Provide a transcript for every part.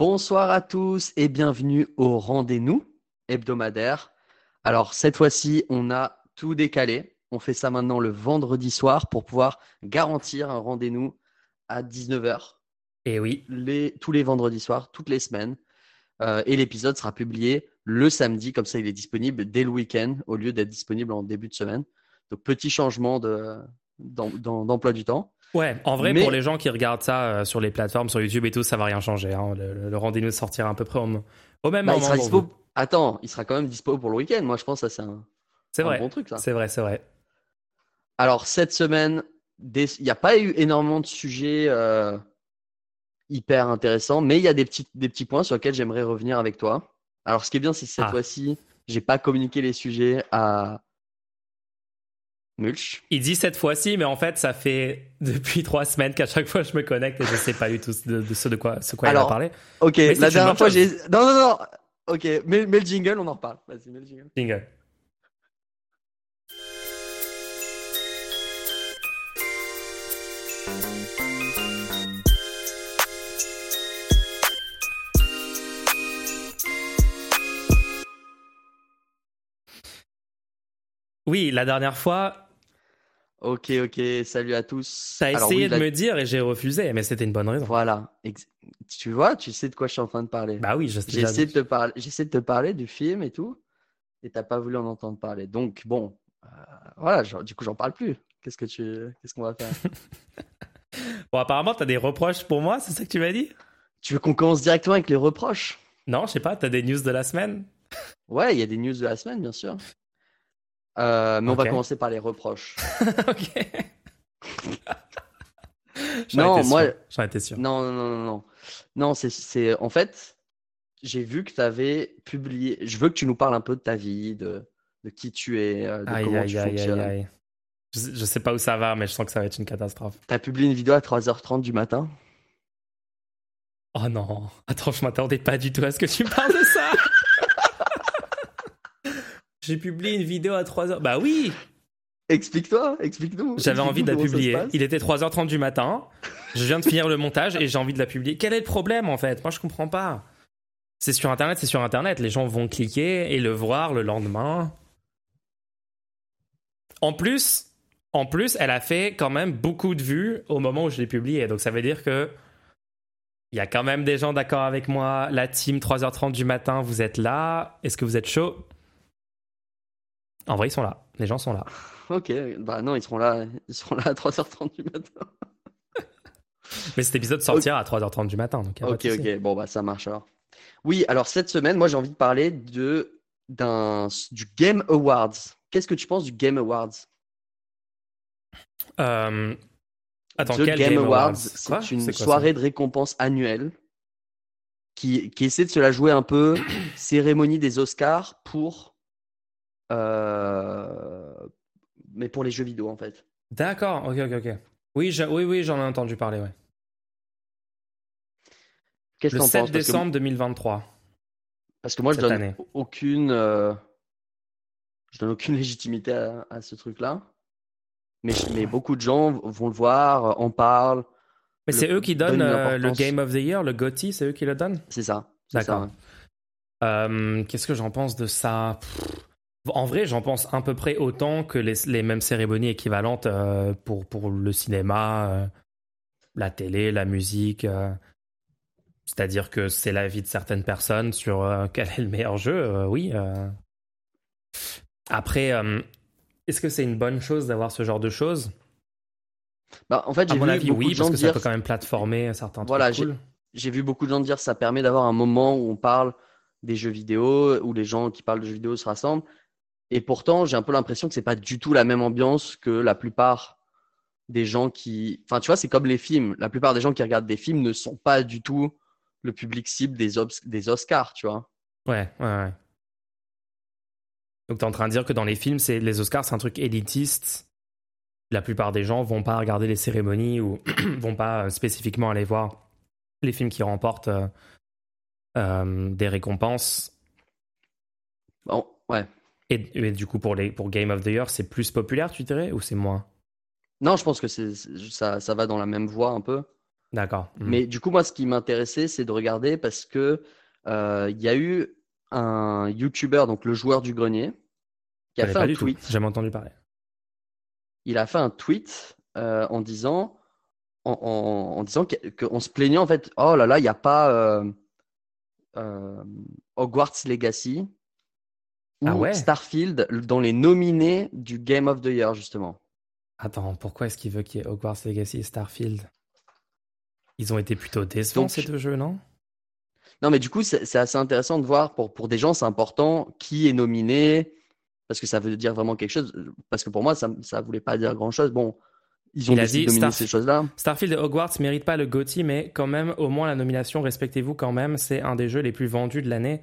Bonsoir à tous et bienvenue au rendez-nous hebdomadaire. Alors cette fois-ci, on a tout décalé. On fait ça maintenant le vendredi soir pour pouvoir garantir un rendez-nous à 19h. Et oui. Les, tous les vendredis soirs, toutes les semaines. Euh, et l'épisode sera publié le samedi, comme ça il est disponible dès le week-end au lieu d'être disponible en début de semaine. Donc petit changement d'emploi du temps. Ouais, en vrai, pour les gens qui regardent ça euh, sur les plateformes, sur YouTube et tout, ça va rien changer. Hein. Le, rendez-vous sortira à peu près au, même bah, moment. Attends, il sera quand même dispo pour le week-end. Moi, je pense que ça, c'est un, c'est vrai. bon truc. C'est vrai, c'est vrai. Alors, cette semaine, il n'y a pas eu énormément de sujets euh, hyper intéressants, mais il y a des petits, des petits points sur lesquels j'aimerais revenir avec toi. Alors, ce qui est bien, c'est que cette ah. fois-ci, j'ai pas communiqué les sujets à, Mulch. Il dit cette fois-ci, mais en fait, ça fait depuis trois semaines qu'à chaque fois je me connecte et je sais pas du tout de, ce de quoi, ce quoi il a parlé. Ok, la dernière fois j'ai. Non, non, non. Ok, mets, mets, le jingle, on en reparle. Vas-y, mets le jingle. Jingle. Oui, la dernière fois, Ok, ok, salut à tous. T'as essayé de me dire et j'ai refusé, mais c'était une bonne raison. Voilà. Tu vois, tu sais de quoi je suis en train de parler. Bah oui, je sais. J'essaie de te parler, j'essaie de te parler du film et tout, et t'as pas voulu en entendre parler. Donc bon, euh, voilà. du coup, j'en parle plus. Qu'est-ce que tu, qu'est-ce qu'on va faire? Bon, apparemment, t'as des reproches pour moi, c'est ça que tu m'as dit? Tu veux qu'on commence directement avec les reproches? Non, je sais pas. T'as des news de la semaine? Ouais, il y a des news de la semaine, bien sûr. Euh, mais on va commencer par les reproches. ok. non, moi. J'en étais sûr. Non, non, non, non. Non, c'est. En fait, j'ai vu que tu avais publié. Je veux que tu nous parles un peu de ta vie, de, de qui tu es, euh, de comment tu fonctionnes. je, je, sais pas où ça va, mais je sens que ça va être une catastrophe. Tu as publié une vidéo à 3h30 du matin? Oh non. Attends, je m'attendais pas du tout à ce que tu parles de ça. J'ai publié une vidéo à 3h. Bah oui Explique-toi, explique-nous. J'avais envie de la publier. Il était 3h30 du matin. Je viens de finir le montage et j'ai envie de la publier. Quel est le problème en fait? Moi je comprends pas. C'est sur internet, c'est sur internet. Les gens vont cliquer et le voir le lendemain. En plus, en plus, elle a fait quand même beaucoup de vues au moment où je l'ai publié. Donc ça veut dire que il y a quand même des gens d'accord avec moi. La team 3h30 du matin, vous êtes là. Est-ce que vous êtes chaud? En vrai, ils sont là. Les gens sont là. Ok, bah non, ils seront là, ils seront là à 3h30 du matin. Mais cet épisode sortira à 3h30 du matin. Donc ok, ok, bon, bah ça marche alors. Oui, alors cette semaine, moi j'ai envie de parler de, d'un, du Game Awards. Qu'est-ce que tu penses du Game Awards? Euh... Attends, The quel Game, Awards, c'est une soirée de récompense annuelle qui, qui essaie de se la jouer un peu cérémonie des Oscars pour mais pour les jeux vidéo en fait. D'accord, ok, ok, ok. Oui, oui, oui, j'en ai entendu parler, ouais. Qu'est-ce Le 7 décembre 2023. Parce que moi, je donne aucune, euh, je donne aucune légitimité à, ce truc-là. Mais, mais, beaucoup de gens vont le voir, en parlent. Mais c'est eux qui donnent euh, le Game of the Year, le GOTY, c'est eux qui le donnent? C'est ça. D'accord. Qu'est-ce que j'en pense de ça? En vrai, j'en pense à peu près autant que les, mêmes cérémonies équivalentes euh, pour, pour le cinéma, euh, la télé, la musique. Euh. C'est-à-dire que c'est l'avis de certaines personnes sur quel est le meilleur jeu, oui. Après, est-ce que c'est une bonne chose d'avoir ce genre de choses? Bah, En fait, j'ai vu mon avis, oui, parce que ça peut quand même plateformer certains voilà, trucs. J'ai vu beaucoup de gens dire que ça permet d'avoir un moment où on parle des jeux vidéo, où les gens qui parlent de jeux vidéo se rassemblent. Et pourtant, j'ai un peu l'impression que c'est pas du tout la même ambiance que la plupart des gens qui. Enfin, tu vois, c'est comme les films. La plupart des gens qui regardent des films ne sont pas du tout le public cible des, des Oscars, tu vois. Ouais, ouais, ouais. Donc, tu es en train de dire que dans les films, c'est les Oscars, c'est un truc élitiste. La plupart des gens vont pas regarder les cérémonies ou vont pas euh, spécifiquement aller voir les films qui remportent euh, euh, des récompenses. Bon, ouais. Et, du coup, pour, les, pour Game of the Year, c'est plus populaire, tu dirais, ou c'est moins? Non, je pense que c'est, ça, ça va dans la même voie un peu. D'accord. Mhm. Mais du coup, moi, ce qui m'intéressait, c'est de regarder parce que euh, il y a eu un YouTuber, donc le joueur du grenier, qui a fait un tweet. J'ai entendu parler. Il a fait un tweet euh, en disant, en, disant qu'on se plaignait en fait. Oh là là, il n'y a pas euh, Hogwarts Legacy ah Starfield dans les nominés du Game of the Year justement. Attends, pourquoi est-ce qu'il veut qu'il y ait Hogwarts Legacy et Starfield? Ils ont été plutôt décevants ces deux jeux, non? Non, mais du coup, c'est assez intéressant de voir pour, pour des gens, c'est important qui est nominé parce que ça veut dire vraiment quelque chose. Parce que pour moi, ça ne voulait pas dire grand-chose. Bon, ils ont Il a dit ces choses-là. Starfield et Hogwarts ne méritent pas le GOTY, mais quand même, au moins la nomination, respectez-vous quand même, c'est un des jeux les plus vendus de l'année.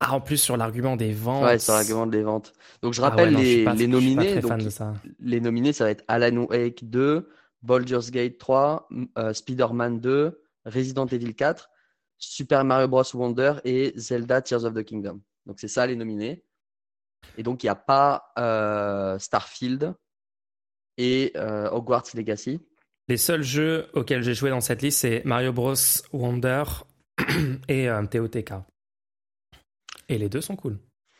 Ah, en plus, sur l'argument des ventes. Ouais, sur l'argument des ventes. Donc, je ah rappelle les, les, nominés. Donc, Les nominés, ça va être Alan Wake 2, Baldur's Gate 3, euh, Spider-Man 2, Resident Evil 4, Super Mario Bros. Wonder et Zelda Tears of the Kingdom. Donc, c'est ça les nominés. Et donc, il n'y a pas euh, Starfield et euh, Hogwarts Legacy. Les seuls jeux auxquels j'ai joué dans cette liste, c'est Mario Bros. Wonder et TOTK. Et les deux sont cool.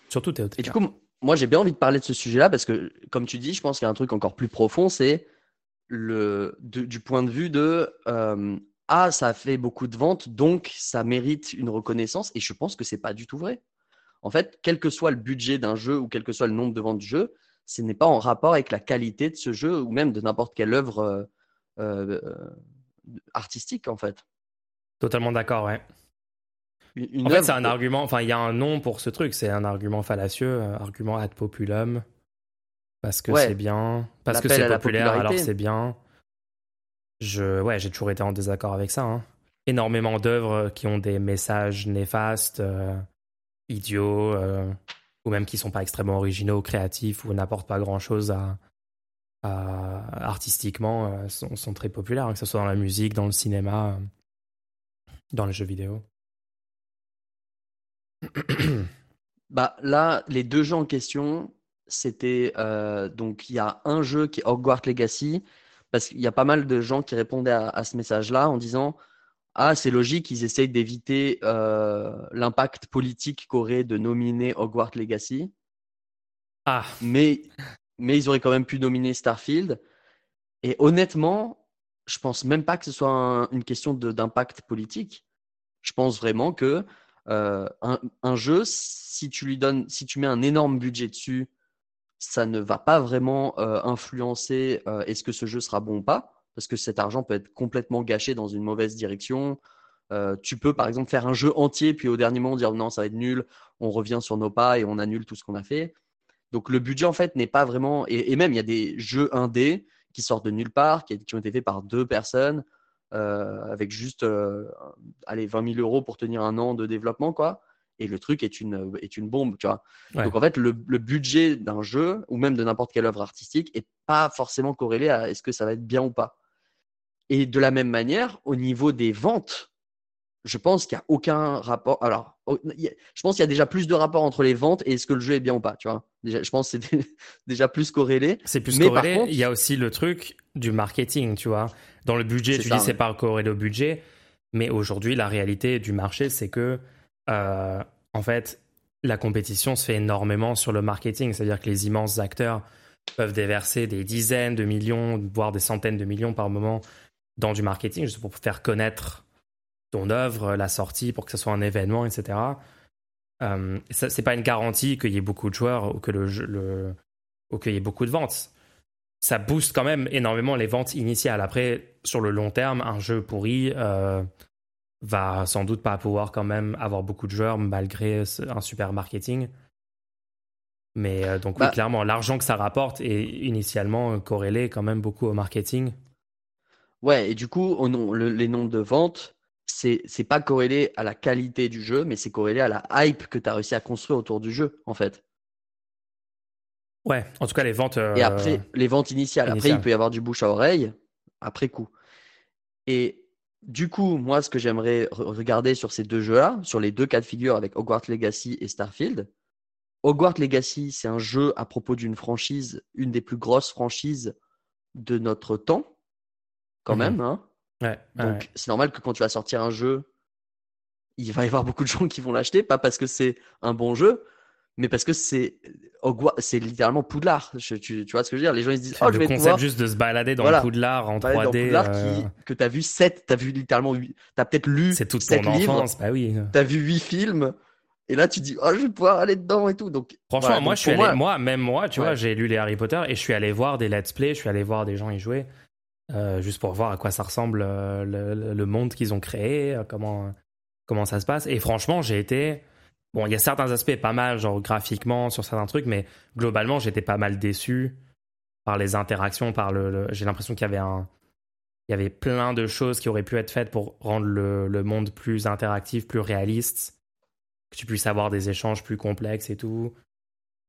Surtout TOTK. Et du coup, moi, j'ai bien envie de parler de ce sujet-là parce que, comme tu dis, je pense qu'il y a un truc encore plus profond, c'est le du point de vue de euh, ah, ça a fait beaucoup de ventes, donc ça mérite une reconnaissance. Et je pense que c'est pas du tout vrai. En fait, quel que soit le budget d'un jeu ou quel que soit le nombre de ventes du jeu, ce n'est pas en rapport avec la qualité de ce jeu ou même de n'importe quelle œuvre euh, euh, artistique, en fait. Totalement d'accord, ouais en fait, c'est un argument, enfin, il y a un nom pour ce truc, c'est un argument fallacieux, un argument ad populum, parce que c'est bien, parce que c'est populaire, alors c'est bien. Je, ouais, j'ai toujours été en désaccord avec ça. Hein. Énormément d'œuvres qui ont des messages néfastes, euh, idiots, euh, ou même qui sont pas extrêmement originaux, créatifs, ou n'apportent pas grand-chose à, artistiquement, euh, sont, sont, très populaires, hein, que ce soit dans la musique, dans le cinéma, dans les jeux vidéo. bah là, les deux jeux en question, c'était euh, donc il y a un jeu qui est Hogwarts Legacy parce qu'il y a pas mal de gens qui répondaient à, ce message-là en disant ah c'est logique, ils essayent d'éviter euh, l'impact politique qu'aurait de nominer Hogwarts Legacy. Ah. Mais mais ils auraient quand même pu nominer Starfield. Et honnêtement, je pense même pas que ce soit une question d'impact politique. Je pense vraiment que euh, un, jeu, si tu lui donnes, si tu mets un énorme budget dessus, ça ne va pas vraiment euh, influencer euh, est-ce que ce jeu sera bon ou pas, parce que cet argent peut être complètement gâché dans une mauvaise direction. tu peux par exemple faire un jeu entier, puis au dernier moment dire non, ça va être nul, on revient sur nos pas et on annule tout ce qu'on a fait. Donc le budget en fait n'est pas vraiment, et, même il y a des jeux indés qui sortent de nulle part, qui, qui ont été faits par deux personnes. Euh, avec juste euh, allez, 20 000 euros pour tenir un an de développement, quoi. Et le truc est une, est une bombe, tu vois. Donc en fait, le, budget d'un jeu ou même de n'importe quelle œuvre artistique est pas forcément corrélé à est-ce que ça va être bien ou pas. Et de la même manière, au niveau des ventes, je pense qu'il n'y a aucun rapport. Alors, je pense qu'il y a déjà plus de rapport entre les ventes et est-ce que le jeu est bien ou pas, tu vois. Déjà, je pense que c'est déjà plus corrélé. C'est plus corrélé. Il y a aussi le truc du marketing, tu vois. Dans le budget, tu dis c'est pas corrélé au budget, mais aujourd'hui, la réalité du marché, c'est que, euh, en fait, la compétition se fait énormément sur le marketing, c'est-à-dire que les immenses acteurs peuvent déverser des dizaines de millions, voire des centaines de millions par moment dans du marketing, juste pour faire connaître ton œuvre, la sortie, pour que ce soit un événement, etc. Euh, c'est pas une garantie qu'il y ait beaucoup de joueurs ou que le, le ou qu'il y ait beaucoup de ventes ça booste quand même énormément les ventes initiales. Après, sur le long terme, un jeu pourri euh, va sans doute pas pouvoir quand même avoir beaucoup de joueurs malgré un super marketing. Mais euh, donc, oui, bah clairement, l'argent que ça rapporte est initialement corrélé quand même beaucoup au marketing. Ouais, et du coup, les nombres de ventes, c'est pas corrélé à la qualité du jeu, mais c'est corrélé à la hype que tu as réussi à construire autour du jeu, en fait. Ouais, en tout cas les ventes. Et après, euh, les ventes initiales. Après, il peut y avoir du bouche à oreille après coup. Et du coup, moi, ce que j'aimerais regarder sur ces deux jeux-là, sur les deux cas de figure avec Hogwarts Legacy et Starfield, Hogwarts Legacy, c'est un jeu à propos d'une franchise, une des plus grosses franchises de notre temps, quand mhm. même. Hein Ouais, Donc, c'est normal que quand tu vas sortir un jeu, il va y avoir beaucoup de gens qui vont l'acheter, pas parce que c'est un bon jeu, mais parce que c'est c'est littéralement Poudlard. tu, tu, vois ce que je veux dire? Les gens ils se disent oh, je vais le concept juste de se balader dans le Poudlard en 3D. Dans Poudlard euh... qui, que t'as vu 7, t'as vu littéralement 8, t'as peut-être lu C'est toute 7 ton livres, enfance, bah oui. T'as vu 8 films. Et là, tu dis, oh, je vais pouvoir aller dedans et tout. Donc, franchement, voilà, moi, donc je suis allé, moi, moi, même moi, tu Ouais. vois, j'ai lu les Harry Potter et je suis allé voir des let's play, je suis allé voir des gens y jouer, euh, juste pour voir à quoi ça ressemble euh, le, le- le monde qu'ils ont créé, euh, comment comment ça se passe. Et franchement, j'ai été bon, il y a certains aspects pas mal, genre graphiquement sur certains trucs, mais globalement, j'étais pas mal déçu par les interactions, par le. j'ai l'impression qu'il y avait un il y avait plein de choses qui auraient pu être faites pour rendre le, le monde plus interactif, plus réaliste, que tu puisses avoir des échanges plus complexes et tout.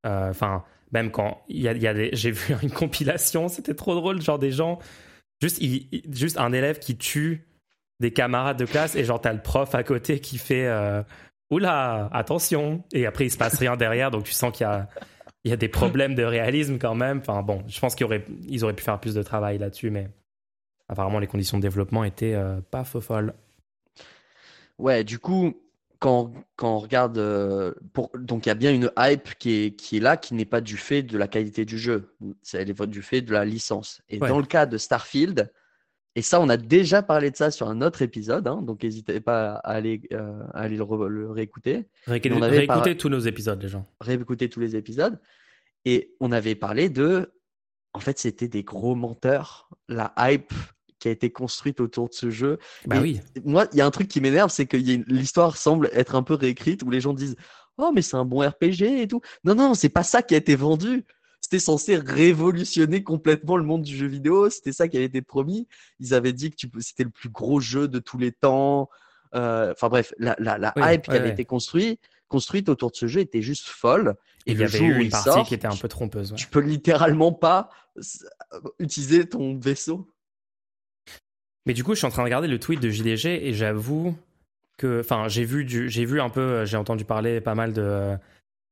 Euh, Enfin, même quand il y a, des, j'ai vu une compilation, c'était trop drôle, genre des gens, juste, juste un élève qui tue des camarades de classe et genre t'as le prof à côté qui fait euh, oula attention et après il se passe rien derrière donc tu sens qu'il y a il y a des problèmes de réalisme quand même enfin bon je pense qu'ils auraient ils auraient pu faire plus de travail là-dessus mais apparemment les conditions de développement étaient euh, pas folles Ouais, du coup, quand, quand on regarde, euh, pour, donc il y a bien une hype qui est, qui est là, qui n'est pas du fait de la qualité du jeu, elle est du fait de la licence. Et Ouais. dans le cas de Starfield, et ça, on a déjà parlé de ça sur un autre épisode, hein, donc n'hésitez pas à aller, euh, à aller le, re- le réécouter, on avait réécoutez par- tous nos épisodes les gens réécouter tous les épisodes. Et on avait parlé de, en fait, c'était des gros menteurs, la hype qui a été construite autour de ce jeu. bah oui Moi, il y a un truc qui m'énerve, c'est que une- l'histoire semble être un peu réécrite où les gens disent Oh, mais c'est un bon RPG et tout. Non, non, c'est pas ça qui a été vendu. C'était censé révolutionner complètement le monde du jeu vidéo. C'était ça qui avait été promis. Ils avaient dit que tu peux- c'était le plus gros jeu de tous les temps. Euh, Enfin bref, la, la, la Oui, hype qui avait ouais. été construite, construite autour de ce jeu était juste folle. Et il y le avait jour eu où une partie sort, qui était un peu trompeuse ouais. tu peux littéralement pas s- utiliser ton vaisseau. Mais du coup, je suis en train de regarder le tweet de JDG et j'avoue que, enfin, j'ai vu du, j'ai vu un peu, euh, j'ai entendu parler pas mal de euh,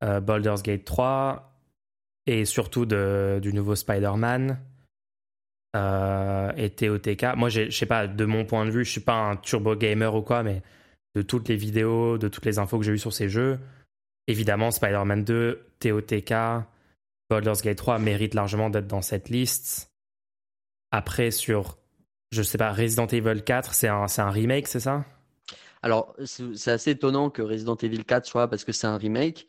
euh, Baldur's Gate 3 et surtout de, du nouveau Spider-Man euh, et TOTK. Moi, je sais pas, de mon point de vue, je suis pas un turbo gamer ou quoi, mais de toutes les vidéos, de toutes les infos que j'ai eues sur ces jeux, évidemment, Spider-Man 2, TOTK, Baldur's Gate 3 méritent largement d'être dans cette liste. Après, sur je sais pas, Resident Evil 4, c'est un, un remake, c'est ça? Alors, c'est assez étonnant que Resident Evil 4 soit parce que c'est un remake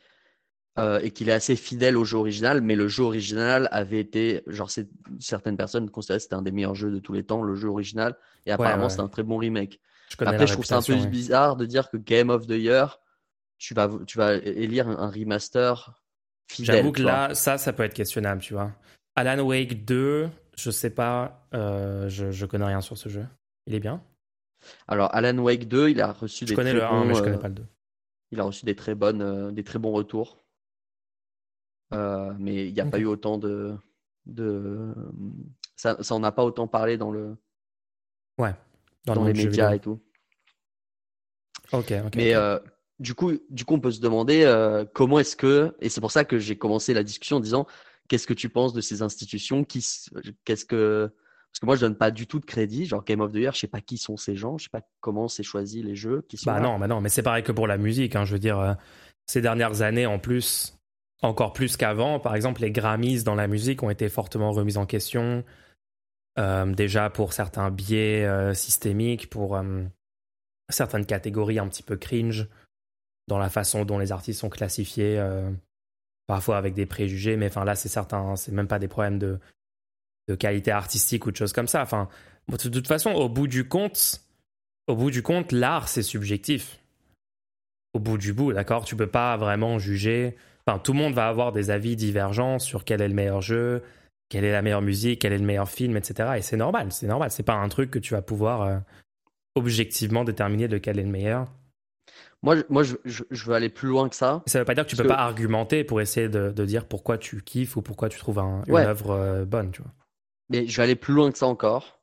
euh, et qu'il est assez fidèle au jeu original, mais le jeu original avait été, genre, certaines personnes considéraient que c'était un des meilleurs jeux de tous les temps, le jeu original, et apparemment ouais. c'est un très bon remake. Je Après, je trouve ça un peu ouais. bizarre de dire que Game of the Year, tu vas, tu vas élire un, remaster fidèle. J'avoue que là, ça, ça peut être questionnable, tu vois. Alan Wake 2, je sais pas, euh, je, je connais rien sur ce jeu. Il est bien Alors, Alan Wake 2, il a reçu Je des connais très le 1, bons, mais je euh, connais pas le 2. il a reçu des très bonnes, euh, des très bons retours. Euh, mais il n'y a pas eu autant de, de... Ça, ça en a pas autant parlé dans le, Ouais, dans, dans le les médias et tout. Ok, ok. Mais euh, du coup, du coup, on peut se demander euh, comment est-ce que, et c'est pour ça que j'ai commencé la discussion en disant, qu'est-ce que tu penses de ces institutions qui, qu'est-ce que, parce que moi je donne pas du tout de crédit, genre Game of the Year, je sais pas qui sont ces gens, je sais pas comment c'est choisi les jeux qui sont Bah là. non, bah non, mais c'est pareil que pour la musique. hein, je veux dire, euh, ces dernières années, en plus, encore plus qu'avant, par exemple, les Grammys dans la musique ont été fortement remises en question. euh, déjà pour certains biais euh, systémiques, pour euh, certaines catégories un petit peu cringe dans la façon dont les artistes sont classifiés, parfois avec des préjugés. Mais enfin là, c'est certain, c'est même pas des problèmes de de qualité artistique ou de choses comme ça. Enfin, de toute façon, au bout du compte, au bout du compte, l'art c'est subjectif. Au bout du bout, d'accord, tu peux pas vraiment juger. Enfin, tout le monde va avoir des avis divergents sur quel est le meilleur jeu, quelle est la meilleure musique, quel est le meilleur film, etc. Et c'est normal, c'est normal. C'est pas un truc que tu vas pouvoir euh, objectivement déterminer lequel est le meilleur. Moi, je- moi, je, je, je veux aller plus loin que ça. Ça veut pas dire que tu peux que- pas argumenter pour essayer de, de dire pourquoi tu kiffes ou pourquoi tu trouves un- une Ouais. œuvre euh, bonne, tu vois. Mais je vais aller plus loin que ça encore.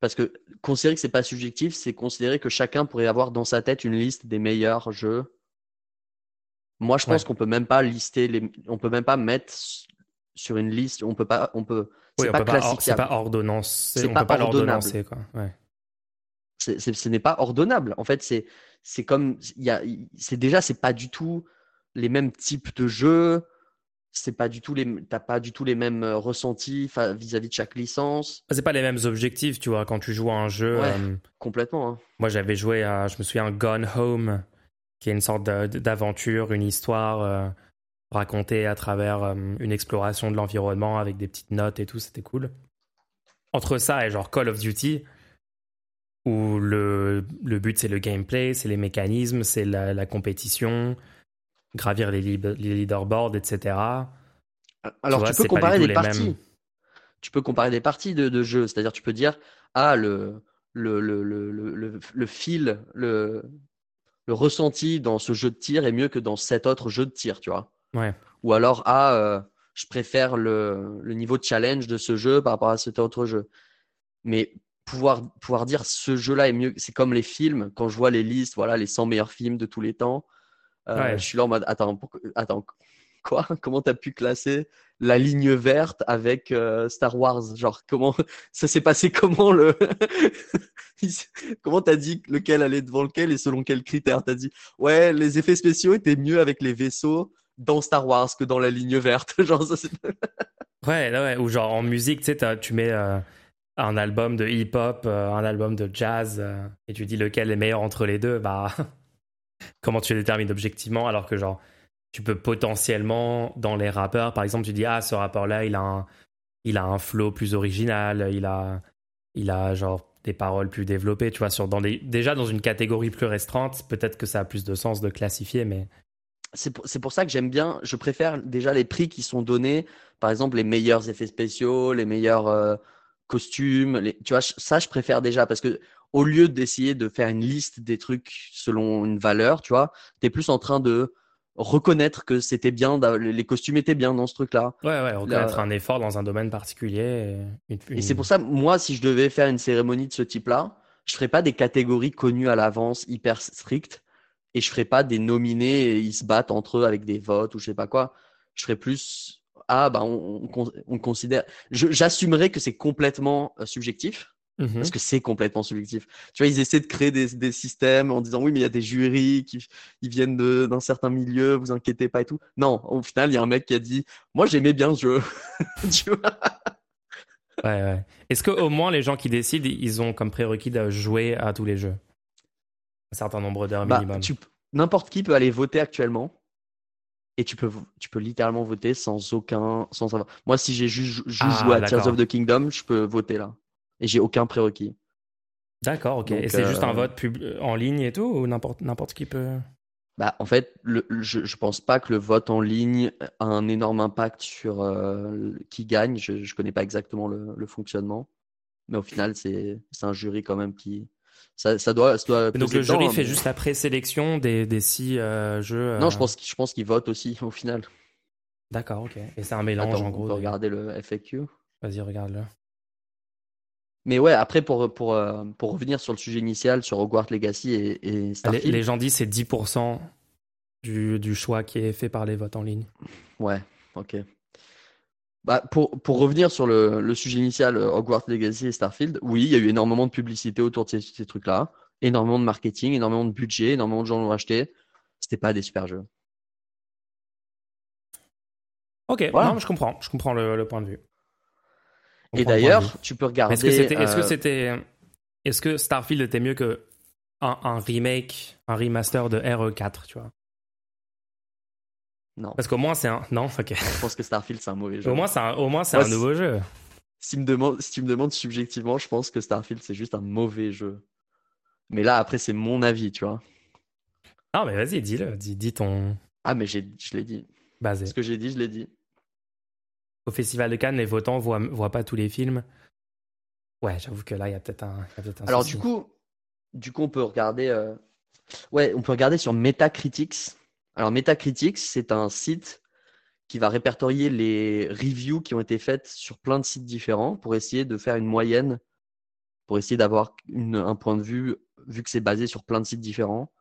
Parce que considérer que c'est pas subjectif, c'est considérer que chacun pourrait avoir dans sa tête une liste des meilleurs jeux. Moi, je pense Ouais. qu'on peut même pas lister les, on peut même pas mettre sur une liste, on peut pas, on peut, c'est Oui, pas or- c'est pas ordonnancé, C'est pas pas ordonnable. quoi. Ouais. ce n'est pas ordonnable. En fait, c'est c'est comme il y a c'est déjà c'est pas du tout les mêmes types de jeux. C'est pas du tout les t'as pas du tout les mêmes euh, ressentis vis-à-vis de chaque licence. C'est pas les mêmes objectifs, tu vois, quand tu joues à un jeu. Euh, complètement. Hein. Moi, j'avais joué à, je me souviens, Gone Home, qui est une sorte d'aventure, une histoire euh, racontée à travers une exploration de l'environnement avec des petites notes et tout. C'était cool. Entre ça et genre Call of Duty, où le, le but c'est le gameplay, c'est les mécanismes, c'est la, compétition, gravir les, les, leaderboards, etc. Alors tu, peux comparer des parties. Tu peux comparer des parties de, de jeu, c'est-à-dire tu peux dire ah le le, le, le, le, fil, le, le ressenti dans ce jeu de tir est mieux que dans cet autre jeu de tir, tu vois. Ouais. Ou alors ah euh, je préfère le, le niveau de challenge de ce jeu par rapport à cet autre jeu. Mais pouvoir, pouvoir dire ce jeu-là est mieux. C'est comme les films, quand je vois les listes, voilà, les 100 meilleurs films de tous les temps. Euh, je suis là en mode, attends, attends quoi? Comment t'as pu classer la ligne verte avec euh, Star Wars? Genre, comment ça s'est passé Comment le Comment t'as dit lequel allait devant lequel et selon quels critères? T'as dit, ouais, les effets spéciaux étaient mieux avec les vaisseaux dans Star Wars que dans la ligne verte. genre, ça, ouais, ouais, ou genre en musique, tu sais, tu mets. Euh, un album de hip-hop, euh, un album de jazz, et tu dis lequel est meilleur entre les deux, bah comment tu détermines objectivement alors que genre tu peux potentiellement dans les rappeurs, par exemple, tu dis ah ce rappeur-là il a un il a un flow plus original, il a il a genre des paroles plus développées, tu vois, sur dans déjà dans une catégorie plus restreinte, peut-être que ça a plus de sens de classifier, mais c'est pour, pour, ça que j'aime bien, je préfère déjà les prix qui sont donnés, par exemple les meilleurs effets spéciaux, les meilleurs euh, costumes, tu vois, ça je préfère déjà parce que au lieu d'essayer de faire une liste des trucs selon une valeur, tu vois, tu es plus en train de reconnaître que c'était bien, les costumes étaient bien dans ce truc-là. Ouais, ouais, reconnaître un effort dans un domaine particulier. Et, c'est pour ça, moi, si je devais faire une cérémonie de ce type-là, je ferais pas des catégories connues à l'avance hyper strictes et je ferais pas des nominés et ils se battent entre eux avec des votes ou je sais pas quoi. Je ferais plus ah bah on, on, considère. J'assumerais que c'est complètement euh, Parce mhm. que c'est complètement subjectif. Tu vois, ils essaient de créer des, des systèmes en disant oui, mais il y a des jurys qui ils viennent d'un certain milieu, vous inquiétez pas et tout. Non, au final, il y a un mec qui a dit moi j'aimais bien ce jeu. tu vois? Ouais, ouais. Est-ce qu'au moins les gens qui décident, ils ont comme prérequis de jouer à tous les jeux? Un certain nombre d'heures bah, minimum. N'importe qui peut aller voter actuellement et tu peux, tu peux littéralement voter sans aucun, sans. Moi, si j'ai juste, ah, joué à Tears of the Kingdom, je peux voter là. Et j'ai aucun prérequis. D'accord, ok. et c'est juste un euh, vote pub en ligne et tout, ou n'importe, n'importe qui peut? Bah, en fait, le, je, je pense pas que le vote en ligne a un énorme impact sur euh, qui gagne. Je, je connais pas exactement le, le fonctionnement. Mais au final, c'est, c'est un jury quand même qui, ça, ça doit, ça doit donc le jury fait juste la présélection des, des six euh, jeux. Non, je pense, je pense qu'ils votent aussi au final. D'accord, ok. Et c'est un mélange en gros. On peut regarder le FAQ. Vas-y, regarde-le. Mais ouais, après, pour, pour, euh, pour revenir sur le sujet initial, sur Hogwarts Legacy et, et Starfield. Les, gens disent c'est 10% du, du choix qui est fait par les votes en ligne. Ouais, ok. Bah, pour, pour, revenir sur le, le, sujet initial, euh, Hogwarts Legacy et Starfield, oui, il y a eu énormément de publicité autour de ces, ces trucs-là, énormément de marketing, énormément de budget, énormément de gens l'ont acheté. C'était pas des super jeux. Ok, non, je comprends, je comprends le, le point de vue. Et d'ailleurs, tu peux regarder. Est-ce que c'était, est-ce que euh, c'était, est-ce que Starfield était mieux que un, un remake, un remaster de RE4, tu vois? Non. Parce qu'au moins, c'est un. Non, ok. Je pense que Starfield, c'est un mauvais jeu. Au moins, c'est un, au moins, c'est un nouveau jeu. Si, me demande, si tu me demandes subjectivement, je pense que Starfield, c'est juste un mauvais jeu. Mais là, après, c'est mon avis, tu vois. Ah, mais vas-y, dis-le. Dis, dis ton. Ah, mais je l'ai dit. Basé. Ce que j'ai dit, je l'ai dit. Au Festival de Cannes, les votants voient, voient pas tous les films. Ouais, j'avoue que là, il y a peut-être un, peut un. Alors, du coup, du coup, on peut regarder. Euh, ouais, on peut regarder sur Metacritics. Alors Metacritics, c'est un site qui va répertorier les reviews qui ont été faites sur plein de sites différents pour essayer de faire une moyenne, pour essayer d'avoir un point de vue, vu que c'est basé sur plein de sites différents.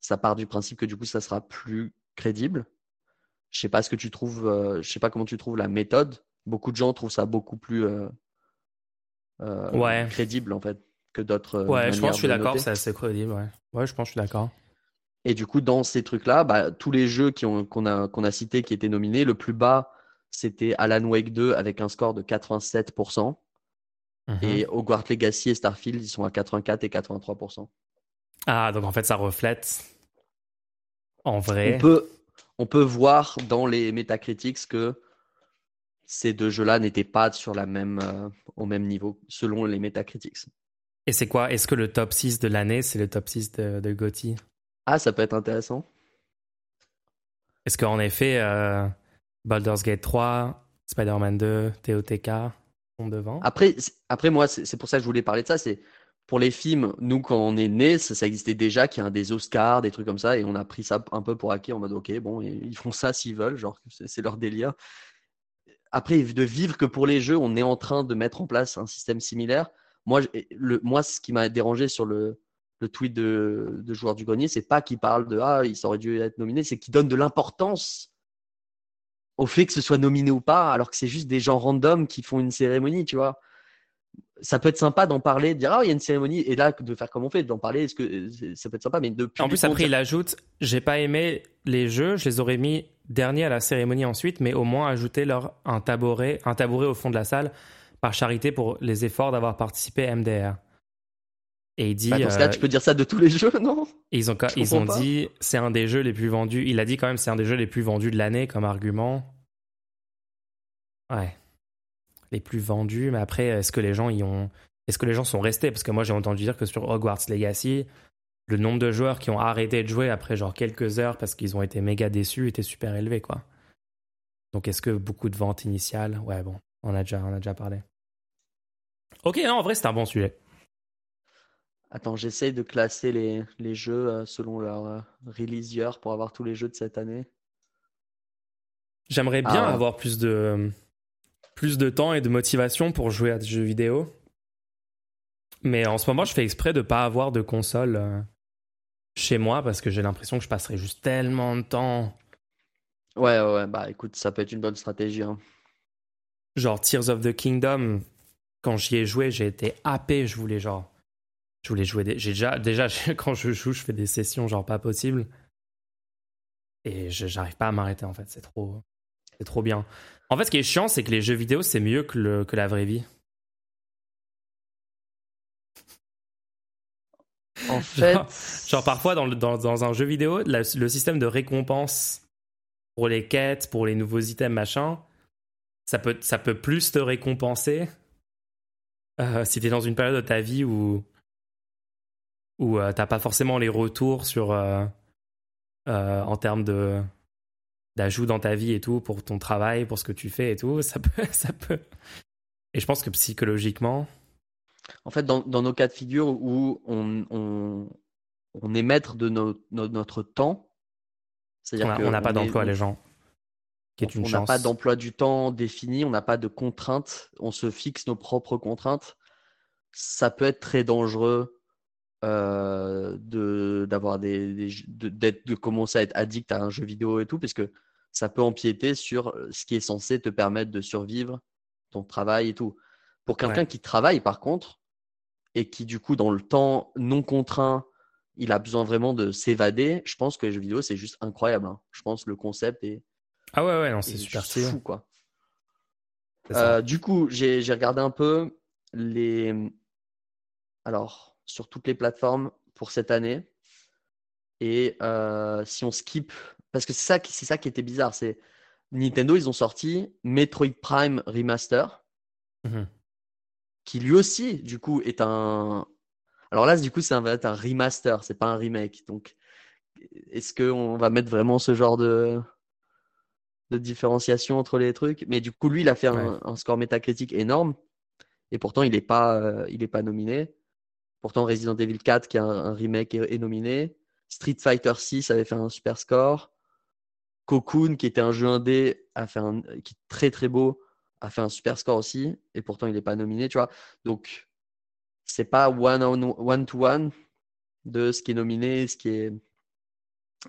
Ça part du principe que du coup, ça sera plus crédible. Je sais pas ce que tu trouves, euh, je sais pas comment tu trouves la méthode. Beaucoup de gens trouvent ça beaucoup plus euh, euh, crédible en fait que d'autres. Ouais, je pense que je suis d'accord, c'est assez crédible. Ouais. ouais, je pense que je suis d'accord. Et du coup, dans ces trucs-là, bah, tous les jeux qu'on a, qu'on a cités qui étaient nominés, le plus bas, c'était Alan Wake 2 avec un score de 87%. Mhm. Et Hogwarts Legacy et Starfield, ils sont à 84 et 83%. Ah, donc en fait, ça reflète en vrai. On peut, on peut voir dans les Metacritics que ces deux jeux-là n'étaient pas sur la même, euh, au même niveau selon les Metacritics. Et c'est quoi? Est-ce que le top 6 de l'année, c'est le top 6 de, de GOTY Ah, ça peut être intéressant. Est-ce qu'en effet, euh, Baldur's Gate 3, Spider-Man 2, TOTK sont devant? Après, après moi, c'est pour ça que je voulais parler de ça. C'est pour les films, nous, quand on est né, ça, existait déjà, qu'il y a des Oscars, des trucs comme ça, et on a pris ça un peu pour acquis en mode, ok, bon, ils font ça s'ils veulent, genre, c'est leur délire. Après, de vivre que pour les jeux, on est en train de mettre en place un système similaire. Moi, ce qui m'a dérangé sur le, le tweet de, de joueur du grenier, c'est pas qu'il parle de ah, il aurait dû être nominé, c'est qu'il donne de l'importance au fait que ce soit nominé ou pas, alors que c'est juste des gens random qui font une cérémonie, tu vois ça peut être sympa d'en parler, de dire ah il y a une cérémonie et là de faire comme on fait, d'en parler. Est-ce que ça peut être sympa, mais. En plus après il ajoute j'ai pas aimé les jeux, je les aurais mis dernier à la cérémonie ensuite, mais au moins ajouter leur un tabouret, un tabouret au fond de la salle par charité pour les efforts d'avoir participé à MDR. Et il dit. Bah, dans ce cas, tu peux dire ça de tous les jeux, non? Ils ont, ils ont dit c'est un des jeux les plus vendus. Il a dit quand même c'est un des jeux les plus vendus de l'année comme argument. Ouais les plus vendus. Mais après, est-ce que les gens y ont. Est-ce que les gens sont restés? Parce que moi, j'ai entendu dire que sur Hogwarts Legacy, le nombre de joueurs qui ont arrêté de jouer après genre quelques heures parce qu'ils ont été méga déçus était super élevé, quoi. Donc, est-ce que beaucoup de ventes initiales? Ouais, bon, on a déjà, on a déjà parlé. Ok, non, en vrai, c'est un bon sujet. Attends, j'essaye de classer les, les jeux euh, selon leur euh, release year pour avoir tous les jeux de cette année. J'aimerais bien ah avoir plus de plus de temps et de motivation pour jouer à des jeux vidéo. Mais en ce moment, je fais exprès de ne pas avoir de console euh, chez moi parce que j'ai l'impression que je passerai juste tellement de temps. Ouais, ouais, bah écoute, ça peut être une bonne stratégie. Hein. Genre Tears of the Kingdom, quand j'y ai joué, j'ai été happé. Je voulais genre. Je voulais jouer. Des... J'ai déjà, déjà, quand je joue, je fais des sessions genre pas possible. Et j'arrive pas à m'arrêter en fait. C'est trop. C'est trop bien. En fait, ce qui est chiant, c'est que les jeux vidéo, c'est mieux que, le, que la vraie vie. En fait. Genre, parfois, dans, dans, dans, un jeu vidéo, le système de récompense pour les quêtes, pour les nouveaux items, machin, ça peut, ça peut plus te récompenser euh, si t'es dans une période de ta vie où, où euh, t'as pas forcément les retours sur. Euh, en termes de d'ajout dans ta vie et tout, pour ton travail, pour ce que tu fais et tout, ça peut, ça peut. Et je pense que psychologiquement. En fait, dans, dans nos cas de figure où on, on, on est maître de notre temps, c'est-à-dire qu'on n'a pas d'emploi, les gens. Qui est une on n'a pas d'emploi du temps défini, on n'a pas de contraintes, on se fixe nos propres contraintes. Ça peut être très dangereux euh, de d'avoir des, des de, de, commencer à être addict à un jeu vidéo et tout, parce que ça peut empiéter sur euh, ce qui est censé te permettre de survivre, ton travail et tout. Pour quelqu'un qui travaille, par contre, et qui, du coup, dans le temps non contraint, il a besoin vraiment de s'évader, je pense que les jeux vidéo, c'est juste incroyable. Hein. Je pense que le concept est. Ah ouais, ouais, non, c'est super fou, quoi. Euh, du coup, j'ai regardé un peu les. Alors, sur toutes les plateformes pour cette année. Et euh, si on skip parce que c'est ça, qui, c'est ça qui était bizarre. C'est Nintendo, ils ont sorti Metroid Prime Remaster, mhm. qui lui aussi, du coup, est un. Alors là, du coup, c'est un, un remaster, c'est pas un remake. Donc, est-ce qu'on va mettre vraiment ce genre de, de différenciation entre les trucs? Mais du coup, lui, il a fait un, score métacritique énorme. Et pourtant, il n'est pas, euh, il est pas nominé. Pourtant, Resident Evil 4, qui est un, remake, est, nominé. Street Fighter 6 avait fait un super score. Cocoon, qui était un jeu indé, a fait un, qui est très très beau, a fait un super score aussi, et pourtant il n'est pas nominé, tu vois. Donc, c'est pas one, one to one de ce qui est nominé et ce qui est,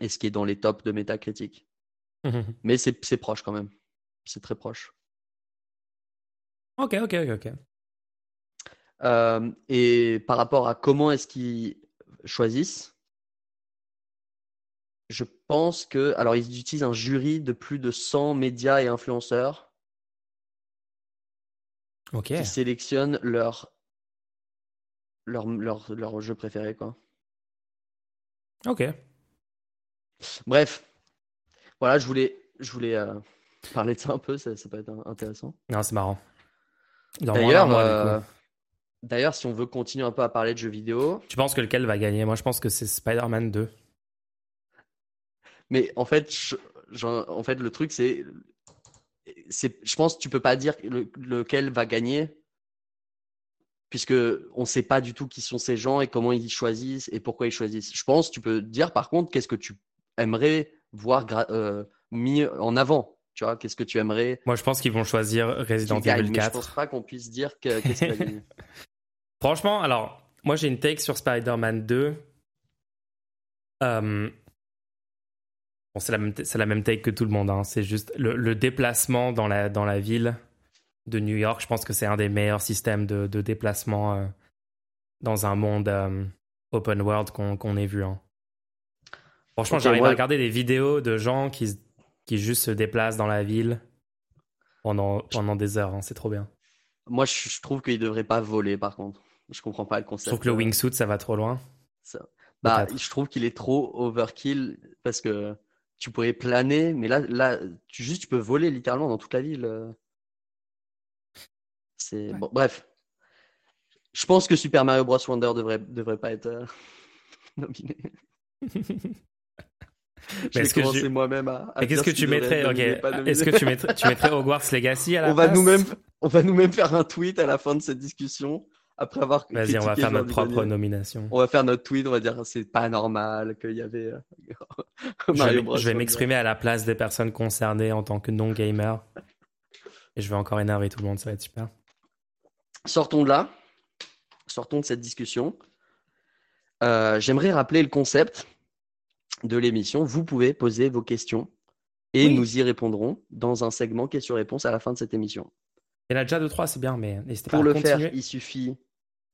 et ce qui est dans les tops de métacritique. Mais c'est proche quand même. C'est très proche. Ok, ok, ok. Euh, et par rapport à comment est-ce qu'ils choisissent, je pense que. Alors, ils utilisent un jury de plus de 100 médias et influenceurs Ok. qui sélectionnent leur, leur, leur, leur jeu préféré. Quoi. Ok. Bref, voilà, je voulais, je voulais euh, parler de ça un peu, ça, ça peut être intéressant. Non, c'est marrant. D'ailleurs, euh, d'ailleurs, si on veut continuer un peu à parler de jeux vidéo, Tu penses que lequel va gagner? Moi, je pense que c'est Spider-Man 2. Mais en fait, je- en fait, le truc c'est, c'est, je pense que tu peux pas dire le- lequel va gagner, puisque on sait pas du tout qui sont ces gens et comment ils choisissent et pourquoi ils choisissent. Je pense que tu peux dire par contre qu'est-ce que tu aimerais voir gra- euh, mis en avant. Tu vois, qu'est-ce que tu aimerais Moi, je pense qu'ils vont choisir Resident Evil mais je pense 4. pas qu'on puisse dire que, qu'est-ce qu'il va gagner. Franchement, alors, moi, j'ai une take sur Spider-Man 2. Euh, Bon, c'est la, même- c'est la même take que tout le monde. hein. C'est juste le, le déplacement dans la, dans la ville de New York. Je pense que c'est un des meilleurs systèmes de, de déplacement euh, dans un monde euh, open world qu'on ait vu. hein. Franchement, Ok, j'arrive à regarder des vidéos de gens qui, qui juste se déplacent dans la ville pendant, pendant des heures. hein. C'est trop bien. Moi, je, je trouve qu'il devrait pas voler, par contre. Je comprends pas le Je concept. trouve que le euh, wingsuit, ça va trop loin. ça. Bah, je trouve qu'il est trop overkill parce que tu pourrais planer, mais là, là, tu juste tu peux voler littéralement dans toute la ville. euh. C'est Ouais. bon, bref. Je pense que Super Mario Bros Wonder devrait devrait pas être euh, nominé. Commencer tu- moi-même à. à Et qu'est-ce que tu mettrais être nominé, Ok. pas nominé. Est-ce que tu mettrais, tu mettrais Hogwarts Legacy à la on va place? nous-mêmes, on va nous-mêmes faire un tweet à la fin de cette discussion après avoir. Vas-y, on va faire Jean notre propre nomination. On va faire notre tweet, on va dire c'est pas normal qu'il y avait euh, Je Mario vais, Bros. je vais Wonder. m'exprimer à la place des personnes concernées en tant que non-gamer. Et je vais encore énerver tout le monde, ça va être super. Sortons de là, sortons de cette discussion. Euh, J'aimerais rappeler le concept de l'émission. Vous pouvez poser vos questions et Oui. nous y répondrons dans un segment questions-réponses à la fin de cette émission. Il y en a déjà deux, trois, c'est bien, mais n'hésitez pas Pour à le continuer. faire, il suffit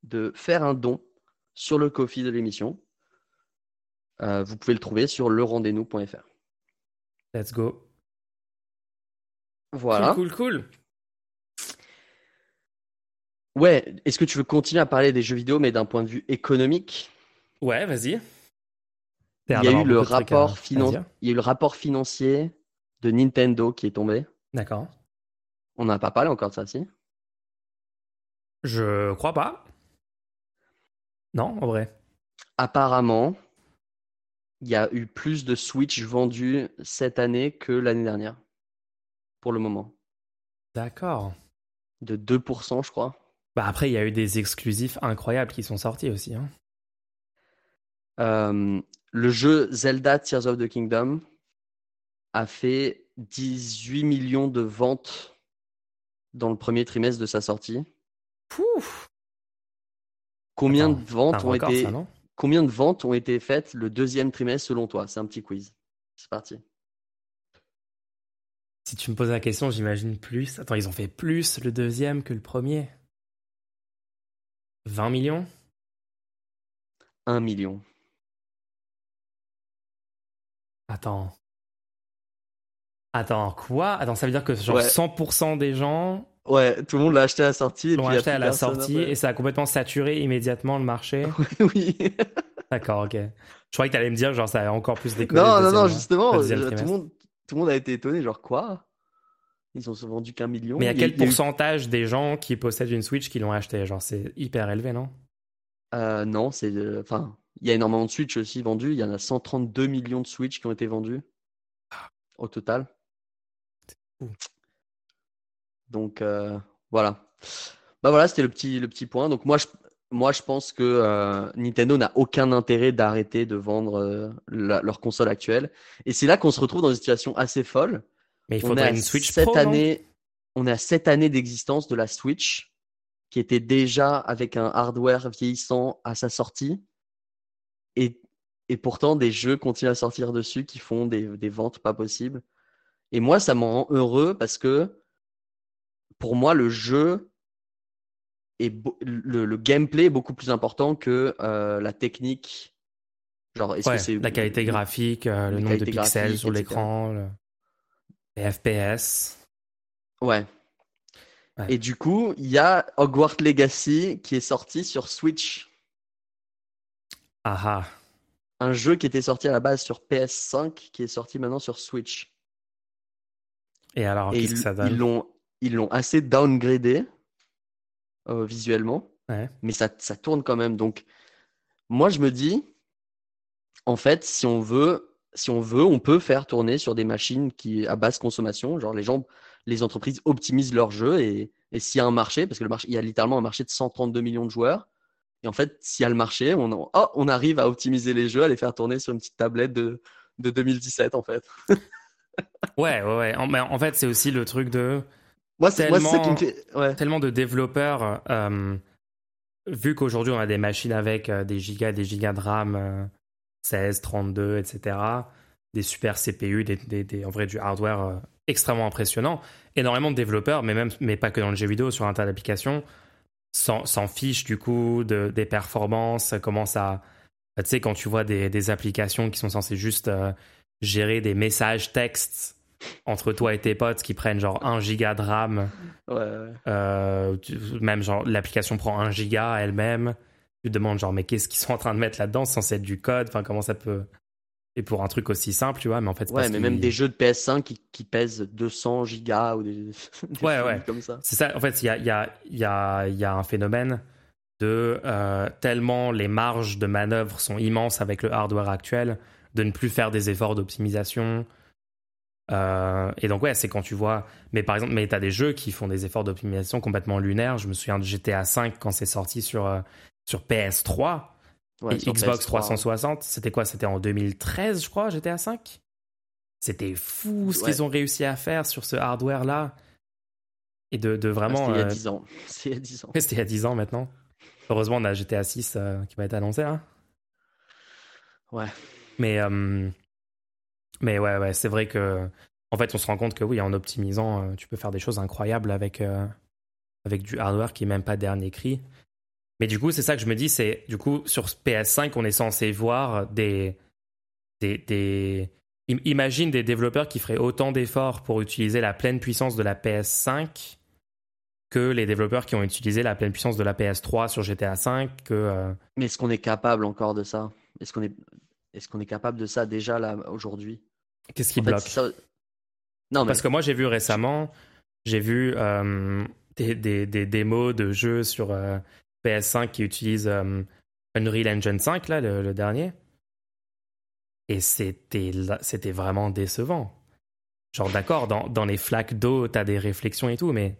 de faire un don sur le Kofi de l'émission. Euh, vous pouvez le trouver sur lerendez-nous.fr. Let's go. Voilà. Cool, cool, cool. Ouais, est-ce que tu veux continuer à parler des jeux vidéo, mais d'un point de vue économique? Ouais, vas-y. Il y a eu le rapport, finan- il y a eu le rapport financier de Nintendo qui est tombé. D'accord. On n'a pas parlé encore de ça, si? Je crois pas. Non, en vrai. Apparemment, il y a eu plus de Switch vendus cette année que l'année dernière. Pour le moment. D'accord. De 2%, je crois. Bah après, il y a eu des exclusifs incroyables qui sont sortis aussi. Hein. Euh, le jeu Zelda Tears of the Kingdom a fait 18 millions de ventes dans le premier trimestre de sa sortie. Pouf Combien Attends, de ventes ont record, été ça, combien de ventes ont été faites le deuxième trimestre selon toi? C'est un petit quiz. C'est parti. Si tu me poses la question, j'imagine plus. Attends, ils ont fait plus le deuxième que le premier? 20 millions? 1 million. Attends. Attends, quoi? Attends, ça veut dire que genre Ouais. 100% des gens Ouais, tout le monde l'a acheté à la sortie. et l'ont acheté à la sortie et ça a complètement saturé immédiatement le marché. oui. D'accord, ok. Je croyais que t'allais me dire genre ça a encore plus décollé. Non, non, non, justement, euh, tout, le monde, tout le monde a été étonné. Genre, quoi? Ils ont vendu qu'un million. Mais il y a Il quel pourcentage des gens qui possèdent une Switch qui l'ont acheté? Genre c'est hyper élevé, non? Euh, non, c'est. euh, Enfin, il y a énormément de Switch aussi vendus. Il y en a 132 millions de Switch qui ont été vendus au total. fou. Donc, euh, voilà. Bah voilà, c'était le petit, le petit point. Donc, moi, je, moi, je pense que euh, Nintendo n'a aucun intérêt d'arrêter de vendre euh, la- leur console actuelle. Et c'est là qu'on se retrouve dans une situation assez folle. Mais il on est faudrait à une Switch Pro, non années, on est à sept années d'existence de la Switch, qui était déjà avec un hardware vieillissant à sa sortie, et, et pourtant des jeux continuent à sortir dessus qui font des, des ventes pas possibles. Et moi, ça me rend heureux parce que pour moi, le jeu est le, gameplay est beaucoup plus important que la technique. Genre, est-ce que c'est la qualité graphique, le nombre de pixels sur l'écran, les FPS. Ouais. Et du coup, il y a Hogwarts Legacy qui est sorti sur Switch. Aha. Un jeu qui était sorti à la base sur PS5 qui est sorti maintenant sur Switch. Et alors, qu'est-ce que ça donne? Ils l'ont, ils l'ont assez downgradé euh, visuellement, mais ça, ça tourne quand même. Donc, moi, je me dis, en fait, si on veut, si on veut, on peut faire tourner sur des machines qui à basse consommation. Genre, les gens les entreprises optimisent leur jeu et, s'il y a un marché, parce que le marché, il y a littéralement un marché de 132 millions de joueurs, et en fait, s'il y a le marché, on, oh, on arrive à optimiser les jeux, à les faire tourner sur une petite tablette de, de 2017 en fait. ouais, ouais, ouais. En, mais en fait, c'est aussi le truc de. Moi, ça qui me fait. Tellement de développeurs. Euh, vu qu'aujourd'hui, on a des machines avec euh, des gigas, des gigas de RAM, 16, 32, etc. Des super CPU, des, des, en vrai, du hardware euh, extrêmement impressionnant. Énormément de développeurs, mais, même, mais pas que dans le jeu vidéo, sur un tas d'applications, s'en fichent du coup de, des performances, commencent à... Tu sais, quand tu vois des, des applications qui sont censées juste euh, gérer des messages textes entre toi et tes potes qui prennent genre 1 giga de RAM, euh, même genre l'application prend 1 giga elle-même, tu te demandes genre mais qu'est-ce qu'ils sont en train de mettre là-dedans, sans être du code, enfin comment ça peut? Et pour un truc aussi simple, tu vois, mais en fait, ouais, mais même des jeux de PS5 qui, qui, pèsent 200 gigas ou des, ouais, ouais. comme ça. C'est ça. En fait, il y a, y, a, y, a, y a un phénomène de euh, tellement les marges de manœuvre sont immenses avec le hardware actuel, de ne plus faire des efforts d'optimisation. Euh, et donc ouais, c'est quand tu vois. Mais par exemple, mais t'as des jeux qui font des efforts d'optimisation complètement lunaires. Je me souviens de GTA 5 quand c'est sorti sur euh, sur PS3 Xbox 360, c'était quoi? C'était en 2013, je crois, GTA 5 C'était fou ce qu'ils ont réussi à faire sur ce hardware-là. Et de, de vraiment. c'était il y a 10 euh, ans. C'était il y a 10 ans. C'était il y a 10 ans maintenant. Heureusement, on a GTA 6 euh, qui va être annoncé. Hein ouais. Mais, euh, mais ouais, c'est vrai que. En fait, on se rend compte que oui, en optimisant, tu peux faire des choses incroyables avec, avec du hardware qui n'est même pas dernier cri. Mais du coup, c'est ça que je me dis, c'est du coup, sur PS5, on est censé voir des. des. Imagine des développeurs qui feraient autant d'efforts pour utiliser la pleine puissance de la PS5 que les développeurs qui ont utilisé la pleine puissance de la PS3 sur GTA 5. Que, euh, Mais est-ce qu'on est capable encore de ça? Est-ce qu'on est... est, qu'on est capable de ça déjà là aujourd'hui? Qu'est-ce qui bloque Non, Parce que moi, j'ai vu récemment, j'ai vu euh, des, des, des, démos de jeux sur euh, PS5 qui utilise euh, Unreal Engine 5, là, le, dernier. Et c'était, c'était vraiment décevant. Genre, d'accord, dans, dans les flaques d'eau, t'as des réflexions et tout, mais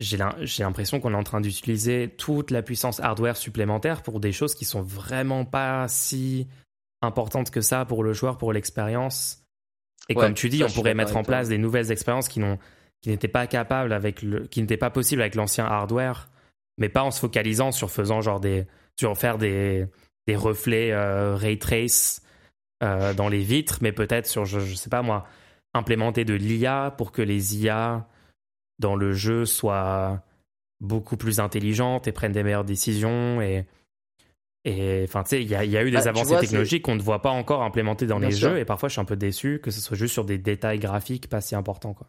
j'ai l'impression qu'on est en train d'utiliser toute la puissance hardware supplémentaire pour des choses qui sont vraiment pas si importantes que ça pour le joueur, pour l'expérience. Et comme tu dis, on pourrait mettre en place des nouvelles expériences qui n'étaient pas capables avec le, qui n'étaient pas possibles avec l'ancien hardware mais pas en se focalisant sur faisant genre des sur faire des, des reflets euh, ray trace euh, dans les vitres, mais peut-être sur je, je sais pas moi implémenter de l'IA pour que les IA dans le jeu soient beaucoup plus intelligentes et prennent des meilleures décisions et et enfin tu sais il y, y, a eu des bah, avancées technologiques qu'on ne voit pas encore implémentées dans les jeux et parfois je suis un peu déçu que ce soit juste sur des détails graphiques pas si importants quoi.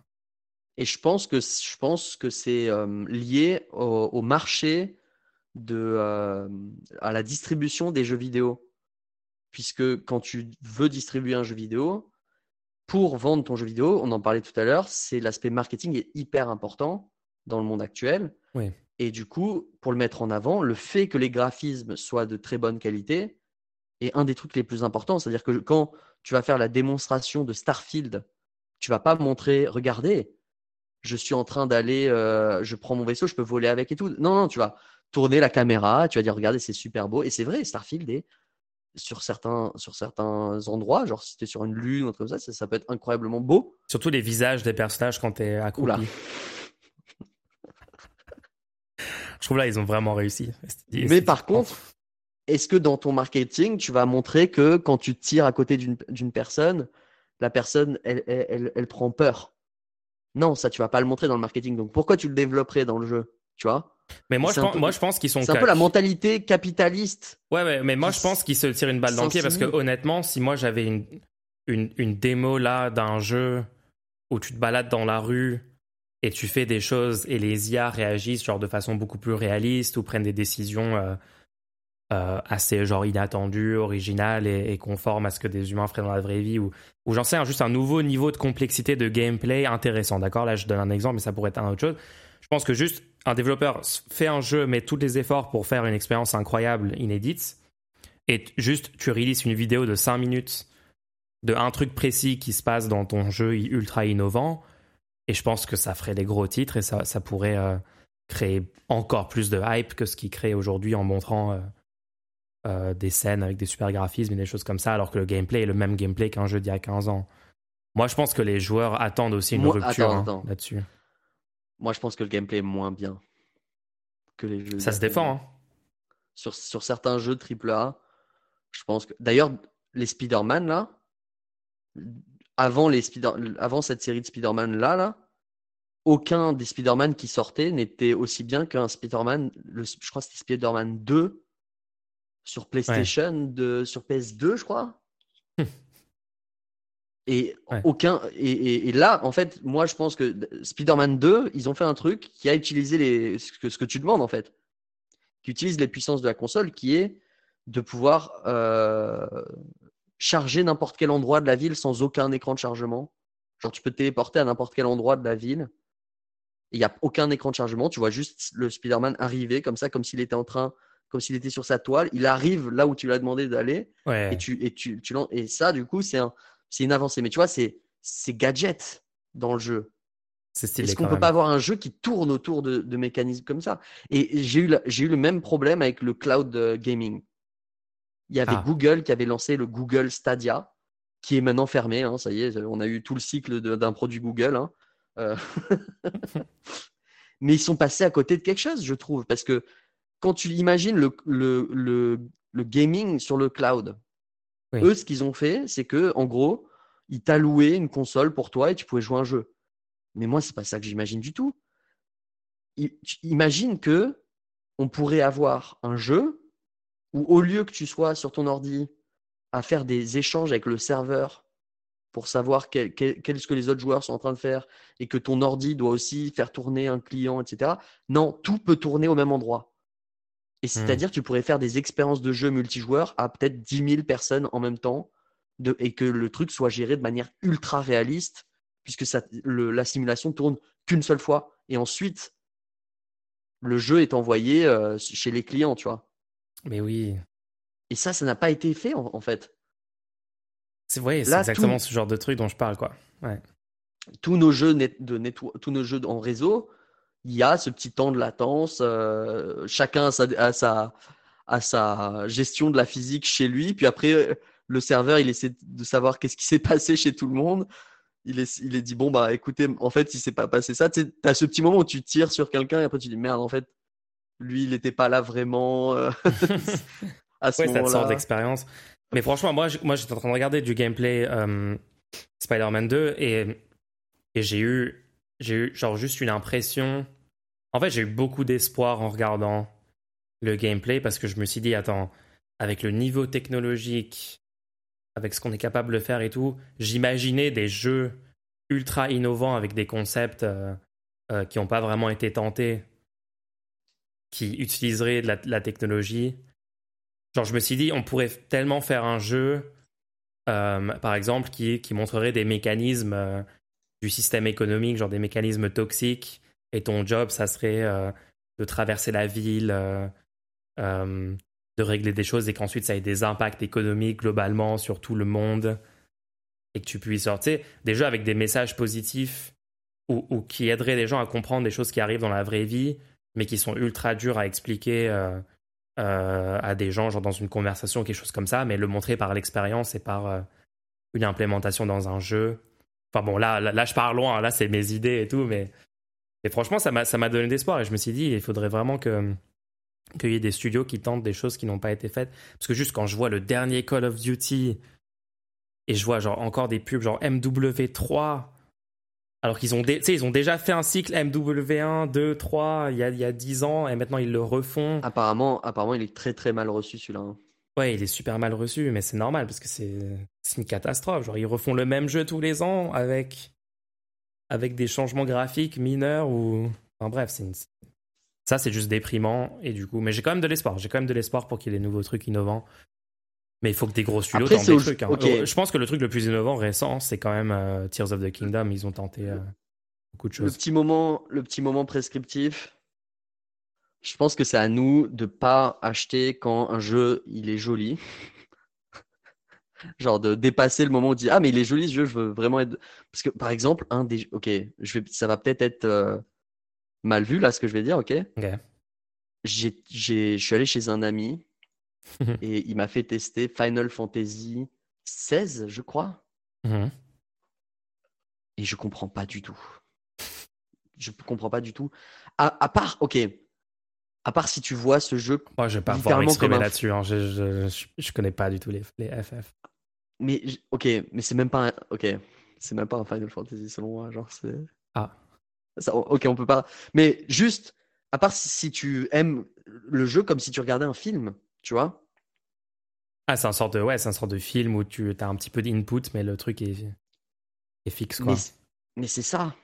Et je pense que, je pense que c'est euh, lié au, marché de, euh, à la distribution des jeux vidéo. Puisque quand tu veux distribuer un jeu vidéo, pour vendre ton jeu vidéo, on en parlait tout à l'heure, c'est l'aspect marketing est hyper important dans le monde actuel. Oui. Et du coup, pour le mettre en avant, le fait que les graphismes soient de très bonne qualité est un des trucs les plus importants. C'est-à-dire que quand tu vas faire la démonstration de Starfield, tu vas pas montrer, regardez, je suis en train d'aller, euh, je prends mon vaisseau, je peux voler avec et tout. Non, non, tu vas tourner la caméra, tu vas dire, regardez, c'est super beau. Et c'est vrai, Starfield est sur certains, sur certains endroits, genre si tu es sur une lune ou autre comme ça, ça, peut être incroyablement beau. Surtout les visages des personnages quand tu es accroupi. Je trouve là, ils ont vraiment réussi. Mais par contre, est-ce que dans ton marketing, tu vas montrer que quand tu tires à côté d'une personne, la personne, elle, elle, elle prend peur? Non, ça, tu vas pas le montrer dans le marketing. Donc, pourquoi tu le développerais dans le jeu Tu vois? Mais moi, je pense, moi, je pense qu'ils sont. C'est un peu la mentalité capitaliste. Ouais, ouais, mais moi, je pense qu'ils se tirent une balle dans le pied parce que honnêtement, si moi j'avais une, une, une démo là d'un jeu où tu te balades dans la rue et tu fais des choses et les IA réagissent genre de façon beaucoup plus réaliste ou prennent des décisions euh, euh, assez genre inattendues, originales et, conformes à ce que des humains feraient dans la vraie vie ou, j'en sais juste un nouveau niveau de complexité de gameplay intéressant. D'accord, là je donne un exemple, mais ça pourrait être un autre chose. Je pense que juste un développeur fait un jeu, met tous les efforts pour faire une expérience incroyable, inédite, et juste tu releases une vidéo de 5 minutes de un truc précis qui se passe dans ton jeu ultra innovant et je pense que ça ferait des gros titres et ça, ça pourrait euh, créer encore plus de hype que ce qu'il crée aujourd'hui en montrant euh, euh, des scènes avec des super graphismes et des choses comme ça, alors que le gameplay est le même gameplay qu'un jeu d'il y a 15 ans. Moi, je pense que les joueurs attendent aussi une rupture hein, là-dessus. Moi, je pense que le gameplay est moins bien que les jeux. Ça se défend. Hein. Sur, sur certains jeux AAA, je pense que. D'ailleurs, les Spider-Man, là, avant, les Spider avant cette série de Spider-Man là, là, aucun des Spider-Man qui sortaient n'était aussi bien qu'un Spider-Man, je crois que c'était Spider-Man 2 sur PlayStation, de, sur PS2, je crois. et aucun et, et, là, en fait, moi je pense que Spider-Man 2, ils ont fait un truc qui a utilisé les, ce, que, ce que tu demandes en fait, qui utilise les puissances de la console, qui est de pouvoir euh, charger n'importe quel endroit de la ville sans aucun écran de chargement. Genre, tu peux te téléporter à n'importe quel endroit de la ville. Il n'y a aucun écran de chargement. Tu vois juste le Spider-Man arriver comme ça, comme s'il était en train, comme s'il était sur sa toile. Il arrive là où tu l'as demandé d'aller. Et, tu, et, tu, tu, et ça, du coup, c'est un, une avancée. Mais tu vois, c'est gadget dans le jeu. Est-ce qu'on ne peut pas avoir un jeu qui tourne autour de, de mécanismes comme ça? Et j'ai eu, eu le même problème avec le cloud euh, gaming. Il y avait ah. Google qui avait lancé le Google Stadia, qui est maintenant fermé. Hein, ça y est, on a eu tout le cycle d'un produit Google. Hein. Euh, mais ils sont passés à côté de quelque chose, je trouve, parce que quand tu imagines le, le, le, gaming sur le cloud, eux, ce qu'ils ont fait, c'est que, en gros, ils t'allouaient une console pour toi et tu pouvais jouer un jeu. Mais moi, c'est pas ça que j'imagine du tout. Imagine que on pourrait avoir un jeu où au lieu que tu sois sur ton ordi à faire des échanges avec le serveur pour savoir quel, ce que les autres joueurs sont en train de faire et que ton ordi doit aussi faire tourner un client, etc. Non, tout peut tourner au même endroit. Et hmm. c'est-à-dire que tu pourrais faire des expériences de jeu multijoueurs à peut-être 10 000 personnes en même temps et que le truc soit géré de manière ultra réaliste puisque ça, la simulation tourne qu'une seule fois. Et ensuite, le jeu est envoyé euh, chez les clients, tu vois. Mais oui. Et ça, ça n'a pas été fait en, fait. C'est vrai, c'est exactement ce genre de truc dont je parle, quoi. Ouais. Tous nos jeux de tous nos jeux en réseau, il y a ce petit temps de latence. Euh, chacun a sa, a sa, gestion de la physique chez lui. Puis après, le serveur, il essaie de savoir qu'est-ce qui s'est passé chez tout le monde. Il est, il est dit bon bah écoutez, en fait, il s'est pas passé ça. Tu as ce petit moment où tu tires sur quelqu'un et après tu dis merde, en fait, lui, il n'était pas là vraiment euh, à ce moment-là. cette sorte d'expérience. Mais franchement, moi, moi j'étais en train de regarder du gameplay euh, Spider-Man 2 et, et j'ai eu, j'ai eu genre juste une impression. En fait, j'ai eu beaucoup d'espoir en regardant le gameplay parce que je me suis dit, attends, avec le niveau technologique, avec ce qu'on est capable de faire et tout, j'imaginais des jeux ultra innovants avec des concepts euh, qui n'ont pas vraiment été tentés qui utiliserait de la, technologie. Genre, je me suis dit, on pourrait tellement faire un jeu, euh, par exemple, qui, montrerait des mécanismes euh, du système économique, genre des mécanismes toxiques, et ton job, ça serait euh, de traverser la ville, de régler des choses, et qu'ensuite ça ait des impacts économiques globalement sur tout le monde, et que tu puisses sortir des jeux avec des messages positifs ou qui aideraient les gens à comprendre des choses qui arrivent dans la vraie vie mais qui sont ultra durs à expliquer euh, euh, à des gens, genre dans une conversation quelque chose comme ça, mais le montrer par l'expérience et par euh, une implémentation dans un jeu. Enfin bon, là, là, je pars loin, là, c'est mes idées et tout, mais franchement, ça m'a donné d'espoir et je me suis dit, il faudrait vraiment que qu'il y ait des studios qui tentent des choses qui n'ont pas été faites. Parce que juste quand je vois le dernier Call of Duty et je vois genre encore des pubs genre MW3 Alors qu'ils ont, ils ont déjà fait un cycle MW1, 2, 3 il y a, il y a 10 ans et maintenant ils le refont. Apparemment, apparemment il est très très mal reçu celui-là. hein. Ouais, il est super mal reçu, mais c'est normal parce que c'est c'est une catastrophe. Genre, ils refont le même jeu tous les ans avec, avec des changements graphiques mineurs ou. Enfin bref, une- ça c'est juste déprimant et du coup. Mais j'ai quand même de l'espoir. J'ai quand même de l'espoir pour qu'il y ait des nouveaux trucs innovants. Mais il faut que des gros studios Après, tentent des trucs. hein. ok. Euh, Je pense que le truc le plus innovant récent, c'est quand même euh, Tears of the Kingdom. Ils ont tenté euh, beaucoup de Le choses. petit moment, le petit moment prescriptif. Je pense que c'est à nous de pas acheter quand un jeu il est joli. Genre de dépasser le moment où on dit ah mais il est joli ce jeu, je veux vraiment être. Parce que par exemple un des, ok, je vais, ça va peut-être être euh, mal vu là ce que je vais dire, ok? Ok. J'ai, j'ai, je suis allé chez un ami et il m'a fait tester Final Fantasy 16, je crois. Mhm. Et je comprends pas du tout. Je comprends pas du tout. À, à part, ok. À part si tu vois ce jeu, Moi, je vais pas pouvoir m'exprimer un- là-dessus. hein. Je, je, je, je connais pas du tout les, les FF. mais ok, mais c'est même pas un, ok, c'est même pas un Final Fantasy selon moi, genre c'est. Ah. Ça, ok, on peut pas. Mais juste, à part si, si tu aimes le jeu comme si tu regardais un film, tu vois? Ah, c'est un sorte de, ouais, c'est un sorte de film où tu as un petit peu d'input, mais le truc est, est fixe, quoi. Mais, c'est ça.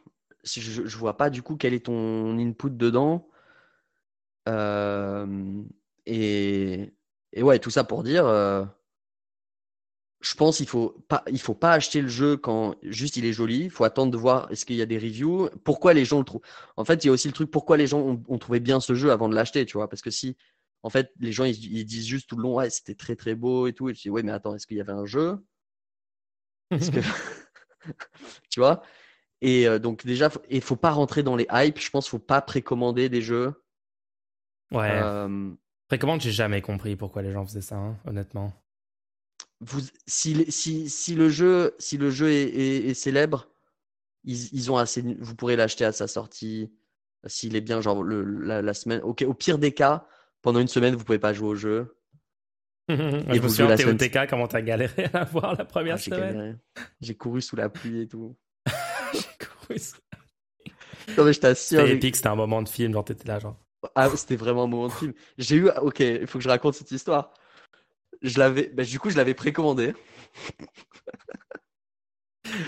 Je, je je vois pas du coup quel est ton input dedans. Euh, et, et ouais, tout ça pour dire, euh, je pense qu'il faut pas, il faut pas acheter le jeu quand juste il est joli. Il faut attendre de voir est-ce qu'il y a des reviews. Pourquoi les gens le trouvent? En fait, il y a aussi le truc pourquoi les gens ont, ont trouvé bien ce jeu avant de l'acheter, tu vois? Parce que si, en fait, les gens ils, ils disent juste tout le long, ouais, c'était très très beau et tout. Et tu dis, ouais, mais attends, est-ce qu'il y avait un jeu? Que... tu vois? Et euh, donc déjà, il faut pas rentrer dans les hypes. Je pense qu'il faut pas précommander des jeux. Ouais. Euh, Précommande, j'ai jamais compris pourquoi les gens faisaient ça, hein, honnêtement. vous, si, si, si le jeu, si le jeu est, est- est célèbre, ils, ils ont assez. Vous pourrez l'acheter à sa sortie. S'il est bien, genre le, la, la semaine. Ok, au pire des cas, pendant une semaine, vous pouvez pas jouer au jeu. je vous me souviens, la TK, comment t'as galéré à voir la Ah, première J'ai semaine. J'ai couru sous la pluie et tout. J'ai couru sous- Non mais je t'assure. C'était épique, c'était un moment de film, genre t'étais là, genre. Ah, c'était vraiment un moment de film. J'ai eu, ok, il faut que je raconte cette histoire. Je l'avais, bah, du coup, je l'avais précommandé.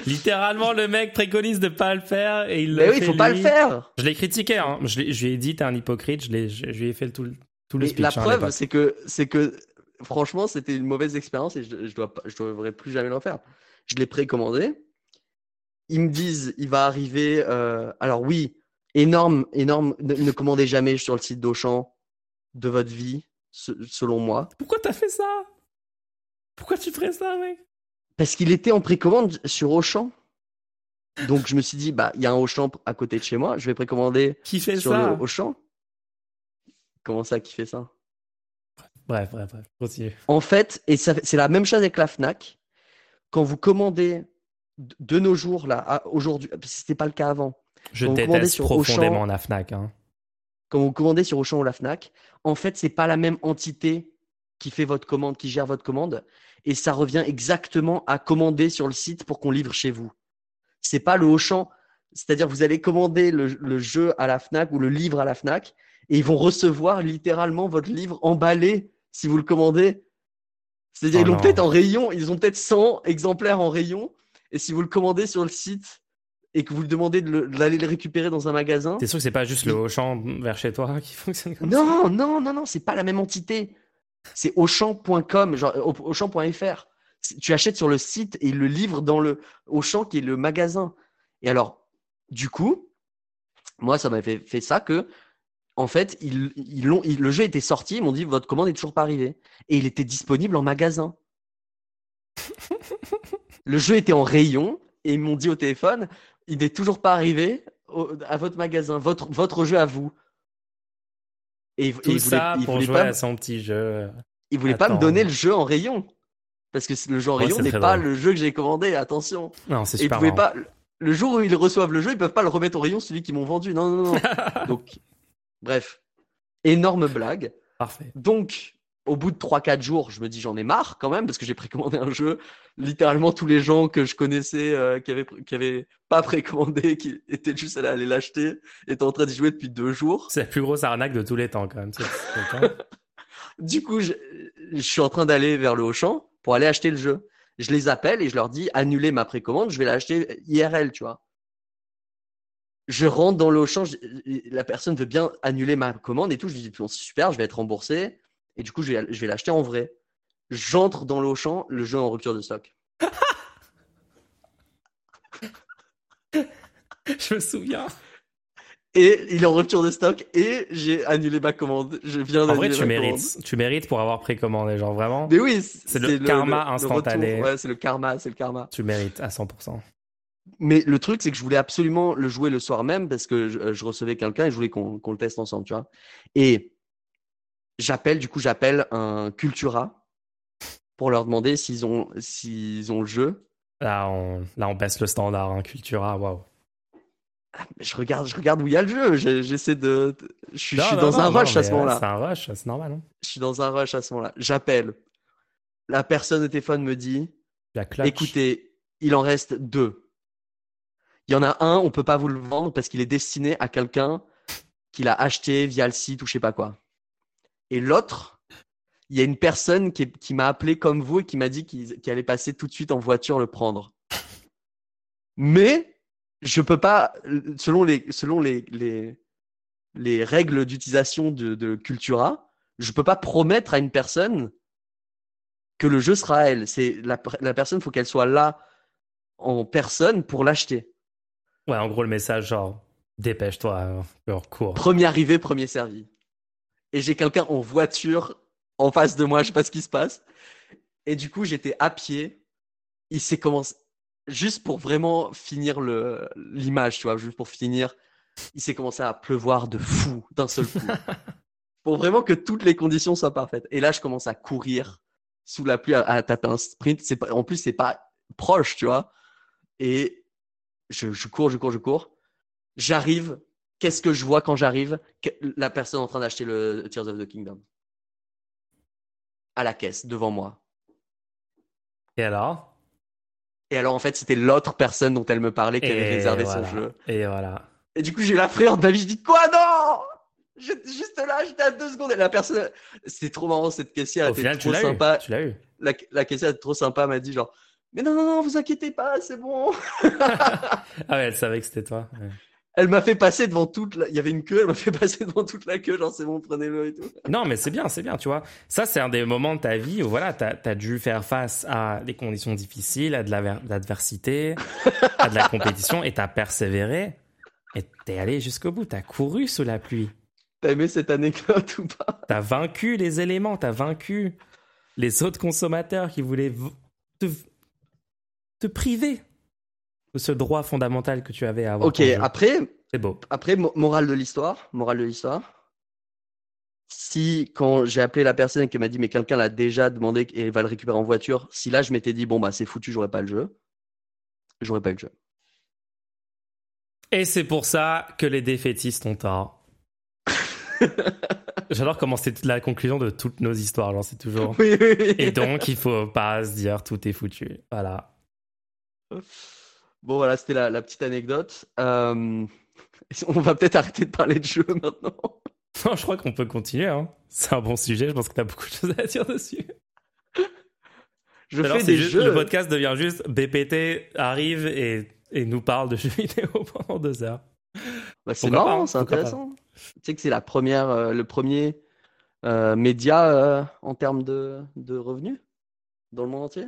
Littéralement, le mec préconise de pas le faire et il Mais oui, il faut pas le faire. Je l'ai critiqué, hein. Je, lui ai dit, t'es un hypocrite, je, lui ai fait le, tout, tout le Mais speech. la hein, preuve, c'est que, c'est que, franchement, c'était une mauvaise expérience et je, je dois je devrais plus jamais le refaire. Je l'ai précommandé. Ils me disent, il va arriver. euh, alors oui, énorme, énorme. Ne, ne commandez jamais sur le site d'Auchan de votre vie, se- selon moi, Pourquoi t'as fait ça? Pourquoi tu ferais ça, mec? Parce qu'il était en précommande sur Auchan. Donc je me suis dit, bah, il y a un Auchan à côté de chez moi, je vais précommander Qui fait sur ça? le Auchan. Comment ça, qui fait ça Bref, bref, bref. Continue. En fait, et c'est la même chose avec la Fnac. Quand vous commandez de de nos jours, là, aujourd'hui, c'était pas le cas avant, Je Quand déteste sur profondément Auchan- la Fnac. Hein. quand vous commandez sur Auchan ou la Fnac, en fait, c'est pas la même entité qui fait votre commande, qui gère votre commande, et ça revient exactement à commander sur le site pour qu'on livre chez vous. C'est pas le Auchan, c'est-à-dire vous allez commander le, le jeu à la Fnac ou le livre à la Fnac, et ils vont recevoir littéralement votre livre emballé si vous le commandez. C'est-à-dire Oh ils l'ont non. peut-être en rayon, ils ont peut-être 100 exemplaires en rayon, et si vous le commandez sur le site et que vous le demandez de le- d'aller le récupérer dans un magasin, T'es sûr que c'est pas juste le Auchan vers chez toi qui fonctionne comme ça? non, non, non, non, c'est pas la même entité. C'est Auchan.com, genre Auchan.fr. Tu achètes sur le site et le livrent dans le Auchan qui est le magasin. Et alors, du coup, moi, ça m'avait fait, fait ça que, en fait, ils, ils l'ont, ils- le jeu était sorti, ils m'ont dit votre commande est toujours pas arrivée. Et il était disponible en magasin. le jeu était en rayon et ils m'ont dit au téléphone il n'est toujours pas arrivé au- à votre magasin, votre, votre jeu à vous. Et, et Tout ils voulaient- ça ils pour voulaient jouer pas, à son petit jeu. ils voulaient pas me Attends. donner le jeu en rayon. Parce que le jeu en Ouais, rayon n'est pas drôle. le jeu que j'ai commandé, attention. Non, c'est Et ils super pouvaient marrant. pas, le jour où ils reçoivent le jeu, ils peuvent pas le remettre au rayon, celui qu'ils m'ont vendu. Non, non, non. Donc, bref. Énorme blague. Parfait. Donc, au bout de 3-4 jours, je me dis j'en ai marre quand même parce que j'ai précommandé un jeu. Littéralement, tous les gens que je connaissais euh, qui, avaient, qui avaient pas précommandé, qui étaient juste allés aller l'acheter, étaient en train d'y jouer depuis deux jours. C'est la plus grosse arnaque de tous les temps quand même. du coup, je, je, suis en train d'aller vers le Auchan pour aller acheter le jeu. Je les appelle et je leur dis annulez ma précommande, je vais l'acheter IRL, tu vois. Je rentre dans le Auchan, la personne veut bien annuler ma commande et tout. Je lui dis bon, super, je vais être remboursé et du coup, je vais, je vais l'acheter en vrai. J'entre dans l'Auchan, le jeu en rupture de stock. je me souviens. Et il est en rupture de stock et j'ai annulé ma commande. Je viens En vrai, tu mérites. Tu mérites pour avoir précommandé, genre vraiment? Mais oui, c'est le, karma instantané. ouais, c'est le karma, c'est le karma. Tu mérites à 100%. Mais le truc, c'est que je voulais absolument le jouer le soir même parce que je, recevais quelqu'un et je voulais qu'on le teste ensemble, tu vois. Et j'appelle, du coup, j'appelle un Cultura pour leur demander s'ils ont, s'ils ont le jeu. Là, on, là, on baisse le standard, un Cultura, waouh. Ah, je regarde, je regarde où il y a le jeu. J'essaie de. Je suis, dans un rush à ce moment-là. C'est un rush, c'est normal. Hein. Je suis dans un rush à ce moment-là. J'appelle. La personne au téléphone me dit Écoutez, il en reste deux. Il y en a un, on peut pas vous le vendre parce qu'il est destiné à quelqu'un qui l'a acheté via le site ou je sais pas quoi. Et l'autre, il y a une personne qui, m'a appelé comme vous et qui m'a dit qu'il allait passer tout de suite en voiture le prendre. Mais je peux pas, selon les, règles d'utilisation de, Cultura, je peux pas promettre à une personne que le jeu sera elle. C'est la, la personne, faut qu'elle soit là en personne pour l'acheter. Ouais, en gros le message genre dépêche-toi, cours. Premier arrivé, premier servi et j'ai quelqu'un en voiture en face de moi, je sais pas ce qui se passe. Et du coup, j'étais à pied. Il s'est commencé, juste pour vraiment finir le, l'image, tu vois, juste pour finir, il s'est commencé à pleuvoir de fou d'un seul coup. pour vraiment que toutes les conditions soient parfaites. Et là, je commence à courir sous la pluie, à, taper un sprint. C'est pas, en plus, c'est pas proche, tu vois. Et je, je cours, je cours, je cours. J'arrive qu'est-ce que je vois quand j'arrive? La personne en train d'acheter le Tears of the Kingdom. À la caisse, devant moi. Et alors? Et alors, en fait, c'était l'autre personne dont elle me parlait qui avait réservé son jeu. Et voilà. Et du coup, j'ai la frère de ma vie. Je dis Quoi? Non Juste là, j'étais à deux secondes. Et la personne, c'est trop marrant, cette caissière. Au était trop sympa. Tu l'as eu. La, la caissière était trop sympa, m'a dit genre Mais non, non, non, vous inquiétez pas, c'est bon. ah ouais, elle savait que c'était toi. Elle m'a fait passer devant toute la... Il y avait une queue, elle m'a fait passer devant toute la queue, genre c'est bon, prenez-le et tout. Non, mais c'est bien, c'est bien, tu vois. Ça, c'est un des moments de ta vie où voilà, t'as as dû faire face à des conditions difficiles, à de l'adversité, à de la compétition, et t'as persévéré, et t'es allé jusqu'au bout, t'as couru sous la pluie. T'as aimé cette anecdote ou pas? T'as vaincu les éléments, t'as vaincu les autres consommateurs qui voulaient te, te priver ce droit fondamental que tu avais à avoir. Ok, après, c'est beau. Après, morale de l'histoire, morale de l'histoire. Si quand j'ai appelé la personne qui m'a dit mais quelqu'un l'a déjà demandé et va le récupérer en voiture, si là je m'étais dit bon bah c'est foutu, j'aurais pas le jeu, j'aurais pas le jeu. Et c'est pour ça que les défaitistes ont tort. J'adore comment c'est la conclusion de toutes nos histoires, genre c'est toujours. Oui, oui, oui. Et donc il faut pas se dire tout est foutu. Voilà. Bon, voilà, c'était la, petite anecdote. Euh, on va peut-être arrêter de parler de jeu maintenant. Non, je crois qu'on peut continuer. Hein. C'est un bon sujet. Je pense que tu as beaucoup de choses à dire dessus. Je fais des jeux. Le podcast devient juste BPT arrive et, et nous parle de jeux vidéo pendant deux heures. Bah, c'est marrant, c'est intéressant. Tu sais que c'est la première, euh, le premier euh, média en termes de, de revenus dans le monde entier?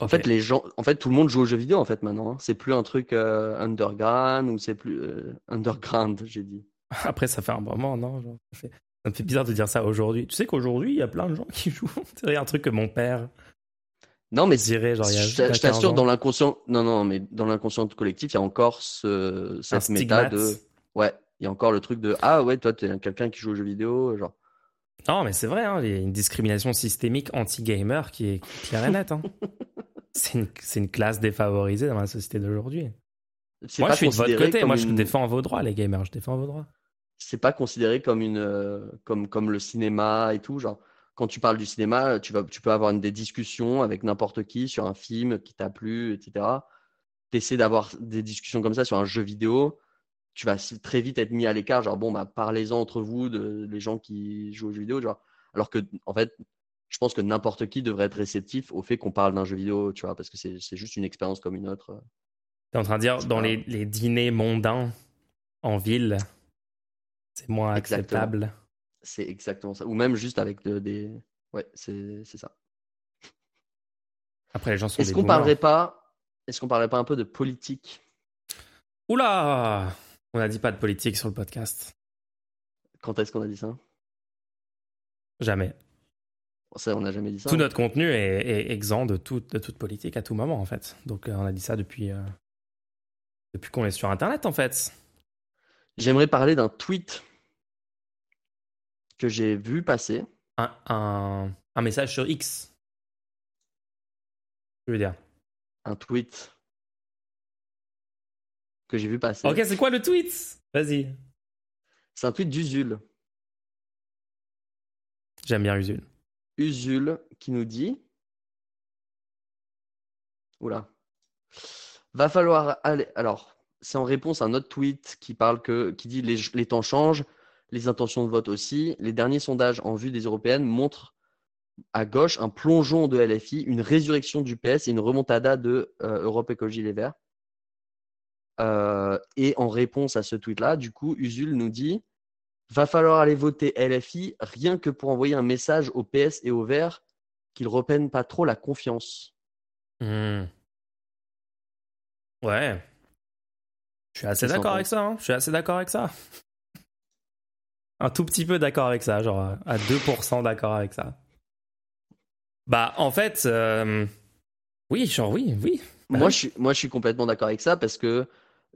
En fait, les gens, en fait, tout le monde joue aux jeux vidéo en fait maintenant. Hein. C'est plus un truc euh, underground ou c'est plus euh, underground, j'ai dit. Après, ça fait un moment, non ça, me fait bizarre de dire ça aujourd'hui. Tu sais qu'aujourd'hui, il y a plein de gens qui jouent. C'est un truc que mon père. Non, mais dirait, genre, je, t'assure, dans l'inconscient, non, non, mais dans l'inconscient collectif, il y a encore ce, cette méta de, ouais, il y a encore le truc de, ah ouais, toi, t'es quelqu'un qui joue aux jeux vidéo, genre. Non, mais c'est vrai, hein, il y a une discrimination systémique anti-gamer qui est claire et nette. Hein. c'est une, une, classe défavorisée dans la société d'aujourd'hui. Moi, je suis de votre côté. Moi, je défends vos droits, les gamers. Je défends vos droits. c'est pas considéré comme une euh, comme comme le cinéma et tout genre quand tu parles du cinéma tu vas tu peux avoir des discussions avec n'importe qui sur un film qui t'a plu etc tu essaies d'avoir des discussions comme ça sur un jeu vidéo tu vas très vite être mis à l'écart genre bon bah parlez-en entre vous de les gens qui jouent aux jeux vidéo genre alors que en fait je pense que n'importe qui devrait être réceptif au fait qu'on parle d'un jeu vidéo tu vois parce que c'est juste une expérience comme une autre tu es en train de dire dans les, les dîners mondains en ville c'est moins acceptable. C'est exactement ça. Ou même juste avec des. Ouais, c'est ça. Après, les gens sont. Est-ce qu'on parlerait pas Est-ce qu'on parlerait pas un peu de politique? Oula On n'a dit pas de politique sur le podcast. Quand est-ce qu'on a dit ça? Jamais. Ça, on n'a jamais dit ça. Tout hein. notre contenu est, exempt de, tout, de, toute politique à tout moment, en fait. Donc, euh, on a dit ça depuis, euh, depuis qu'on est sur Internet, en fait. J'aimerais parler d'un tweet que j'ai vu passer. Un, un, message sur X. Je veux dire. Un tweet que j'ai vu passer. Ok, c'est quoi le tweet? Vas-y. C'est un tweet d'Usul. J'aime bien Usul. Usul qui nous dit. Oula. Va falloir aller. Alors, c'est en réponse à un autre tweet qui parle que, qui dit les, les temps changent, les intentions de vote aussi. Les derniers sondages en vue des européennes montrent à gauche un plongeon de LFI, une résurrection du PS et une remontada de euh, Europe Écologie Les Verts. Euh, et en réponse à ce tweet-là, du coup, Usul nous dit va falloir aller voter LFI rien que pour envoyer un message au PS et aux Verts qu'ils reprennent pas trop la confiance. Mmh. Ouais, je suis assez d'accord avec ça. Hein. Je suis assez d'accord avec ça. Un tout petit peu d'accord avec ça, genre à 2% d'accord avec ça. Bah, en fait, euh, oui, genre oui, oui. Bah moi, je suis, moi, je suis complètement d'accord avec ça parce que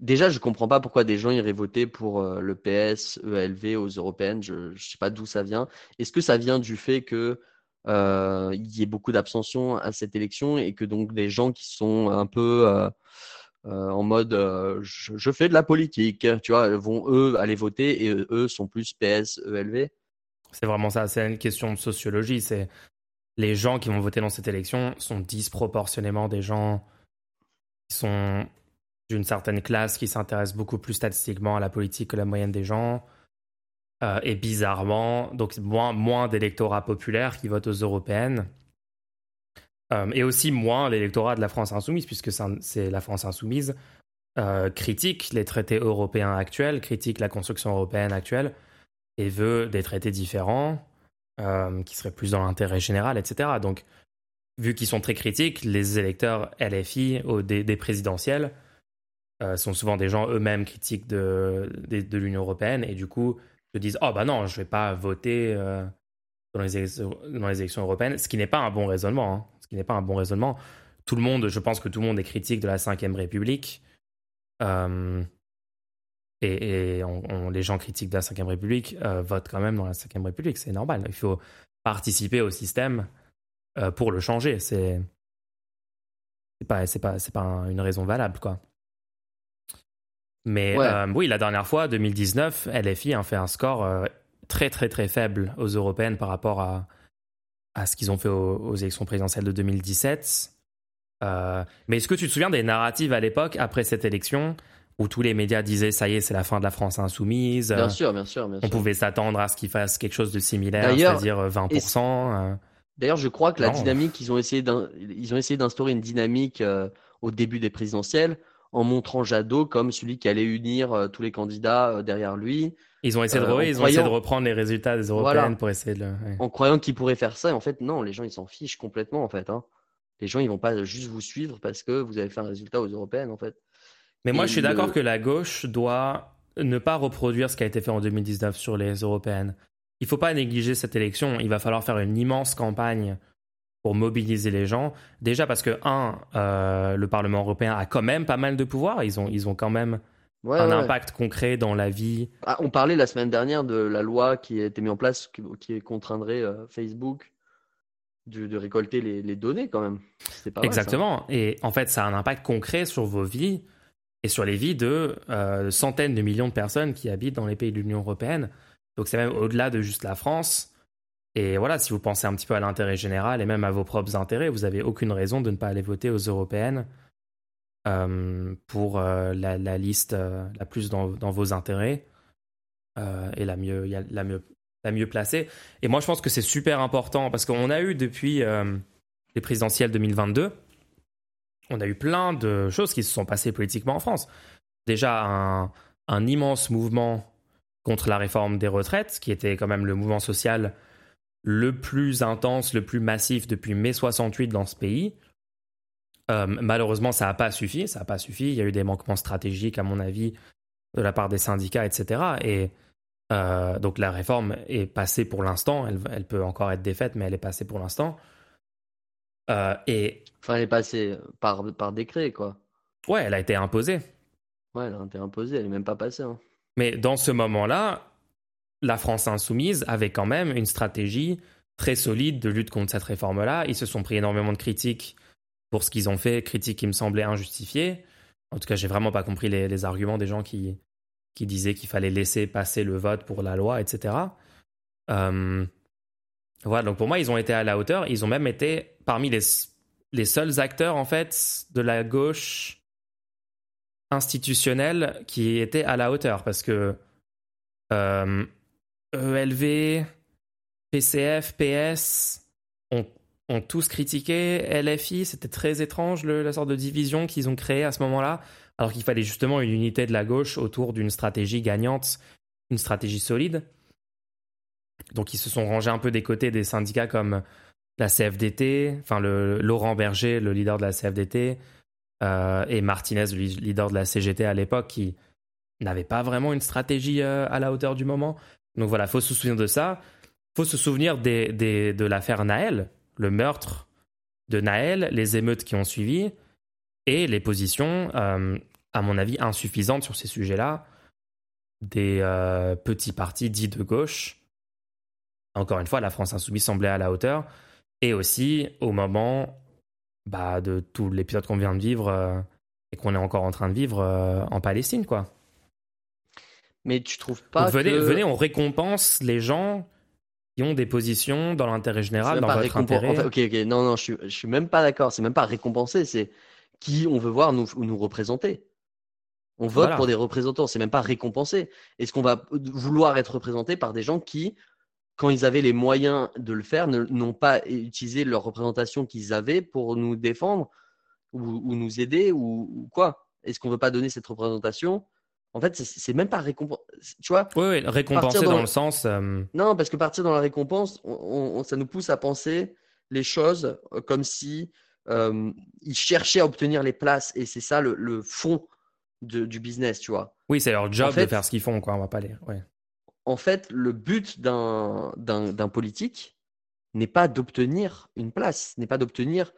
déjà, je comprends pas pourquoi des gens iraient voter pour euh, le PS, ELV aux européennes. Je, ne sais pas d'où ça vient. Est-ce que ça vient du fait que euh, y ait beaucoup d'abstention à cette élection et que donc des gens qui sont un peu euh, en mode je, fais de la politique, tu vois, vont eux aller voter et eux sont plus PS, ELV. C'est vraiment ça, c'est une question de sociologie. C'est les gens qui vont voter dans cette élection sont disproportionnellement des gens qui sont d'une certaine classe, qui s'intéressent beaucoup plus statistiquement à la politique que la moyenne des gens. Euh, et bizarrement, donc moins, moins d'électorat populaire qui votent aux européennes. Euh, et aussi moins l'électorat de la France insoumise, puisque c'est la France insoumise euh, critique les traités européens actuels, critique la construction européenne actuelle, et veut des traités différents, euh, qui seraient plus dans l'intérêt général, etc. Donc, vu qu'ils sont très critiques, les électeurs LFI au, des, présidentielles sont souvent des gens eux-mêmes critiques de, de, l'Union européenne, et du coup, se disent Oh, bah non, je vais pas voter dans les, dans les élections européennes, ce qui n'est pas un bon raisonnement. Hein qui n'est pas un bon raisonnement. Tout le monde, je pense que tout le monde est critique de la Ve République. Euh, et, les gens critiques de la Ve République euh, votent quand même dans la Ve République. C'est normal. Il faut participer au système euh, pour le changer. C'est pas pas pas une raison valable quoi. Mais oui, la dernière fois, 2019, LFI a fait un score très très très faible aux européennes par rapport à à ce qu'ils ont fait aux, élections présidentielles de 2017. Euh, mais est-ce que tu te souviens des narratives à l'époque, après cette élection, où tous les médias disaient ça y est, c'est la fin de la France insoumise Bien sûr, bien sûr. on pouvait s'attendre à ce qu'ils fassent quelque chose de similaire, c'est-à-dire 20%. Euh. D'ailleurs, je crois que la dynamique, ils ont essayé d'instaurer une dynamique euh, au début des présidentielles en montrant Jadot comme celui qui allait unir tous les candidats derrière lui. Ils ont essayé de, euh, ils ont essayé de reprendre les résultats des européennes pour essayer de. En croyant qu'ils pourraient faire ça, en fait, non, les gens ils s'en fichent complètement en fait. Hein. Les gens ils vont pas juste vous suivre parce que vous avez fait un résultat aux européennes en fait. Mais moi je suis d'accord que la gauche doit ne pas reproduire ce qui a été fait en 2019 sur les européennes. Il faut pas négliger cette élection. Il va falloir faire une immense campagne pour mobiliser les gens. Déjà parce que un, euh, le Parlement européen a quand même pas mal de pouvoir. Ils ont, ils ont quand même un impact concret dans la vie. Ah, on parlait la semaine dernière de la loi qui a été mise en place, qui, contraindrait euh, Facebook de, récolter les, données quand même. Pas Exactement. Et en fait, ça a un impact concret sur vos vies. et sur les vies de centaines de millions de personnes qui habitent dans les pays de l'Union européenne. Donc c'est même au-delà de juste la France. Et voilà, si vous pensez un petit peu à l'intérêt général et même à vos propres intérêts, vous n'avez aucune raison de ne pas aller voter aux européennes euh, pour euh, la, liste euh, la plus dans, vos intérêts et la mieux, la, mieux, la mieux placée. Et moi, je pense que c'est super important parce qu'on a eu depuis les présidentielles 2022, on a eu plein de choses qui se sont passées politiquement en France. Déjà, un, un immense mouvement contre la réforme des retraites, qui était quand même le mouvement social le plus intense, le plus massif depuis mai 68 dans ce pays. Euh, malheureusement, ça n'a pas suffi. Ça n'a pas suffi. Il y a eu des manquements stratégiques, à mon avis, de la part des syndicats, etc. Et euh, donc la réforme est passée pour l'instant. Elle, peut encore être défaite, mais elle est passée pour l'instant. Euh, et enfin, elle est passée par, par décret, quoi. Ouais, elle a été imposée. Ouais, elle a été imposée. Elle n'est même pas passée. Hein. Mais dans ce moment-là, la France insoumise avait quand même une stratégie très solide de lutte contre cette réforme-là. Ils se sont pris énormément de critiques pour ce qu'ils ont fait, critiques qui me semblaient injustifiées. En tout cas, j'ai vraiment pas compris les, arguments des gens qui, qui disaient qu'il fallait laisser passer le vote pour la loi, etc. Euh, voilà, donc pour moi, ils ont été à la hauteur. Ils ont même été parmi les, les seuls acteurs, en fait, de la gauche institutionnelle qui étaient à la hauteur. Parce que euh, ELV, PCF, PS ont, tous critiqué LFI. C'était très étrange la sorte de division qu'ils ont créée à ce moment-là, alors qu'il fallait justement une unité de la gauche autour d'une stratégie gagnante, une stratégie solide. Donc ils se sont rangés un peu des côtés des syndicats comme la CFDT, enfin Laurent Berger, le leader de la CFDT, euh, et Martinez, le leader de la CGT à l'époque, qui n'avait pas vraiment une stratégie euh, à la hauteur du moment. Donc voilà, il faut se souvenir de ça. Faut se souvenir des, de l'affaire Naël, le meurtre de Naël, les émeutes qui ont suivi et les positions, euh, à mon avis, insuffisantes sur ces sujets-là des euh, petits partis dits de gauche. Encore une fois, la France insoumise semblait à la hauteur. Et aussi au moment bah, de tout l'épisode qu'on vient de vivre euh, et qu'on est encore en train de vivre en Palestine, quoi. Mais tu trouves pas venez, venez, on récompense les gens qui ont des positions dans l'intérêt général, dans votre intérêt. ok, ok, non, non, je suis, je suis même pas d'accord. C'est même pas récompenser, c'est qui on veut voir nous, nous représenter. On vote pour des représentants, c'est même pas récompenser. Est-ce qu'on va vouloir être représenté par des gens qui, quand ils avaient les moyens de le faire, n'ont pas utilisé leur représentation qu'ils avaient pour nous défendre ou, nous aider ou, ou quoi? Est-ce qu'on veut pas donner cette représentation en fait, c'est même pas récompense. Tu vois Oui, récompenser dans, le sens. Euh, non, parce que partir dans la récompense, ça nous pousse à penser les choses euh, comme si euh, ils cherchaient à obtenir les places et c'est ça le, fond du business, tu vois. Oui, c'est leur job de faire ce qu'ils font, quoi. On va pas les. Ouais. En fait, le but d'un politique n'est pas d'obtenir une place, n'est pas d'obtenir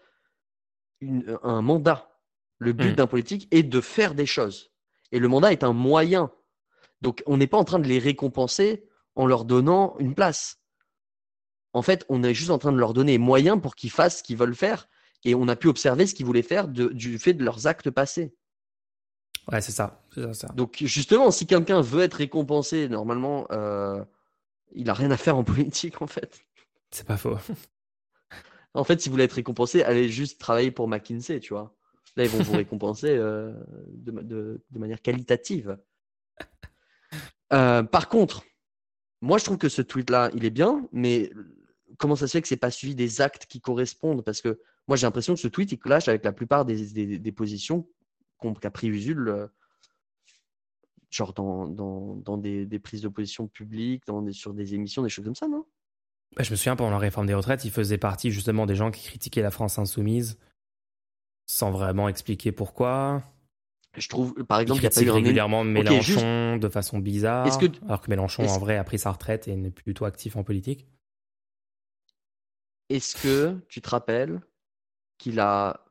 un mandat. Le but hmm. d'un politique est de faire des choses. Et le mandat est un moyen. Donc, on n'est pas en train de les récompenser en leur donnant une place. En fait, on est juste en train de leur donner moyens pour qu'ils fassent ce qu'ils veulent faire. Et on a pu observer ce qu'ils voulaient faire du fait de leurs actes passés. Ouais, c'est ça. Donc, justement, si quelqu'un veut être récompensé, normalement, euh, il n'a rien à faire en politique, en fait. C'est pas faux. en fait, si vous voulez être récompensé, allez juste travailler pour McKinsey, tu vois. Ils vont vous récompenser euh, de, manière qualitative. Euh, par contre, moi, je trouve que ce tweet-là, il est bien, mais comment ça se fait que c'est pas suivi des actes qui correspondent? Parce que moi, j'ai l'impression que ce tweet, il clash avec la plupart des, positions qu'a pris Usul, euh, genre dans, dans, des, prises de position publiques, dans sur des émissions, des choses comme ça, non? Bah, Je me souviens, pendant la réforme des retraites, il faisait partie justement des gens qui critiquaient la France insoumise sans vraiment expliquer pourquoi. Je trouve, par exemple, il y a pas eu régulièrement Mélenchon de façon bizarre, alors que Mélenchon, en vrai, a pris sa retraite et n'est plus du tout actif en politique. Est-ce que tu te rappelles qu'il a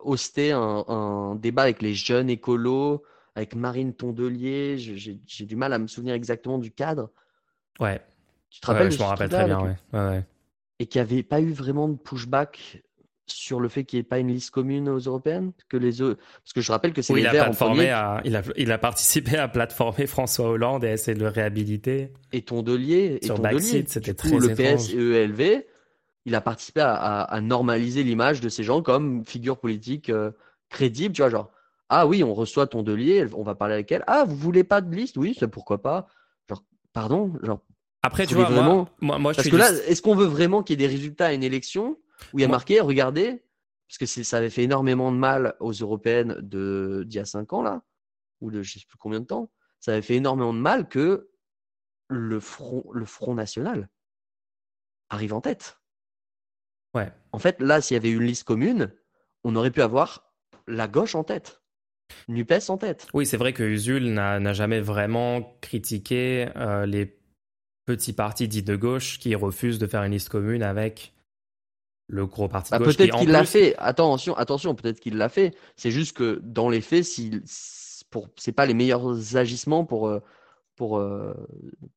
hosté un, débat avec les jeunes écolos, avec Marine Tondelier? J'ai du mal à me souvenir exactement du cadre. Ouais. Tu te rappelles Je m'en rappelle très bien, ouais. ouais, Et qu'il n'y avait pas eu vraiment de pushback sur le fait qu'il n'y ait pas une liste commune aux européennes que les Parce que je rappelle que c'est oui, les il Verts a. À, il, a, il a participé à plateformer François Hollande et à essayer de le réhabiliter. Et Tondelier. Sur Tondelier. c'était très le. PS et ELV, il a participé à, à, normaliser l'image de ces gens comme figure politique euh, crédible. Tu vois, genre, ah oui, on reçoit Tondelier, on va parler avec elle. Ah, vous voulez pas de liste? Oui, c'est pourquoi pas. Genre, pardon, genre. Après, tu vois, vraiment... moi, moi, je Parce que là, est-ce qu'on veut vraiment qu'il y ait des résultats à une élection? Où il y a marqué, regardez, parce que ça avait fait énormément de mal aux européennes d'il y a cinq ans là, ou de je sais plus combien de temps, ça avait fait énormément de mal que le front, le front national arrive en tête. Ouais. En fait, là, s'il y avait une liste commune, on aurait pu avoir la gauche en tête, Nupes en tête. Oui, c'est vrai que Usul n'a jamais vraiment critiqué euh, les petits partis dits de gauche qui refusent de faire une liste commune avec le gros parti bah. Peut-être qu'il l'a fait. Attention, attention, peut-être qu'il l'a fait. C'est juste que dans les faits, si, pour, c'est pas les meilleurs agissements pour, euh, pour, euh,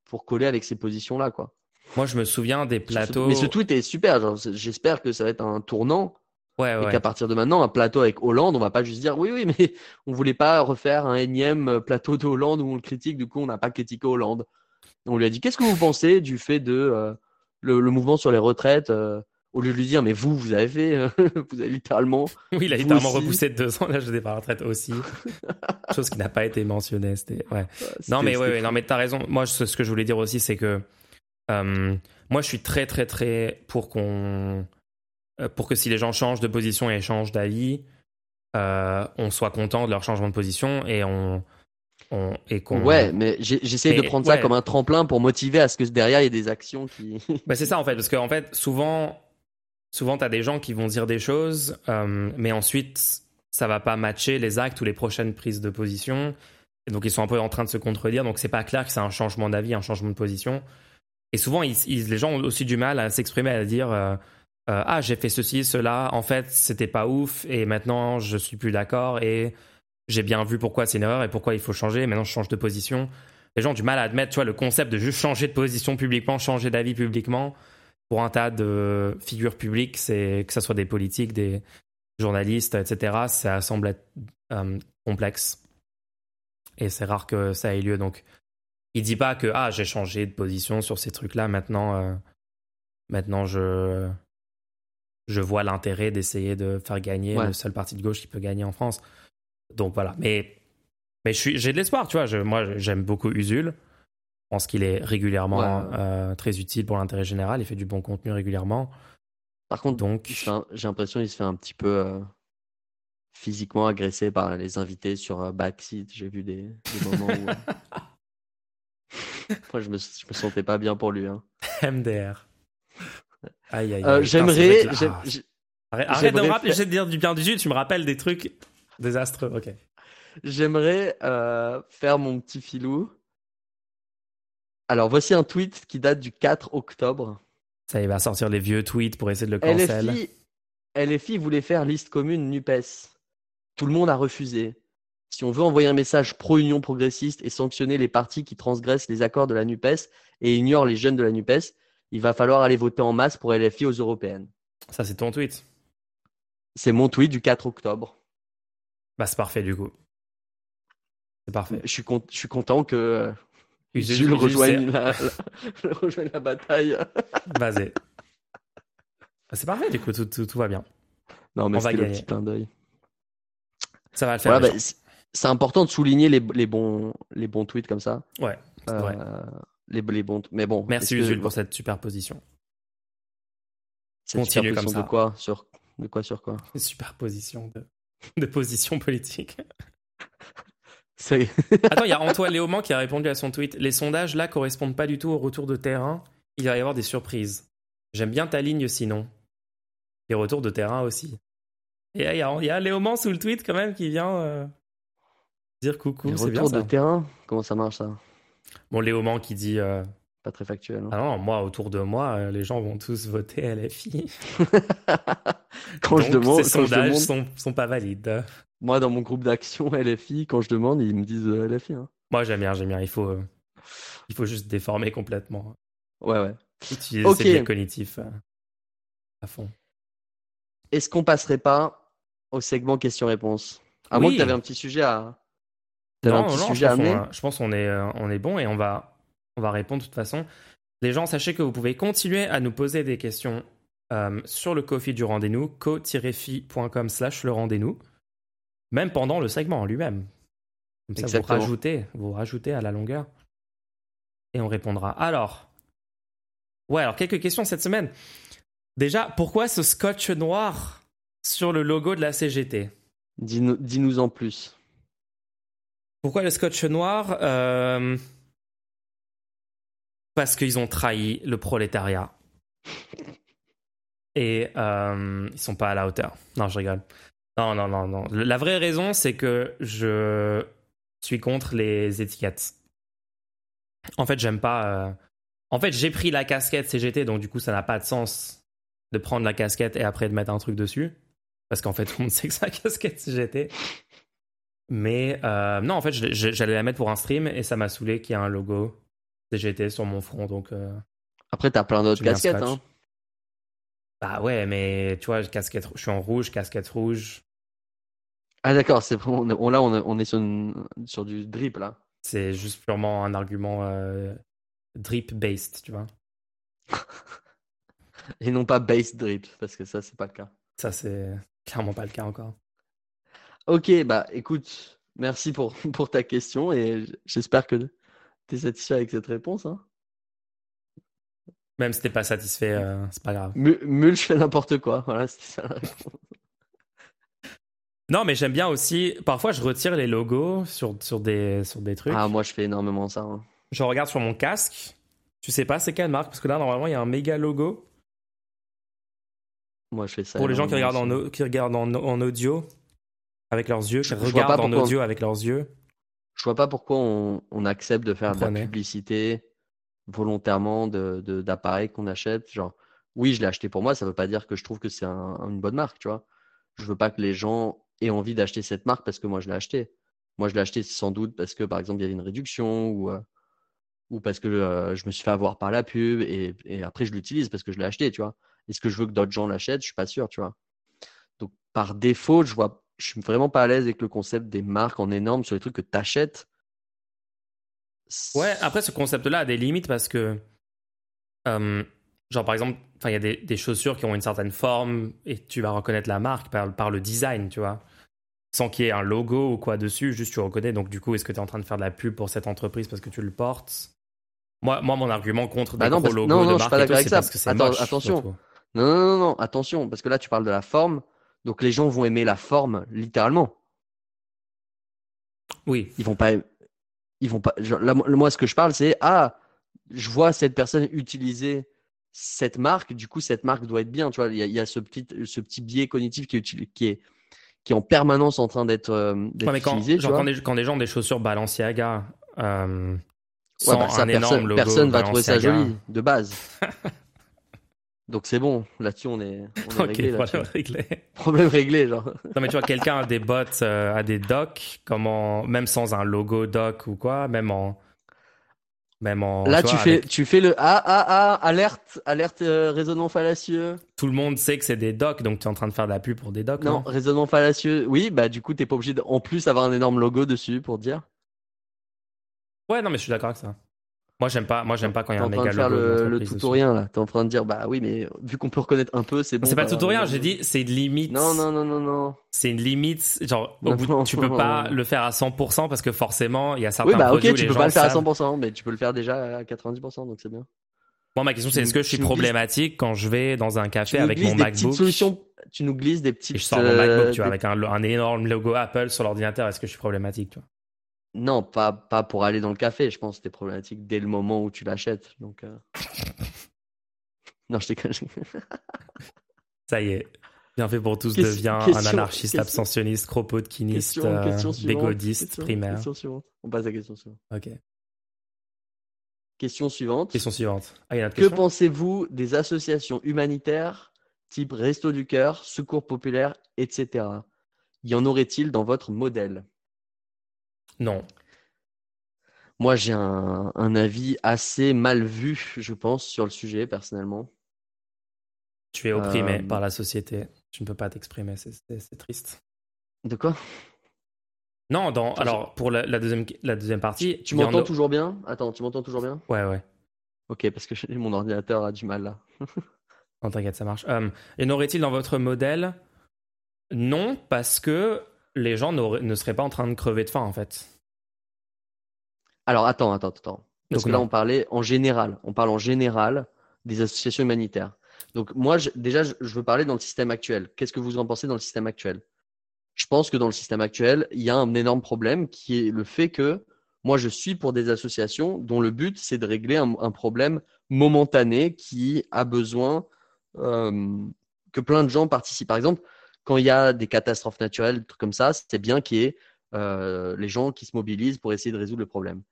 pour coller avec ces positions-là, quoi. Moi, je me souviens des plateaux. Mais ce tweet est super. J'espère que ça va être un tournant. Ouais, ouais. Et qu'à partir de maintenant, un plateau avec Hollande, on va pas juste dire oui, oui, mais on voulait pas refaire un énième plateau de Hollande où on le critique. Du coup, on n'a pas critiqué Hollande. On lui a dit qu'est-ce que vous pensez du fait de euh, le, mouvement sur les retraites au lieu de lui dire mais vous vous avez fait vous avez littéralement oui il a littéralement repoussé de deux ans l'âge de départ à la retraite aussi chose qui n'a pas été mentionnée c'était ouais. non mais ouais, ouais non mais t'as raison moi ce, que je voulais dire aussi c'est que euh, moi je suis très très très pour qu'on euh, pour que si les gens changent de position et changent d'avis euh, on soit content de leur changement de position et on et ouais, mais j'essaie de prendre ça comme un tremplin pour motiver à ce que derrière il y ait des actions qui. bah c'est ça en fait, parce qu'en fait, souvent, souvent, tu as des gens qui vont dire des choses, euh, mais ensuite, ça va pas matcher les actes ou les prochaines prises de position. Et donc, ils sont un peu en train de se contredire. Donc, c'est pas clair que c'est un changement d'avis, un changement de position. Et souvent, les gens ont aussi du mal à s'exprimer, à dire euh, euh, Ah, j'ai fait ceci, cela. En fait, c'était pas ouf. Et maintenant, je suis plus d'accord. Et j'ai bien vu pourquoi c'est une erreur et pourquoi il faut changer. Maintenant, je change de position. Les gens ont du mal à admettre, tu vois, le concept de juste changer de position publiquement, changer d'avis publiquement pour un tas de figures publiques, c'est que ce soit des politiques, des journalistes, etc. Ça semble être euh, complexe et c'est rare que ça ait lieu. Donc, il dit pas que ah j'ai changé de position sur ces trucs-là. Maintenant, euh, maintenant je je vois l'intérêt d'essayer de faire gagner le seul parti de gauche qui peut gagner en France. Donc voilà. Mais mais j'ai de l'espoir, tu vois. moi, j'aime beaucoup Usul. Je pense qu'il est régulièrement euh, très utile pour l'intérêt général. Il fait du bon contenu régulièrement. Par contre, donc j'ai l'impression qu'il se fait un petit peu euh, physiquement agressé par les invités sur euh, Backseat. J'ai vu des, moments où. Moi, je me, je me sentais pas bien pour lui. Hein. MDR. Aïe, aïe, J'aimerais. Arrête, de me rappeler, de dire du bien du Sud, tu me rappelles des trucs désastreux. Ok. J'aimerais faire mon petit filou alors, voici un tweet qui date du 4 octobre. Ça, il va sortir les vieux tweets pour essayer de le cancel. LFI, LFI voulait faire liste commune NUPES. Tout le monde a refusé. Si on veut envoyer un message pro-union progressiste et sanctionner les partis qui transgressent les accords de la NUPES et ignorent les jeunes de la NUPES, il va falloir aller voter en masse pour LFI aux européennes. Ça, c'est ton tweet. C'est mon tweet du 4 octobre. Bah, c'est parfait du coup. C'est parfait. Je suis, je suis content que Jules rejoigne la, la, la, bataille. Basé. Ah, c'est parfait, du coup, tout, tout, va bien. Non, mais c'est le petit clin d'œil. Ça va le faire. Bah, c'est important de souligner les, les, bons, les bons tweets comme ça. Ouais, euh, Les, les, bons. Mais bon. Merci, Jules, pour cette superposition. Continue comme ça. De quoi sur, de quoi sur quoi? Superposition de, de position politique. Attends, il y a Antoine Léaumont qui a répondu à son tweet. Les sondages là correspondent pas du tout au retour de terrain. Il va y avoir des surprises. J'aime bien ta ligne sinon. Les retours de terrain aussi. Et il y a, y a Léaumont sous le tweet quand même qui vient euh, dire coucou. Les retours de terrain Comment ça marche ça? Bon, Léaumont qui dit. Euh, pas très factuel. Hein. Ah non, moi, autour de moi, euh, les gens vont tous voter LFI. quand je demande. Ces sondages Sont, sont pas valides. Moi, dans mon groupe d'action LFI, quand je demande, ils me disent euh, LFI. Hein. Moi, j'aime bien, j'aime bien. Il faut, euh, il faut juste déformer complètement. Ouais, ouais. Utiliser okay. cognitif à fond. est-ce qu'on passerait pas au segment questions-réponses? À moins que tu avais un petit sujet à. Non, un petit non, sujet je, pense à je pense qu'on est, euh, on est bon et on va, on va répondre de toute façon. Les gens, sachez que vous pouvez continuer à nous poser des questions euh, sur le Kofi du rendez-nous, co-fi.com slash le rendez-nous, même pendant le segment en lui-même. Comme ça, vous rajoutez, vous rajoutez à la longueur et on répondra. Alors, ouais, alors quelques questions cette semaine. Déjà, pourquoi ce scotch noir sur le logo de la CGT Dis-nous en plus. Pourquoi le scotch noir euh, Parce qu'ils ont trahi le prolétariat. Et euh, ils sont pas à la hauteur. Non, je rigole. Non, non, non, non. La vraie raison, c'est que je suis contre les étiquettes. En fait, j'aime pas. Euh, en fait, j'ai pris la casquette CGT, donc du coup, ça n'a pas de sens de prendre la casquette et après de mettre un truc dessus. Parce qu'en fait, tout le monde sait que c'est la casquette CGT. Mais euh, non, en fait, j'allais la mettre pour un stream et ça m'a saoulé qu'il y ait un logo CGT sur mon front. Donc, euh, après, t'as plein d'autres casquettes. Hein. Bah ouais, mais tu vois, casquette, je suis en rouge, casquette rouge. Ah d'accord, c'est là on, est sur, sur du drip là. C'est juste purement un argument euh, drip-based, tu vois. Et non pas base drip, parce que ça, c'est pas le cas. Ça, c'est clairement pas le cas encore. Ok, bah écoute, merci pour, pour ta question et j'espère que tu es satisfait avec cette réponse. Hein. Même si t'es pas satisfait, euh, c'est pas grave. Mulch fait n'importe quoi, voilà, c'était ça la réponse. Non, mais j'aime bien aussi. Parfois, je retire les logos sur, sur, des, sur des trucs. Ah, moi, je fais énormément ça. Hein. Je regarde sur mon casque. Tu sais pas c'est quelle marque Parce que là, normalement, il y a un méga logo. Moi, je fais ça. Pour les gens qui regardent, en, qui regardent en, audio avec leurs yeux, qui regardent en audio avec leurs yeux. Je vois pas pourquoi on, on accepte de faire de la publicité volontairement d'appareils de, d'appareils qu'on achète. Genre, oui, je l'ai acheté pour moi. Ça veut pas dire que je trouve que c'est une bonne marque, tu vois. Je veux pas que les gens et envie d'acheter cette marque parce que moi je l'ai acheté. Moi je l'ai acheté sans doute parce que par exemple il y avait une réduction ou, euh, ou parce que euh, je me suis fait avoir par la pub et, et après je l'utilise parce que je l'ai acheté, tu vois. Est-ce que je veux que d'autres gens l'achètent? Je suis pas sûr, tu vois. Donc par défaut, je vois, je suis vraiment pas à l'aise avec le concept des marques en énorme sur les trucs que tu achètes. Ouais, après ce concept-là a des limites parce que euh, Genre, par exemple, il y a des, des, chaussures qui ont une certaine forme et tu vas reconnaître la marque par, par le design, tu vois. Sans qu'il y ait un logo ou quoi dessus, juste tu reconnais. Donc, du coup, est-ce que tu es en train de faire de la pub pour cette entreprise parce que tu le portes? Moi, moi, mon argument contre bah des gros logos non, non, de marque c'est parce que c'est moche, Attention. Non, non, non, non, attention, parce que là, tu parles de la forme. Donc, les gens vont aimer la forme, littéralement. Oui. Ils vont pas. Ils vont pas. là, moi, ce que je parle, c'est Ah, je vois cette personne utiliser cette marque, du coup, cette marque doit être bien. Tu vois, il y a, ce, petit, ce petit biais cognitif qui est, qui est, qui est en permanence en train d'être euh, utilisé. Quand, des, quand, des, gens ont des chaussures Balenciaga, euh, sans bah, un énorme personne, logo personne va trouver ça joli de base. Donc c'est bon, là-dessus on est, on est réglé. Problème réglé. Problème réglé, genre. Non mais tu vois, quelqu'un a des bottes, euh, a des docks, comment, même sans un logo dock ou quoi, même en, Là, tu, fais, tu fais le ah ah ah alerte alerte euh, raisonnement fallacieux. Tout le monde sait que c'est des docs, donc tu es en train de faire de la pub pour des docs. Non, raisonnement fallacieux. Oui, bah du coup t'es pas obligé de, en plus avoir un énorme logo dessus pour dire. Ouais, non mais je suis d'accord avec ça. Moi, j'aime pas, moi, j'aime pas quand il y a un méga logo. le, le tout ou rien, là. T'es en train de dire, bah oui, mais vu qu'on peut reconnaître un peu, c'est bon. C'est pas bah, tout ou rien, j'ai dit, c'est une limite. Non, non, non, non, non. C'est une limite, genre, tu peux pas le faire à 100% parce que forcément, il y a certains Oui, bah, ok, tu peux pas le faire à 100%, mais tu peux le faire déjà à 90%, donc c'est bien. Moi, ma question, c'est est-ce que je suis problématique quand je vais dans un café avec mon MacBook? Solutions, tu nous glisses des petites. Et je sors mon MacBook, tu vois, euh, avec un énorme logo Apple sur l'ordinateur, est-ce que je suis problématique, tu vois? Non, pas, pas pour aller dans le café. Je pense que c'était problématique dès le moment où tu l'achètes. Donc, euh. non, je t'ai Ça y est. Bien fait pour tous devient un anarchiste, abstentionniste, kropotkiniste, euh, bégodiste, primaire. Question suivante. On passe à la question suivante. Ok. Question suivante. Question suivante. Ah, que pensez-vous des associations humanitaires type Resto du Cœur, Secours Populaire, etc. Y en aurait-il dans votre modèle? Non. Moi, j'ai un, avis assez mal vu, je pense, sur le sujet, personnellement. Tu es opprimé euh, par la société. Tu ne peux pas t'exprimer, c'est triste. De quoi? Non, dans, alors pour la, deuxième, la deuxième partie. Tu m'entends toujours bien? Attends, tu m'entends toujours bien? Ouais, ouais. Ok, parce que mon ordinateur a du mal là. non, t'inquiète, ça marche. Euh, et n'aurait-il dans votre modèle? Non, parce que les gens ne seraient pas en train de crever de faim en fait. Alors attends, attends, attends. Parce que là, on parlait en général. On parle en général des associations humanitaires. Donc moi, déjà, je veux parler dans le système actuel. Qu'est-ce que vous en pensez dans le système actuel? Je pense que dans le système actuel, il y a un énorme problème qui est le fait que moi, je suis pour des associations dont le but, c'est de régler un, problème momentané qui a besoin euh, que plein de gens participent. Par exemple, quand il y a des catastrophes naturelles, des trucs comme ça, c'est bien qu'il y ait euh, les gens qui se mobilisent pour essayer de résoudre le problème.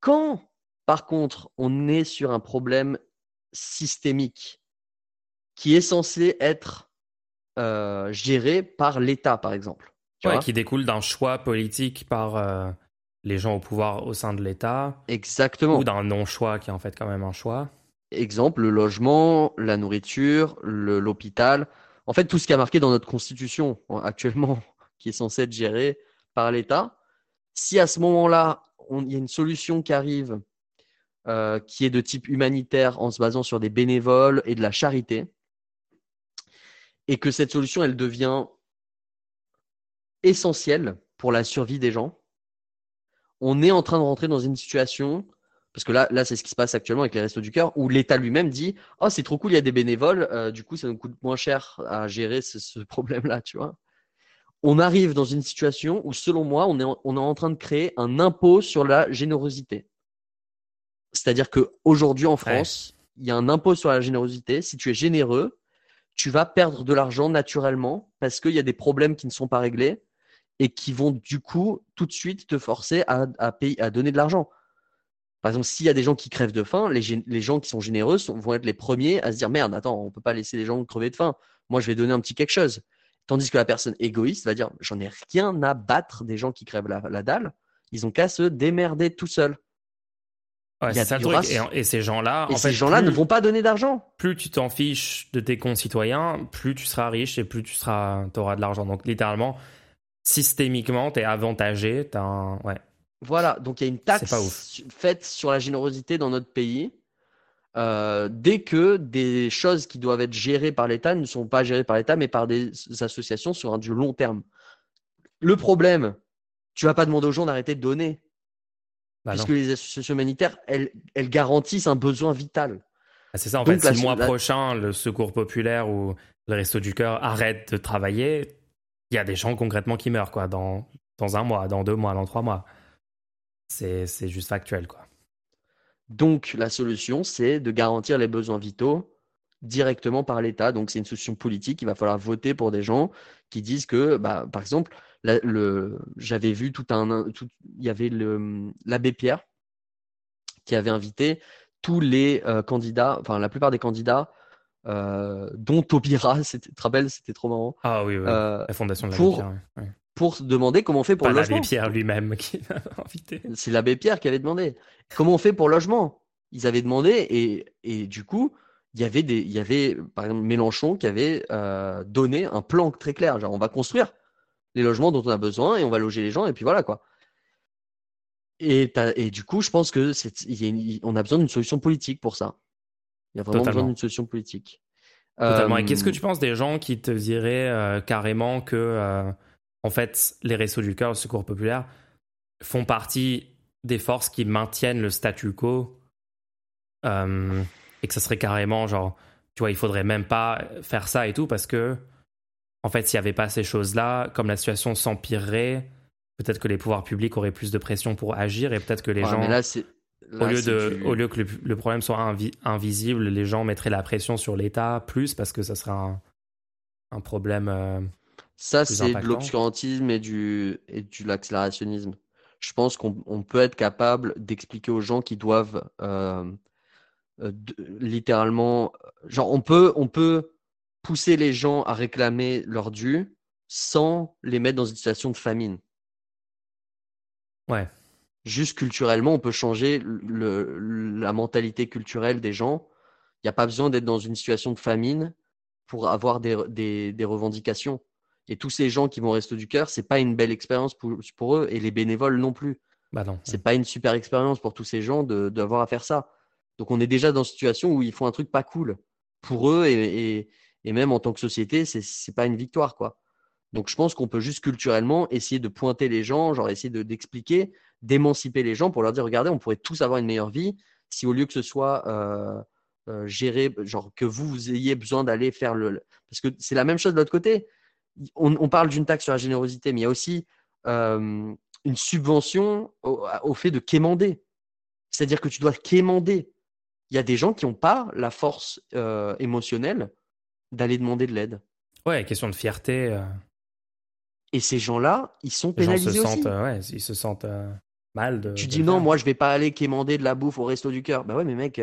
Quand, par contre, on est sur un problème systémique qui est censé être euh, géré par l'État, par exemple. qui découle d'un choix politique par euh, les gens au pouvoir au sein de l'État. Exactement. Ou d'un non-choix qui est en fait quand même un choix. Exemple, le logement, la nourriture, l'hôpital. En fait, tout ce qui a marqué dans notre constitution actuellement, qui est censé être géré par l'État. Si à ce moment-là, il y a une solution qui arrive euh, qui est de type humanitaire en se basant sur des bénévoles et de la charité, et que cette solution, elle devient essentielle pour la survie des gens, on est en train de rentrer dans une situation, parce que là, là c'est ce qui se passe actuellement avec les Restos du Cœur, où l'État lui-même dit Oh, c'est trop cool, il y a des bénévoles, euh, du coup, ça nous coûte moins cher à gérer ce, problème-là, tu vois. On arrive dans une situation où, selon moi, on est, on est en train de créer un impôt sur la générosité. C'est-à-dire qu'aujourd'hui en France, il y a un impôt sur la générosité. Si tu es généreux, tu vas perdre de l'argent naturellement parce qu'il y a des problèmes qui ne sont pas réglés et qui vont du coup tout de suite te forcer à, payer, à donner de l'argent. Par exemple, s'il y a des gens qui crèvent de faim, les, gens qui sont généreux vont être les premiers à se dire merde, attends, on ne peut pas laisser les gens crever de faim. Moi, je vais donner un petit quelque chose. Tandis que la personne égoïste va dire j'en ai rien à battre des gens qui crèvent la, la dalle. Ils ont qu'à se démerder tout seuls c'est ça le truc. Et, ces gens-là, en ces gens-là ne vont pas donner d'argent. Plus tu t'en fiches de tes concitoyens, plus tu seras riche et plus tu seras, auras de l'argent. Donc littéralement, systémiquement, tu es avantagé. As ouais. Voilà, donc il y a une taxe faite sur la générosité dans notre pays. Euh, dès que des choses qui doivent être gérées par l'État ne sont pas gérées par l'État, mais par des associations sur un du long terme. Le problème, tu vas pas demander aux gens d'arrêter de donner. Bah puisque les associations humanitaires, elles, elles garantissent un besoin vital. Ah, c'est ça, en fait, si le mois prochain, le Secours populaire ou le Resto du Cœur arrête de travailler, il y a des gens concrètement qui meurent, quoi, dans, dans un mois, dans deux mois, dans trois mois. C'est juste factuel, quoi. Donc, la solution, c'est de garantir les besoins vitaux directement par l'État. Donc, c'est une solution politique. Il va falloir voter pour des gens qui disent que, bah, par exemple, le, j'avais vu tout un, il y avait l'abbé Pierre qui avait invité tous les euh, candidats, enfin la plupart des candidats, euh, dont Taubira, c'était, tu c'était trop marrant. Ah oui, euh, la fondation de l'abbé Pierre. Pour se demander comment on fait pour le logement. l'abbé Pierre lui-même qui invité. C'est l'abbé Pierre qui avait demandé. Comment on fait pour le logement? Ils avaient demandé et, et du coup, il y avait des, il y avait par exemple Mélenchon qui avait donné un plan très clair, genre on va construire les logements dont on a besoin et on va loger les gens et puis voilà quoi. Et, et du coup, je pense que c'est, on a besoin d'une solution politique pour ça. Il y a vraiment besoin d'une solution politique. Totalement. Et qu'est-ce que euh, tu penses des gens qui te diraient euh, carrément que, euh, en fait, les Restos du Cœur, le Secours Populaire, font partie des forces qui maintiennent le statu quo et que ça serait carrément genre, tu vois, il faudrait même pas faire ça et tout parce que en fait, s'il n'y avait pas ces choses-là, comme la situation s'empirerait, peut-être que les pouvoirs publics auraient plus de pression pour agir et peut-être que les gens. au, lieu de, au lieu que le, problème soit invisible, les gens mettraient la pression sur l'État plus parce que ça serait un, problème. Euh, ça, c'est de l'obscurantisme et du, et de l'accélérationnisme. Je pense qu'on peut être capable d'expliquer aux gens qui doivent euh, euh, littéralement. Genre, on peut, on peut pousser les gens à réclamer leur dû sans les mettre dans une situation de famine. Ouais. Juste culturellement, on peut changer le, la mentalité culturelle des gens. Il n'y a pas besoin d'être dans une situation de famine pour avoir des, des, revendications. Et tous ces gens qui vont rester du cœur, c'est pas une belle expérience pour, pour, eux et les bénévoles non plus. Bah non. C'est pas une super expérience pour tous ces gens d'avoir à faire ça. Donc on est déjà dans une situation où ils font un truc pas cool pour eux et, et, même en tant que société, c'est pas une victoire quoi. Donc je pense qu'on peut juste culturellement essayer de pointer les gens, genre essayer d'expliquer, d'émanciper les gens pour leur dire regardez, on pourrait tous avoir une meilleure vie si au lieu que ce soit euh, euh, géré, genre que vous, ayez besoin d'aller faire le. Parce que c'est la même chose de l'autre côté. On, parle d'une taxe sur la générosité, mais il y a aussi euh, une subvention au, fait de quémander. C'est-à-dire que tu dois quémander. Il y a des gens qui n'ont pas la force émotionnelle d'aller demander de l'aide. Ouais, question de fierté. Et ces gens-là, ils sont pénalisés se aussi. Sentent, ouais, ils se sentent mal de. Tu dis non, moi je vais pas aller quémander de la bouffe au resto du cœur. Bah ouais, mais mec,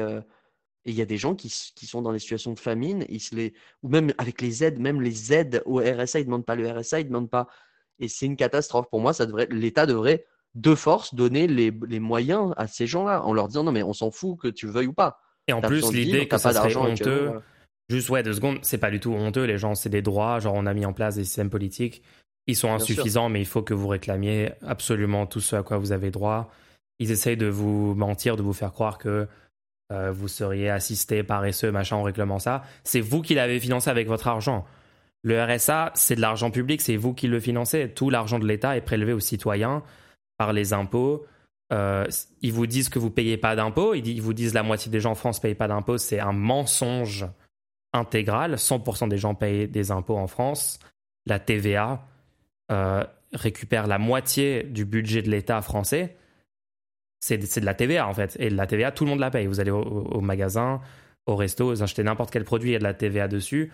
euh, il y a des gens qui, qui, sont dans des situations de famine, ils se les... ou même avec les aides, même les aides au RSA, ils ne demandent pas le RSA, ils ne demandent pas. Et c'est une catastrophe. Pour moi, ça devrait... l'État devrait de force donner les, les moyens à ces gens-là en leur disant non, mais on s'en fout que tu veuilles ou pas. Et en plus, l'idée que ça serait honteux. Juste, ouais, deux secondes, c'est pas du tout honteux. Les gens, c'est des droits. Genre, on a mis en place des systèmes politiques ils sont insuffisants, mais il faut que vous réclamiez absolument tout ce à quoi vous avez droit. Ils essayent de vous mentir, de vous faire croire que euh, vous seriez assisté, paresseux, machin, en réclamant ça. C'est vous qui l'avez financé avec votre argent. Le RSA, c'est de l'argent public, c'est vous qui le financez. Tout l'argent de l'État est prélevé aux citoyens par les impôts. Euh, ils vous disent que vous payez pas d'impôts. Ils vous disent la moitié des gens en France ne payent pas d'impôts. C'est un mensonge intégral. 100% des gens payent des impôts en France. La TVA, euh, récupère la moitié du budget de l'État français, c'est de la TVA en fait. Et la TVA, tout le monde la paye. Vous allez au, magasin, au resto, vous achetez n'importe quel produit, il y a de la TVA dessus.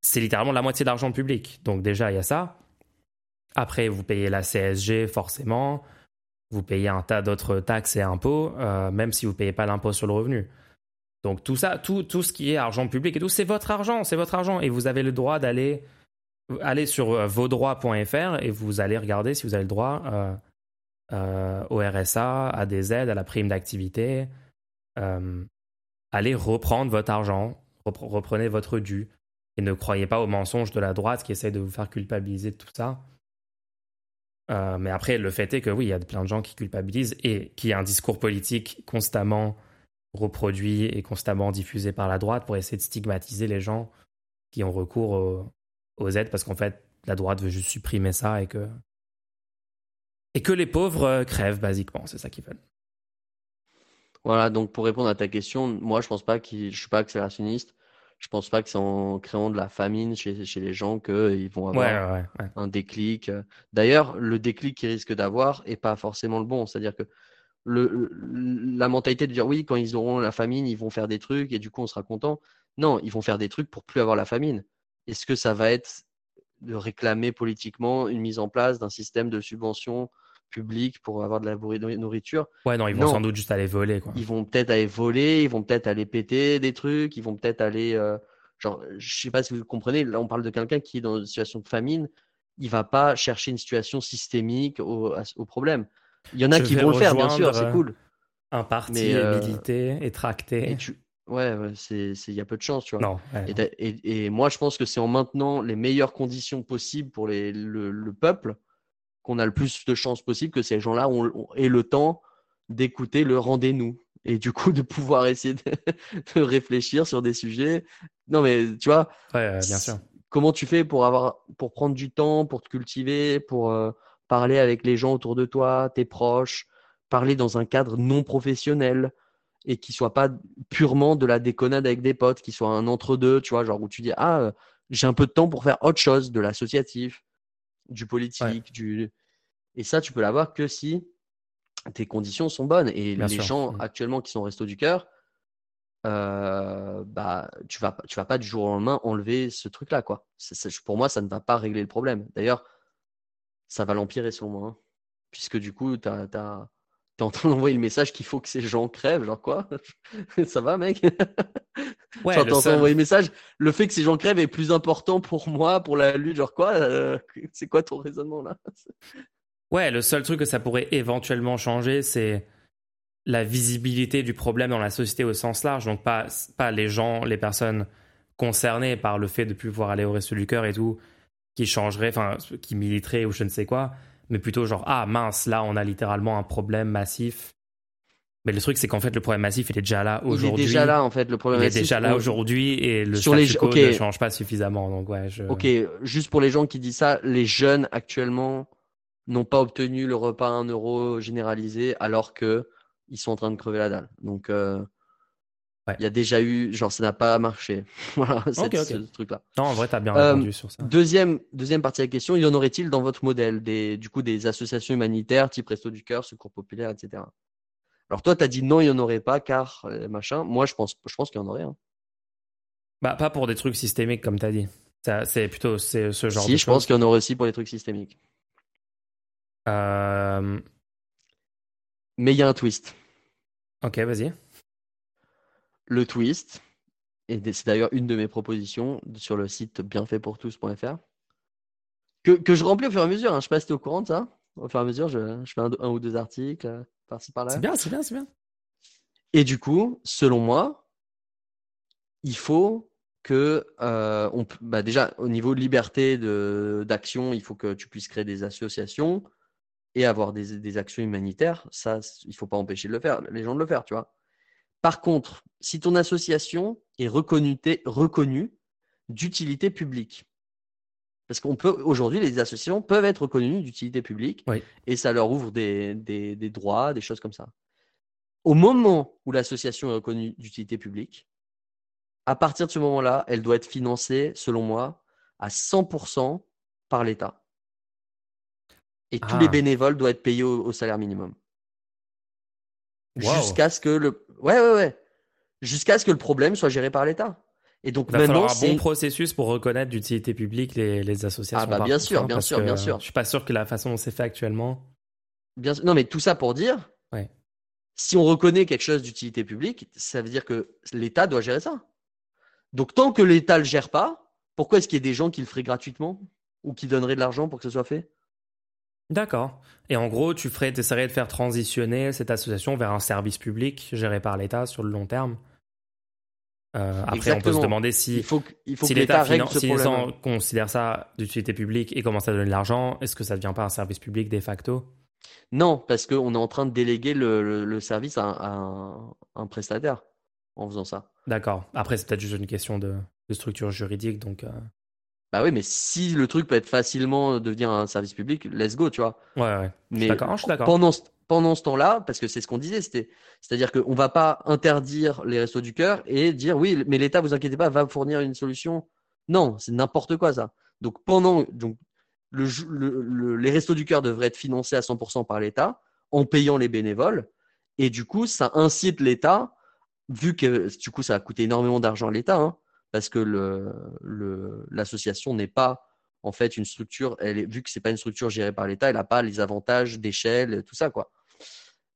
C'est littéralement la moitié de l'argent public. Donc déjà, il y a ça. Après, vous payez la CSG forcément. Vous payez un tas d'autres taxes et impôts, euh, même si vous ne payez pas l'impôt sur le revenu. Donc tout ça, tout, tout ce qui est argent public et tout, c'est votre argent, c'est votre argent. Et vous avez le droit d'aller allez sur euh, vaudroits.fr et vous allez regarder si vous avez le droit euh, euh, au RSA, à des aides, à la prime d'activité. allez reprendre votre argent, reprenez votre dû. Et ne croyez pas aux mensonges de la droite qui essaie de vous faire culpabiliser de tout ça. mais après, le fait est que oui, il y a plein de gens qui culpabilisent et qui a un discours politique constamment reproduit et constamment diffusé par la droite pour essayer de stigmatiser les gens qui ont recours au, aux aides parce qu'en fait, la droite veut juste supprimer ça et que. Et que les pauvres euh, crèvent, basiquement. C'est ça qu'ils veulent. Voilà, donc pour répondre à ta question, moi, je pense pas que je suis pas accélérationniste. Je pense pas que c'est en créant de la famine chez, chez les gens qu'ils vont avoir un déclic. D'ailleurs, le déclic qu'ils risquent d'avoir est pas forcément le bon. C'est-à-dire que le, la mentalité de dire oui, quand ils auront la famine, ils vont faire des trucs et du coup on sera content. Non, ils vont faire des trucs pour plus avoir la famine. Est-ce que ça va être de réclamer politiquement une mise en place d'un système de subvention publique pour avoir de la nourriture Ouais, non, ils vont sans doute juste aller voler. Quoi. Ils vont peut-être aller voler, ils vont peut-être aller péter des trucs, ils vont peut-être aller. Euh, genre, je sais pas si vous comprenez, là on parle de quelqu'un qui est dans une situation de famine, il va pas chercher une situation systémique au, problème. Il y en a qui vont le faire, bien sûr, c'est cool. Un parti mais, euh, et tracté. Ouais, c'est, il y a peu de chance, tu vois. Non, et, et, moi, je pense que c'est en maintenant les meilleures conditions possibles pour les, le, peuple qu'on a le plus de chances possible que ces gens-là ont, aient le temps d'écouter le rendez-nous et du coup de pouvoir essayer de, réfléchir sur des sujets. Non, mais tu vois, ouais, bien sûr. Comment tu fais pour avoir, pour prendre du temps, pour te cultiver, pour euh, parler avec les gens autour de toi, tes proches, parler dans un cadre non professionnel? Et qui soit pas purement de la déconnade avec des potes, qui soit un entre-deux, tu vois, genre où tu dis ah euh, j'ai un peu de temps pour faire autre chose, de l'associatif, du politique, du et ça tu peux l'avoir que si tes conditions sont bonnes et les gens mmh. actuellement qui sont resto du cœur, euh, bah tu vas tu vas pas du jour au lendemain enlever ce truc là quoi. pour moi ça ne va pas régler le problème. D'ailleurs ça va l'empirer selon moi, hein. puisque du coup tu as T'es en train d'envoyer le message qu'il faut que ces gens crèvent, genre quoi? Ça va, mec? Ouais, d'envoyer le message. Le fait que ces gens crèvent est plus important pour moi, pour la lutte, genre quoi? Euh, C'est quoi ton raisonnement là? Ouais, le seul truc que ça pourrait éventuellement changer, c'est la visibilité du problème dans la société au sens large. Donc pas, pas les gens, les personnes concernés par le fait de pouvoir aller au resto du cœur et tout, qui changeraient, enfin, qui militeraient ou je ne sais quoi, mais plutôt genre, ah mince, là, on a littéralement un problème massif. Mais le truc, c'est qu'en fait, le problème massif, il est déjà là aujourd'hui. Il est déjà là, en fait, le problème Il est déjà là aujourd'hui et le Sur statu les- quo ok. ne change pas suffisamment. Donc, ouais, je... Ok, juste pour les gens qui disent ça, les jeunes actuellement n'ont pas obtenu le repas à 1 euro généralisé alors que ils sont en train de crever la dalle. Donc, euh, il Ouais. y a déjà eu, genre, ça n'a pas marché. voilà, cette- ok. ce truc-là. Non, en vrai, t'as bien Euh, répondu sur ça. Deuxième, deuxième partie de la question, y en aurait-il dans votre modèle des, du coup, des associations humanitaires type Resto du Cœur, Secours Populaire, etc. Alors toi, tu as dit non, il n'y en aurait pas car euh, machin. Moi, je pense, je pense qu'il y en aurait. hein. Bah, pas pour des trucs systémiques, comme t'as dit. Ça, C'est plutôt ce genre si, de je pense qu'il y en aurait aussi pour les trucs systémiques. Euh, Mais il y a un twist. Ok, vas-y. Le twist, et c'est d'ailleurs une de mes propositions sur le site bienfaitpourtous.fr, que, que je remplis au fur et à mesure. Hein. Je sais pas si tu es au courant de ça. Au fur et à mesure, je, je fais un, un ou deux articles euh, par-ci par-là. C'est bien, c'est bien, c'est bien. Et du coup, selon moi, il faut que, euh, on, bah déjà, au niveau de liberté de- d'action, il faut que tu puisses créer des associations et avoir des, des actions humanitaires. Ça, il faut pas empêcher de le faire, les gens de le faire, tu vois. Par contre, si ton association est reconnue, reconnue d'utilité publique, parce qu'on peut aujourd'hui, les associations peuvent être reconnues d'utilité publique Oui. et ça leur ouvre des, des, des droits, des choses comme ça. Au moment où l'association est reconnue d'utilité publique, à partir de ce moment-là, elle doit être financée, selon moi, à 100% par l'État. Et tous Ah. les bénévoles doivent être payés au, au salaire minimum. Wow. Jusqu'à ce que le. Ouais, ouais, ouais. Jusqu'à ce que le problème soit géré par l'État. Et donc Il va maintenant, falloir un bon processus pour reconnaître d'utilité publique les, les associations. Ah bah, bien sûr, bien sûr, bien sûr. Je suis pas sûr que la façon dont c'est fait actuellement. Bien sûr- Non, mais tout ça pour dire, Ouais. si on reconnaît quelque chose d'utilité publique, ça veut dire que l'État doit gérer ça. Donc tant que l'État ne le gère pas, pourquoi est-ce qu'il y a des gens qui le feraient gratuitement ou qui donneraient de l'argent pour que ce soit fait? D'accord. Et en gros, tu ferais, essaierais de faire transitionner cette association vers un service public géré par l'État sur le long terme? Euh, après, on peut se demander Il si, faut, il faut si que l'État si considèrent ça d'utilité publique et commencent à donner de l'argent, est-ce que ça ne devient pas un service public de facto? Non, parce qu'on est en train de déléguer le, le- le service à un, à un- un prestataire en faisant ça. D'accord. Après, c'est peut-être juste une question de, de structure juridique, donc. euh, Bah oui, mais si le truc peut être facilement devenir un service public, let's go, tu vois. Ouais, ouais. Mais je suis d'accord. pendant ce, pendant ce temps-là, parce que c'est ce qu'on disait, c'était, c'est-à-dire qu'on va pas interdire les restos du cœur et dire oui, mais l'État, vous inquiétez pas, va fournir une solution. Non, c'est n'importe quoi ça. Donc pendant, donc le, le- le- les restos du cœur devraient être financés à 100% par l'État en payant les bénévoles et du coup ça incite l'État, vu que du coup ça a coûté énormément d'argent à l'État, hein, parce que le, le- l'association n'est pas en fait une structure, elle est, vu que c'est pas une structure gérée par l'État, elle n'a pas les avantages d'échelle, tout ça quoi.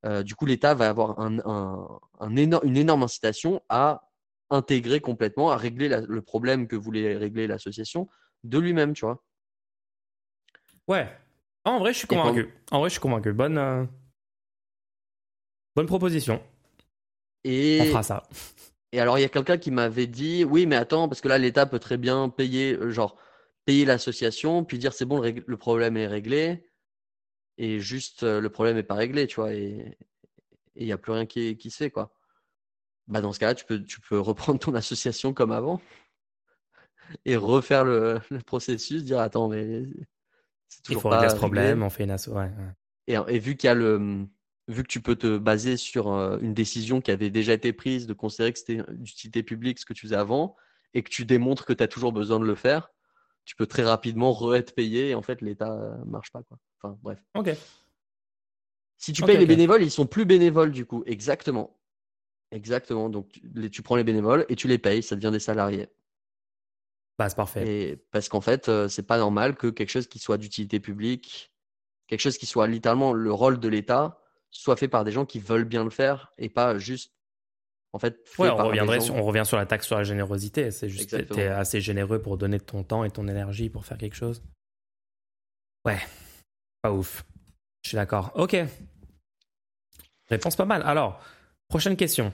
Euh, du coup, l'État va avoir un, un- un énorme, une énorme incitation à intégrer complètement, à régler la- le problème que voulait régler l'association de lui-même, tu vois. Ouais. En vrai, je suis convaincu. En vrai, je suis convaincu. Bonne, euh, bonne proposition. On fera ça. Et alors, il y a quelqu'un qui m'avait dit, oui, mais attends, parce que là, l'État peut très bien payer, euh, genre, payer l'association, puis dire, c'est bon, le, problème est réglé, et juste, euh, le problème n'est pas réglé, tu vois, et il n'y a plus rien qui, qui se fait, quoi. Bah, dans ce cas-là, tu peux, tu peux reprendre ton association comme avant et refaire le, le processus, dire, attends, mais c'est Il faut pas régler ce problème, on fait une asso. Ouais, ouais. Et, et vu qu'il y a le, vu que tu peux te baser sur euh, une décision qui avait déjà été prise de considérer que c'était d'utilité publique ce que tu faisais avant et que tu démontres que tu as toujours besoin de le faire, tu peux très rapidement re-être payé et en fait l'État euh, marche pas quoi. Enfin bref. Ok. Si tu payes les bénévoles, ils sont plus bénévoles du coup. Exactement. Exactement. Donc tu, les- tu prends les bénévoles et tu les payes, ça devient des salariés. Bah, c'est parfait. Et parce qu'en fait, euh, c'est pas normal que quelque chose qui soit d'utilité publique, quelque chose qui soit littéralement le rôle de l'État, soit fait par des gens qui veulent bien le faire et pas juste, en fait, Ouais, on reviendrait sur, on revient sur la taxe sur la générosité. C'est juste que t'es assez généreux pour donner de ton temps et ton énergie pour faire quelque chose. Ouais, pas ouf. Je suis d'accord. Ok. Réponse pas mal. Alors, prochaine question.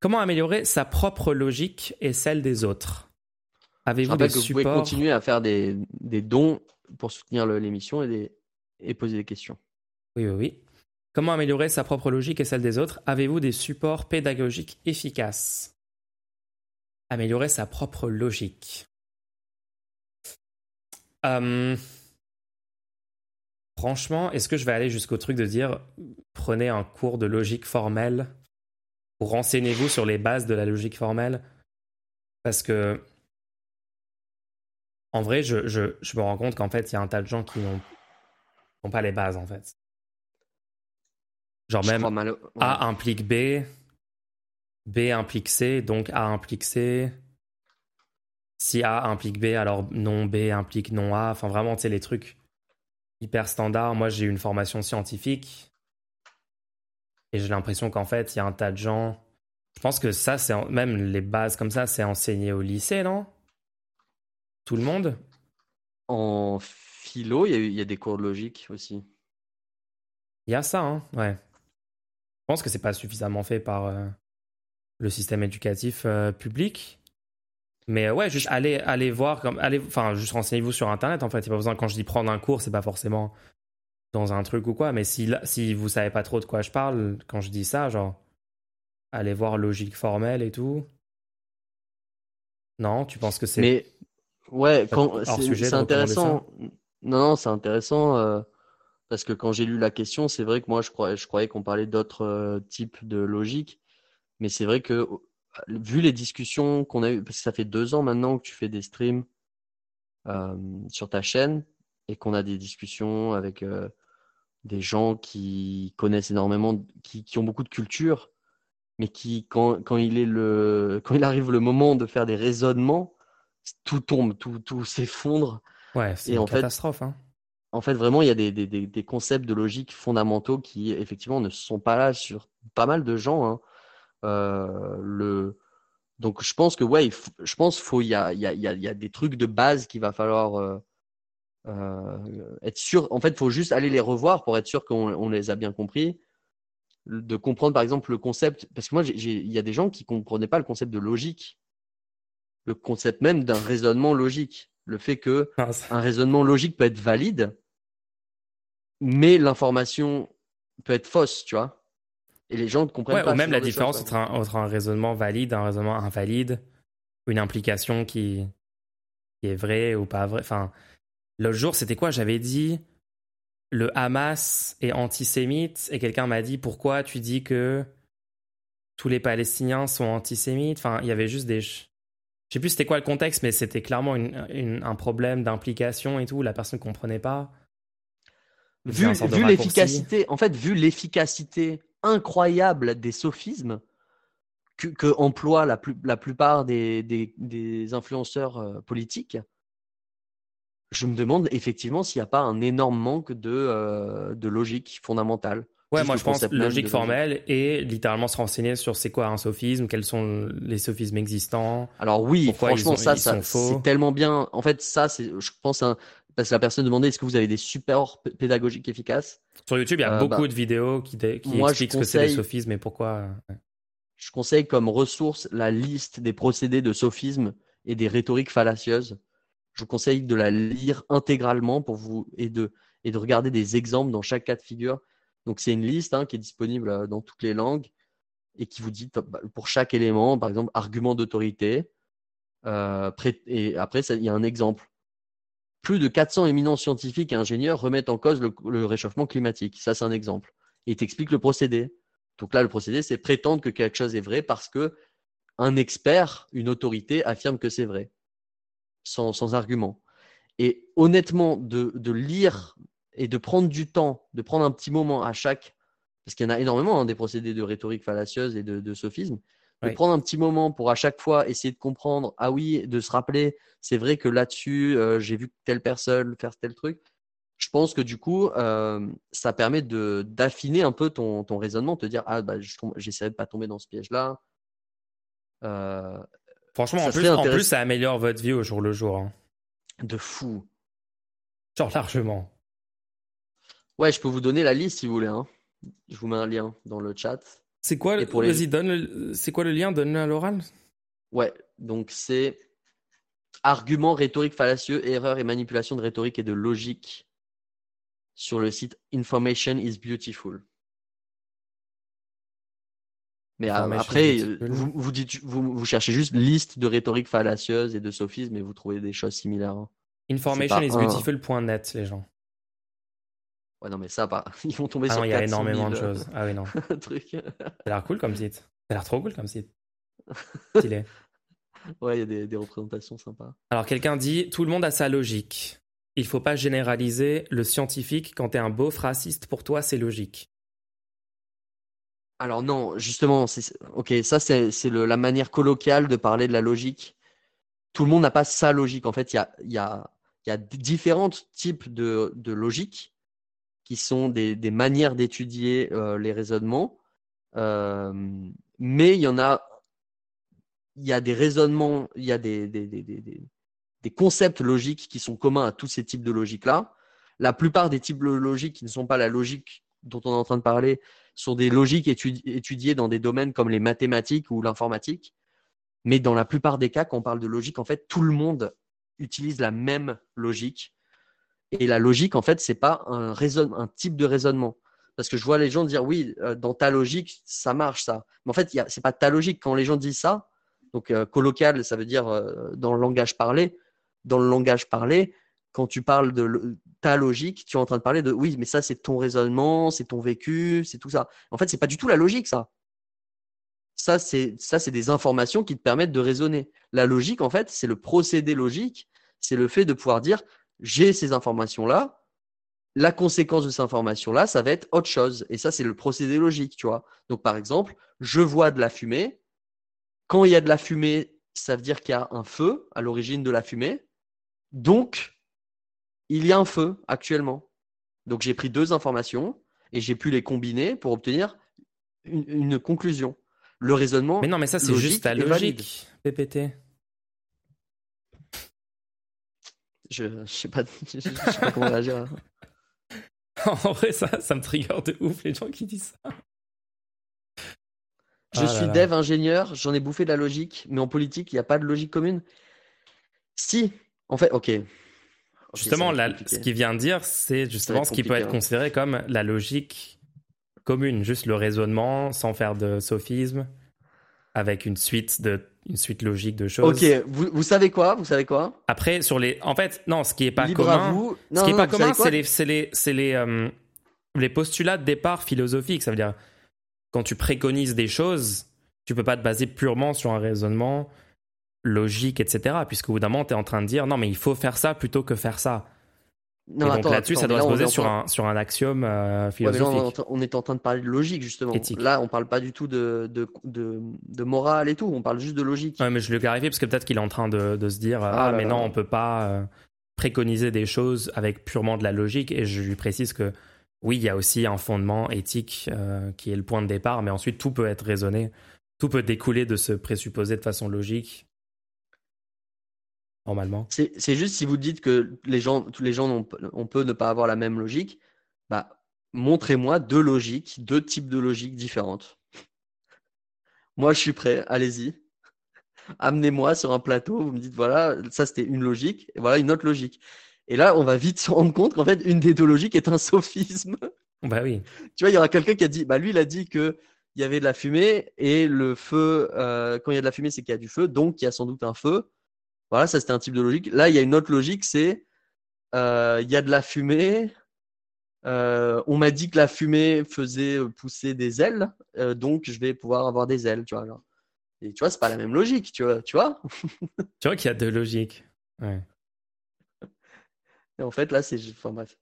Comment améliorer sa propre logique et celle des autres? Avez-vous des que vous pouvez continuer à faire des, des dons pour soutenir l'émission et, et poser des questions. Oui, oui, oui. Comment améliorer sa propre logique et celle des autres? Avez-vous des supports pédagogiques efficaces? Améliorer sa propre logique. Hum, franchement, est-ce que je vais aller jusqu'au truc de dire prenez un cours de logique formelle? Ou renseignez-vous sur les bases de la logique formelle? Parce que, en vrai, je, je me rends compte qu'en fait, il y a un tas de gens qui n'ont pas les bases, en fait. Genre même A implique B, B implique C, donc A implique C. Si A implique B, alors non B implique non A. Enfin vraiment, tu sais, les trucs hyper standards. Moi, j'ai une formation scientifique et j'ai l'impression qu'en fait, il y a un tas de gens. Je pense que ça, c'est même les bases comme ça, c'est enseigné au lycée, non? Tout le monde? En philo, il y, a des cours de logique aussi. Il y a ça, hein ouais. Je pense que c'est pas suffisamment fait par euh, le système éducatif euh, public. Mais euh, ouais, juste allez, allez voir, comme, allez, enfin, juste renseignez-vous sur Internet. En fait, il pas besoin. Quand je dis prendre un cours, c'est pas forcément dans un truc ou quoi. Mais si, si vous savez pas trop de quoi je parle, quand je dis ça, genre, allez voir logique formelle et tout. Non, tu penses que c'est. Mais ouais, c'est intéressant. Non, non, c'est intéressant. Parce que quand j'ai lu la question, c'est vrai que moi, je croyais, je croyais qu'on parlait d'autres euh, types de logique. Mais c'est vrai que, vu les discussions qu'on a eues, parce que ça fait deux ans maintenant que tu fais des streams euh, sur ta chaîne et qu'on a des discussions avec euh, des gens qui connaissent énormément, qui, qui, ont beaucoup de culture, mais qui, quand, quand, il est le, quand il arrive le moment de faire des raisonnements, tout tombe, tout, tout s'effondre. Ouais, c'est une en catastrophe. Fait, hein en fait, vraiment, il y a des, concepts de logique fondamentaux qui, effectivement, ne sont pas là sur pas mal de gens. Hein. Euh, le... Donc, je pense que, ouais, je pense qu'il y a, y, a, y a, des trucs de base qu'il va falloir euh, euh, être sûr. En fait, il faut juste aller les revoir pour être sûr qu'on les a bien compris. De comprendre, par exemple, le concept. Parce que moi, il y a des gens qui ne comprenaient pas le concept de logique. Le concept même d'un raisonnement logique. Le fait que ah, un raisonnement logique peut être valide, mais l'information peut être fausse, tu vois. Et les gens ne comprennent pas. Ou même la différence entre, un, raisonnement valide, un raisonnement invalide, une implication qui, qui est vraie ou pas vraie. Enfin, l'autre jour, c'était quoi? J'avais dit le Hamas est antisémite et quelqu'un m'a dit pourquoi tu dis que tous les Palestiniens sont antisémites? Enfin, il y avait juste des. Je sais plus c'était quoi le contexte, mais c'était clairement un problème d'implication et tout. La personne ne comprenait pas. Vu, l'efficacité, en fait, vu l'efficacité incroyable des sophismes que, emploient la, la plupart des, des, influenceurs euh, politiques, je me demande effectivement s'il n'y a pas un énorme manque de, euh, de logique fondamentale. Ouais, moi je pense logique formelle et littéralement se renseigner sur c'est quoi un sophisme, quels sont les sophismes existants. Alors oui, franchement ça, ça c'est tellement bien. En fait, ça c'est, je pense, un, parce que la personne demandait est-ce que vous avez des supports pédagogiques efficaces? Sur YouTube, il y a euh, beaucoup bah, de vidéos qui, qui expliquent ce que c'est les sophismes et pourquoi. Je conseille comme ressource la liste des procédés de sophisme et des rhétoriques fallacieuses. Je vous conseille de la lire intégralement pour vous et de, et de regarder des exemples dans chaque cas de figure. Donc c'est une liste hein, qui est disponible euh, dans toutes les langues et qui vous dit bah, pour chaque élément, par exemple, argument d'autorité. Euh, et après, il y a un exemple plus de 400 éminents scientifiques et ingénieurs remettent en cause le, réchauffement climatique. Ça, c'est un exemple. Et il t'explique le procédé. Donc là, le procédé, c'est prétendre que quelque chose est vrai parce que un expert, une autorité affirme que c'est vrai, sans, argument. Et honnêtement, de, lire et de prendre du temps, de prendre un petit moment à chaque, parce qu'il y en a énormément hein, des procédés de rhétorique fallacieuse et de sophisme, de prendre un petit moment pour à chaque fois essayer de comprendre, ah oui, de se rappeler, c'est vrai que là-dessus, euh, j'ai vu telle personne faire tel truc. Je pense que du coup, euh, ça permet de d'affiner un peu ton, ton raisonnement, te dire, ah, bah, j'essaierai de pas tomber dans ce piège-là. Euh, Franchement, en plus, en plus, ça améliore votre vie au jour le jour. Hein. De fou. Genre largement. Ouais, je peux vous donner la liste si vous voulez. Hein. Je vous mets un lien dans le chat. C'est quoi, Et pour les- vas-y, donne le- c'est quoi le lien? Donne-le à l'oral. Ouais, donc c'est argument rhétorique fallacieux, erreur et manipulation de rhétorique et de logique sur le site Information is Beautiful. Mais euh, après, euh, vous, vous, dites, vous, vous cherchez juste liste de rhétorique fallacieuse et de sophisme et vous trouvez des choses similaires. hein. Information is beautiful.net, les gens. Ouais, non, mais ça, pas. Ils vont tomber Ah sur non, il y a 400 000, énormément de euh, choses. Ah oui, non. Ça trucs. a l'air cool comme site. Ça a l'air trop cool comme site. Stylé. Ouais, il y a des, des représentations sympas. Alors, quelqu'un dit Tout le monde a sa logique. Il faut pas généraliser le scientifique quand t'es un beauf raciste. Pour toi, c'est logique. Alors non, justement, c'est ok, ça c'est c'est le- la manière colloquiale de parler de la logique. Tout le monde n'a pas sa logique. En fait, il y a, il y a, il y a différents types de, de logique qui sont des, manières d'étudier euh, les raisonnements. Euh, mais il y en a, il y a des raisonnements, il y a des, concepts logiques qui sont communs à tous ces types de logiques-là. La plupart des types de logiques qui ne sont pas la logique dont on est en train de parler sont des logiques étudi- étudiées dans des domaines comme les mathématiques ou l'informatique. Mais dans la plupart des cas, quand on parle de logique, en fait, tout le monde utilise la même logique. Et la logique, en fait, c'est pas un, raisonne, un type de raisonnement. Parce que je vois les gens dire oui, euh, dans ta logique, ça marche ça. Mais en fait, a- c'est pas ta logique. Quand les gens disent ça, donc euh, ça veut dire euh, dans le langage parlé. Dans le langage parlé, quand tu parles de ta logique, tu es en train de parler de oui, mais ça c'est ton raisonnement, c'est ton vécu, c'est tout ça. En fait, c'est pas du tout la logique ça. Ça c'est ça c'est des informations qui te permettent de raisonner. La logique en fait, c'est le procédé logique, c'est le fait de pouvoir dire j'ai ces informations là, la conséquence de ces informations là, ça va être autre chose et ça c'est le procédé logique, tu vois. Donc par exemple, je vois de la fumée. Quand il y a de la fumée, ça veut dire qu'il y a un feu à l'origine de la fumée. Donc, il y a un feu actuellement. Donc, j'ai pris deux informations et j'ai pu les combiner pour obtenir une, une conclusion. Le raisonnement, Mais non, mais ça, c'est juste valide. logique, PPT. Je ne sais, pas- je, je sais pas comment réagir. en vrai, ça, ça me trigger de ouf, les gens qui disent ça. Je Ah suis là. dev ingénieur, j'en ai bouffé de la logique, mais en politique, il n'y a pas de logique commune. Si, en fait, ok. Justement, ce qu'il vient de dire, c'est justement ce qui peut être hein. considéré comme la logique commune, juste le raisonnement sans faire de sophisme, avec une suite de une suite logique de choses. Ok, vous, vous savez quoi Vous savez quoi? Après, sur les, en fait, non, ce qui est pas Libre commun, ce Non, qui est pas commun, c'est les, c'est les, c'est les, euh, les postulats de départ philosophiques. Ça veut dire quand tu préconises des choses, tu peux pas te baser purement sur un raisonnement logique, etc. Puisqu'au bout d'un moment, tu es en train de dire non, mais il faut faire ça plutôt que faire ça. Non, Et donc là-dessus, ça doit là, se poser sur train- un, sur un axiome euh, Ouais, mais là, philosophique. on, est en train- on est en train de parler de logique, justement. Éthique. Là, on parle pas du tout de, de, de, de morale et tout, on parle juste de logique. Ouais, mais je lui ai clarifié parce que peut-être qu'il est en train de, de se dire Ah ah, là mais non, on peut pas euh, préconiser des choses avec purement de la logique. Et je lui précise que oui, il y a aussi un fondement éthique euh, qui est le point de départ, mais ensuite tout peut être raisonné, tout peut découler de ce présupposé de façon logique. Normalement. C'est juste si vous dites que les gens, tous les gens, on peut ne pas avoir la même logique, bah, montrez-moi deux logiques, deux types de logiques différentes. Moi, je suis prêt, allez-y. Amenez-moi sur un plateau, vous me dites, voilà, ça c'était une logique, et voilà une autre logique. Et là, on va vite se rendre compte qu'en fait, une des deux logiques est un sophisme. Bah oui. Tu vois, il y aura quelqu'un qui a dit, bah lui, il a dit que il y avait de la fumée et le feu, euh, quand il y a de la fumée, c'est qu'il y a du feu, donc il y a sans doute un feu. Voilà, ça c'était un type de logique. Là, il y a une autre logique, c'est euh, il y a de la fumée. euh, on m'a dit que la fumée faisait pousser des ailes, euh, donc je vais pouvoir avoir des ailes, tu vois. genre. Et tu vois, c'est pas la même logique, tu vois. Tu vois Tu vois qu'il y a deux logiques. Ouais. Et en fait, là, c'est. Enfin, bref.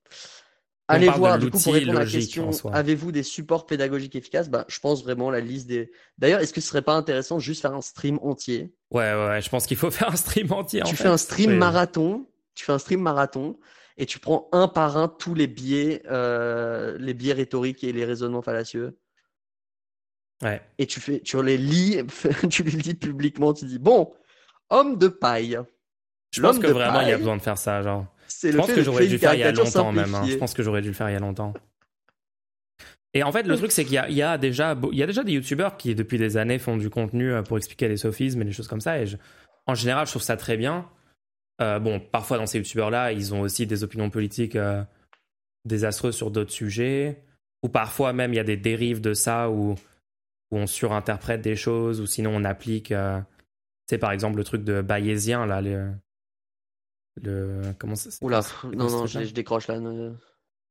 Allez voir, du coup, pour répondre à la question, avez-vous des supports pédagogiques efficaces? Bah, Je pense vraiment la liste des. D'ailleurs, est-ce que ce serait pas intéressant juste faire un stream entier? Ouais, ouais, ouais, je pense qu'il faut faire un stream entier. en Tu fait. fais un stream marathon, tu fais un stream marathon et tu prends un par un tous les biais, euh, les biais rhétoriques et les raisonnements fallacieux. Ouais. Et tu fais, tu les lis, tu les lis publiquement. Tu dis bon, homme de paille. Je pense que vraiment, il y a besoin de faire ça. Genre. C'est Je le pense fait que j'aurais dû le faire il y a longtemps même. hein. Je pense que j'aurais dû le faire il y a longtemps. Et en fait, le truc, c'est qu'il y, a déjà, il y a déjà des youtubeurs qui, depuis des années, font du contenu euh, pour expliquer les sophismes et des choses comme ça. Et en général, je trouve ça très bien. Euh, bon, parfois, dans ces youtubeurs-là, ils ont aussi des opinions politiques euh, désastreuses sur d'autres sujets. Ou parfois, même, il y a des dérives de ça où, où on surinterprète des choses, ou sinon on applique. c'est par exemple le truc de bayésien, là. Le, le comment ça Oula, non, non, je, je, décroche là.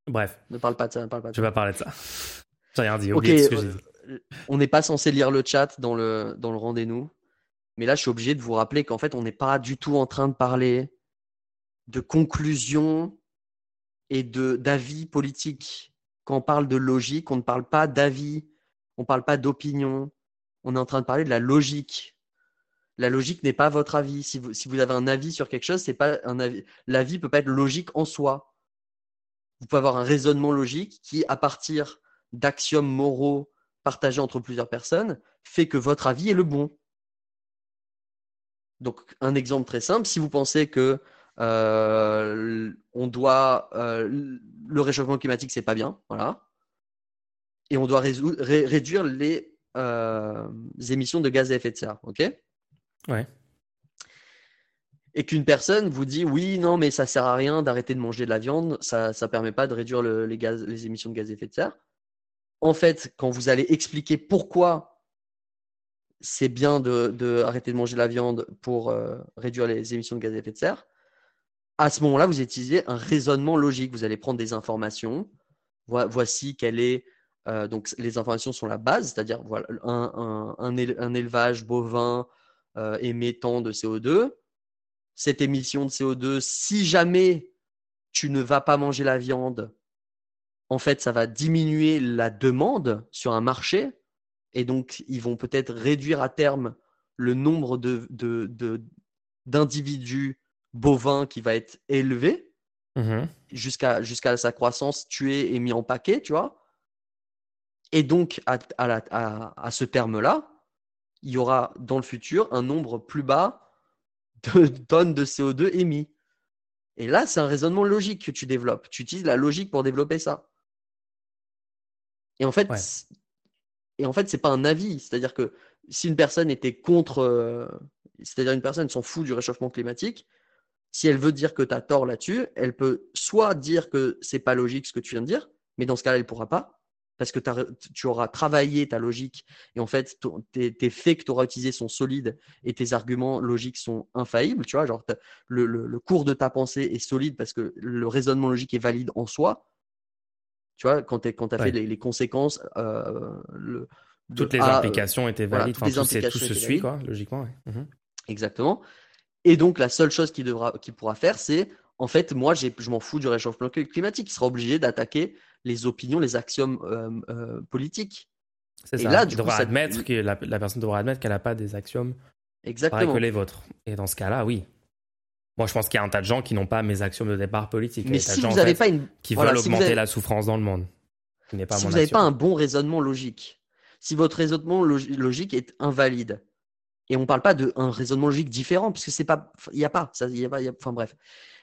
Bref. Ne parle pas de ça. Ne parle pas de je vais pas parler de ça. J'ai rien dit. Ok. Euh, on n'est pas censé lire le chat dans le, dans le rendez-nous. Mais là, je suis obligé de vous rappeler qu'en fait, on n'est pas du tout en train de parler de conclusion et de d'avis politique. Quand on parle de logique, on ne parle pas d'avis, on ne parle pas d'opinion. On est en train de parler de la logique. La logique n'est pas votre avis. Si vous, avez un avis sur quelque chose, c'est pas un avis. L'avis peut pas être logique en soi vous pouvez avoir un raisonnement logique qui, à partir d'axiomes moraux partagés entre plusieurs personnes, fait que votre avis est le bon. Donc, un exemple très simple, si vous pensez que euh, on doit euh, le réchauffement climatique, c'est pas bien, voilà, et on doit réduire les, euh, émissions de gaz à effet de serre, ok? Ouais et qu'une personne vous dit oui, non, mais ça sert à rien d'arrêter de manger de la viande, ça ne permet pas de réduire les, gaz, les émissions de gaz à effet de serre. En fait, quand vous allez expliquer pourquoi c'est bien de, de, arrêter de manger de la viande pour euh, réduire les émissions de gaz à effet de serre, à ce moment-là, vous utilisez un raisonnement logique. Vous allez prendre des informations. Voici quelle est euh, donc les informations sont la base, c'est-à-dire un, un, un, élevage bovin euh, émettant de CO2 cette émission de CO2, si jamais tu ne vas pas manger la viande, en fait, ça va diminuer la demande sur un marché. Et donc, ils vont peut-être réduire à terme le nombre d'individus de, bovins qui va être élevé mmh jusqu'à jusqu'à sa croissance tuée et mis en paquet, tu vois. Et donc, à, à ce terme-là, il y aura dans le futur un nombre plus bas de tonnes de CO2 émis. Et là, c'est un raisonnement logique que tu développes. Tu utilises la logique pour développer ça. Et en fait, et en fait, c'est pas un avis. C'est-à-dire que si une personne était contre, euh, c'est-à-dire une personne s'en fout du réchauffement climatique, si elle veut dire que tu as tort là-dessus, elle peut soit dire que c'est pas logique ce que tu viens de dire, mais dans ce cas-là, elle pourra pas parce que tu auras travaillé ta logique et en fait, tes, faits que tu auras utilisés sont solides et tes arguments logiques sont infaillibles. Tu vois, genre, le, cours de ta pensée est solide parce que le raisonnement logique est valide en soi. Tu vois, quand tu as fait les, conséquences, euh, le, toutes les implications étaient valides. enfin, tout, se suit, quoi, logiquement. Mhm. Exactement. Et donc, la seule chose qu'il devra, pourra faire, c'est en fait, moi, je m'en fous du réchauffement climatique. Il sera obligé d'attaquer les opinions, les axiomes euh, euh, politiques. C'est ça. Là, du devra admettre que la, personne devra admettre qu'elle n'a pas des axiomes Exactement. que les vôtres. Et dans ce cas-là, oui. Moi, je pense qu'il y a un tas de gens qui n'ont pas mes axiomes de départ politiques. Mais si vous n'avez pas une... Qui veulent augmenter la souffrance dans le monde. Pas si vous n'avez pas un bon raisonnement logique, si votre raisonnement logique est invalide, et on ne parle pas d'un raisonnement logique différent, puisque c'est pas, il n'y a pas, ça, y a pas, enfin bref.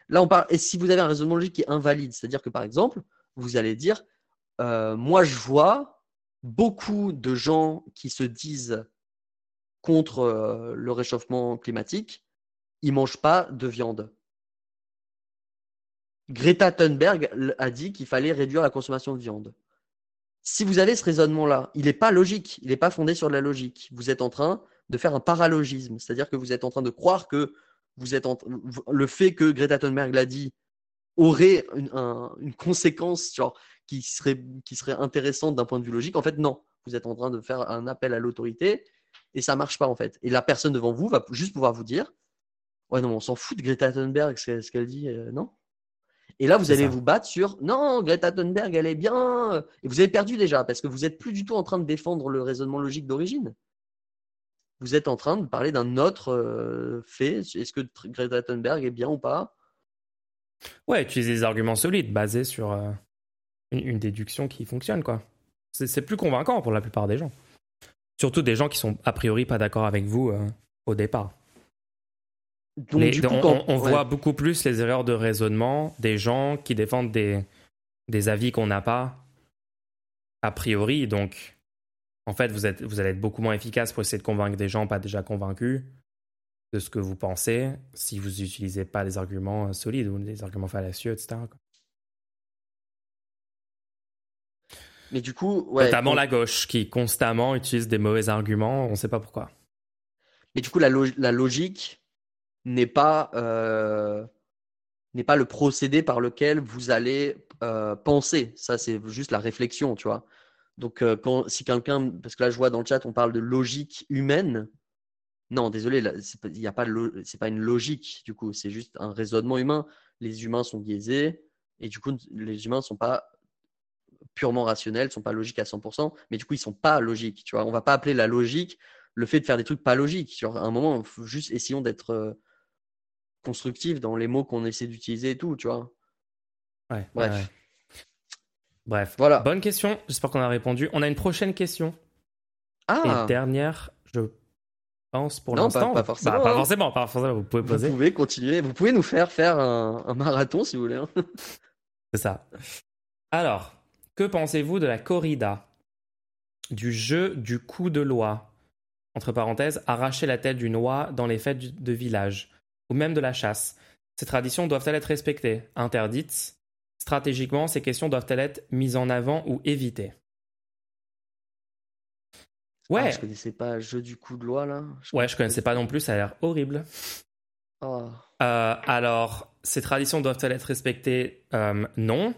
Là, on parle, et si vous avez un raisonnement logique qui est invalide, c'est-à-dire que par exemple, vous allez dire, euh, moi je vois beaucoup de gens qui se disent contre euh, le réchauffement climatique, ils ne mangent pas de viande. Greta Thunberg a dit qu'il fallait réduire la consommation de viande. Si vous avez ce raisonnement-là, il n'est pas logique, il n'est pas fondé sur la logique. Vous êtes en train de faire un paralogisme, c'est-à-dire que vous êtes en train de croire que vous êtes le fait que Greta Thunberg l'a dit aurait une, conséquence genre, qui, serait, qui serait intéressante d'un point de vue logique. En fait, non. Vous êtes en train de faire un appel à l'autorité et ça marche pas en fait. Et la personne devant vous va juste pouvoir vous dire Ouais, non, on s'en fout de Greta Thunberg, ce qu'elle dit, euh, non? Et là, vous allez vous battre sur Non, Greta Thunberg, elle est bien. Et vous avez perdu déjà parce que vous n'êtes plus du tout en train de défendre le raisonnement logique d'origine. Vous êtes en train de parler d'un autre euh, fait. Est-ce que Greta Thunberg est bien ou pas? Ouais, utiliser des arguments solides basés sur euh, une, déduction qui fonctionne, quoi. C'est plus convaincant pour la plupart des gens. Surtout des gens qui sont a priori pas d'accord avec vous euh, au départ. on, voit beaucoup plus les erreurs de raisonnement des gens qui défendent des, des avis qu'on n'a pas a priori, donc, en fait, vous, êtes, vous allez être beaucoup moins efficace pour essayer de convaincre des gens pas déjà convaincus de ce que vous pensez si vous n'utilisez pas des arguments solides ou des arguments fallacieux, etc. Mais du coup, notamment la gauche qui constamment utilise des mauvais arguments, on ne sait pas pourquoi. Mais du coup, la, la logique n'est pas euh, n'est pas le procédé par lequel vous allez euh, penser. Ça, c'est juste la réflexion, tu vois. Donc, euh, quand, si quelqu'un, parce que là, je vois dans le chat, on parle de logique humaine. Non, désolé, il n'y a pas, c'est pas une logique. Du coup, c'est juste un raisonnement humain. Les humains sont biaisés et du coup, les humains sont pas purement rationnels, sont pas logiques à 100%, mais du coup, ils sont pas logiques. Tu vois, on va pas appeler la logique le fait de faire des trucs pas logiques. Genre, à un moment, faut juste essayons d'être euh, constructif dans les mots qu'on essaie d'utiliser et tout, tu vois. Ouais. Bref. Bref. Voilà. Bonne question. J'espère qu'on a répondu. On a une prochaine question. Ah. Et dernière, je pense pour l'instant. Pas, pas, forcément. Bah, pas, forcément. Pas forcément. Vous pouvez poser. Vous pouvez continuer. Vous pouvez nous faire faire un, marathon si vous voulez. Hein. C'est ça. Alors, que pensez-vous de la corrida? Du jeu du coup de loi? Entre parenthèses, arracher la tête d'une oie dans les fêtes de village ou même de la chasse. Ces traditions doivent-elles être respectées, interdites? Stratégiquement, ces questions doivent-elles être mises en avant ou évitées? Ouais. Ah, je connaissais pas le jeu du coup de loi là. ouais, je connaissais pas non plus, ça a l'air horrible. Oh. Euh, alors, ces traditions doivent-elles être respectées? Euh, Non.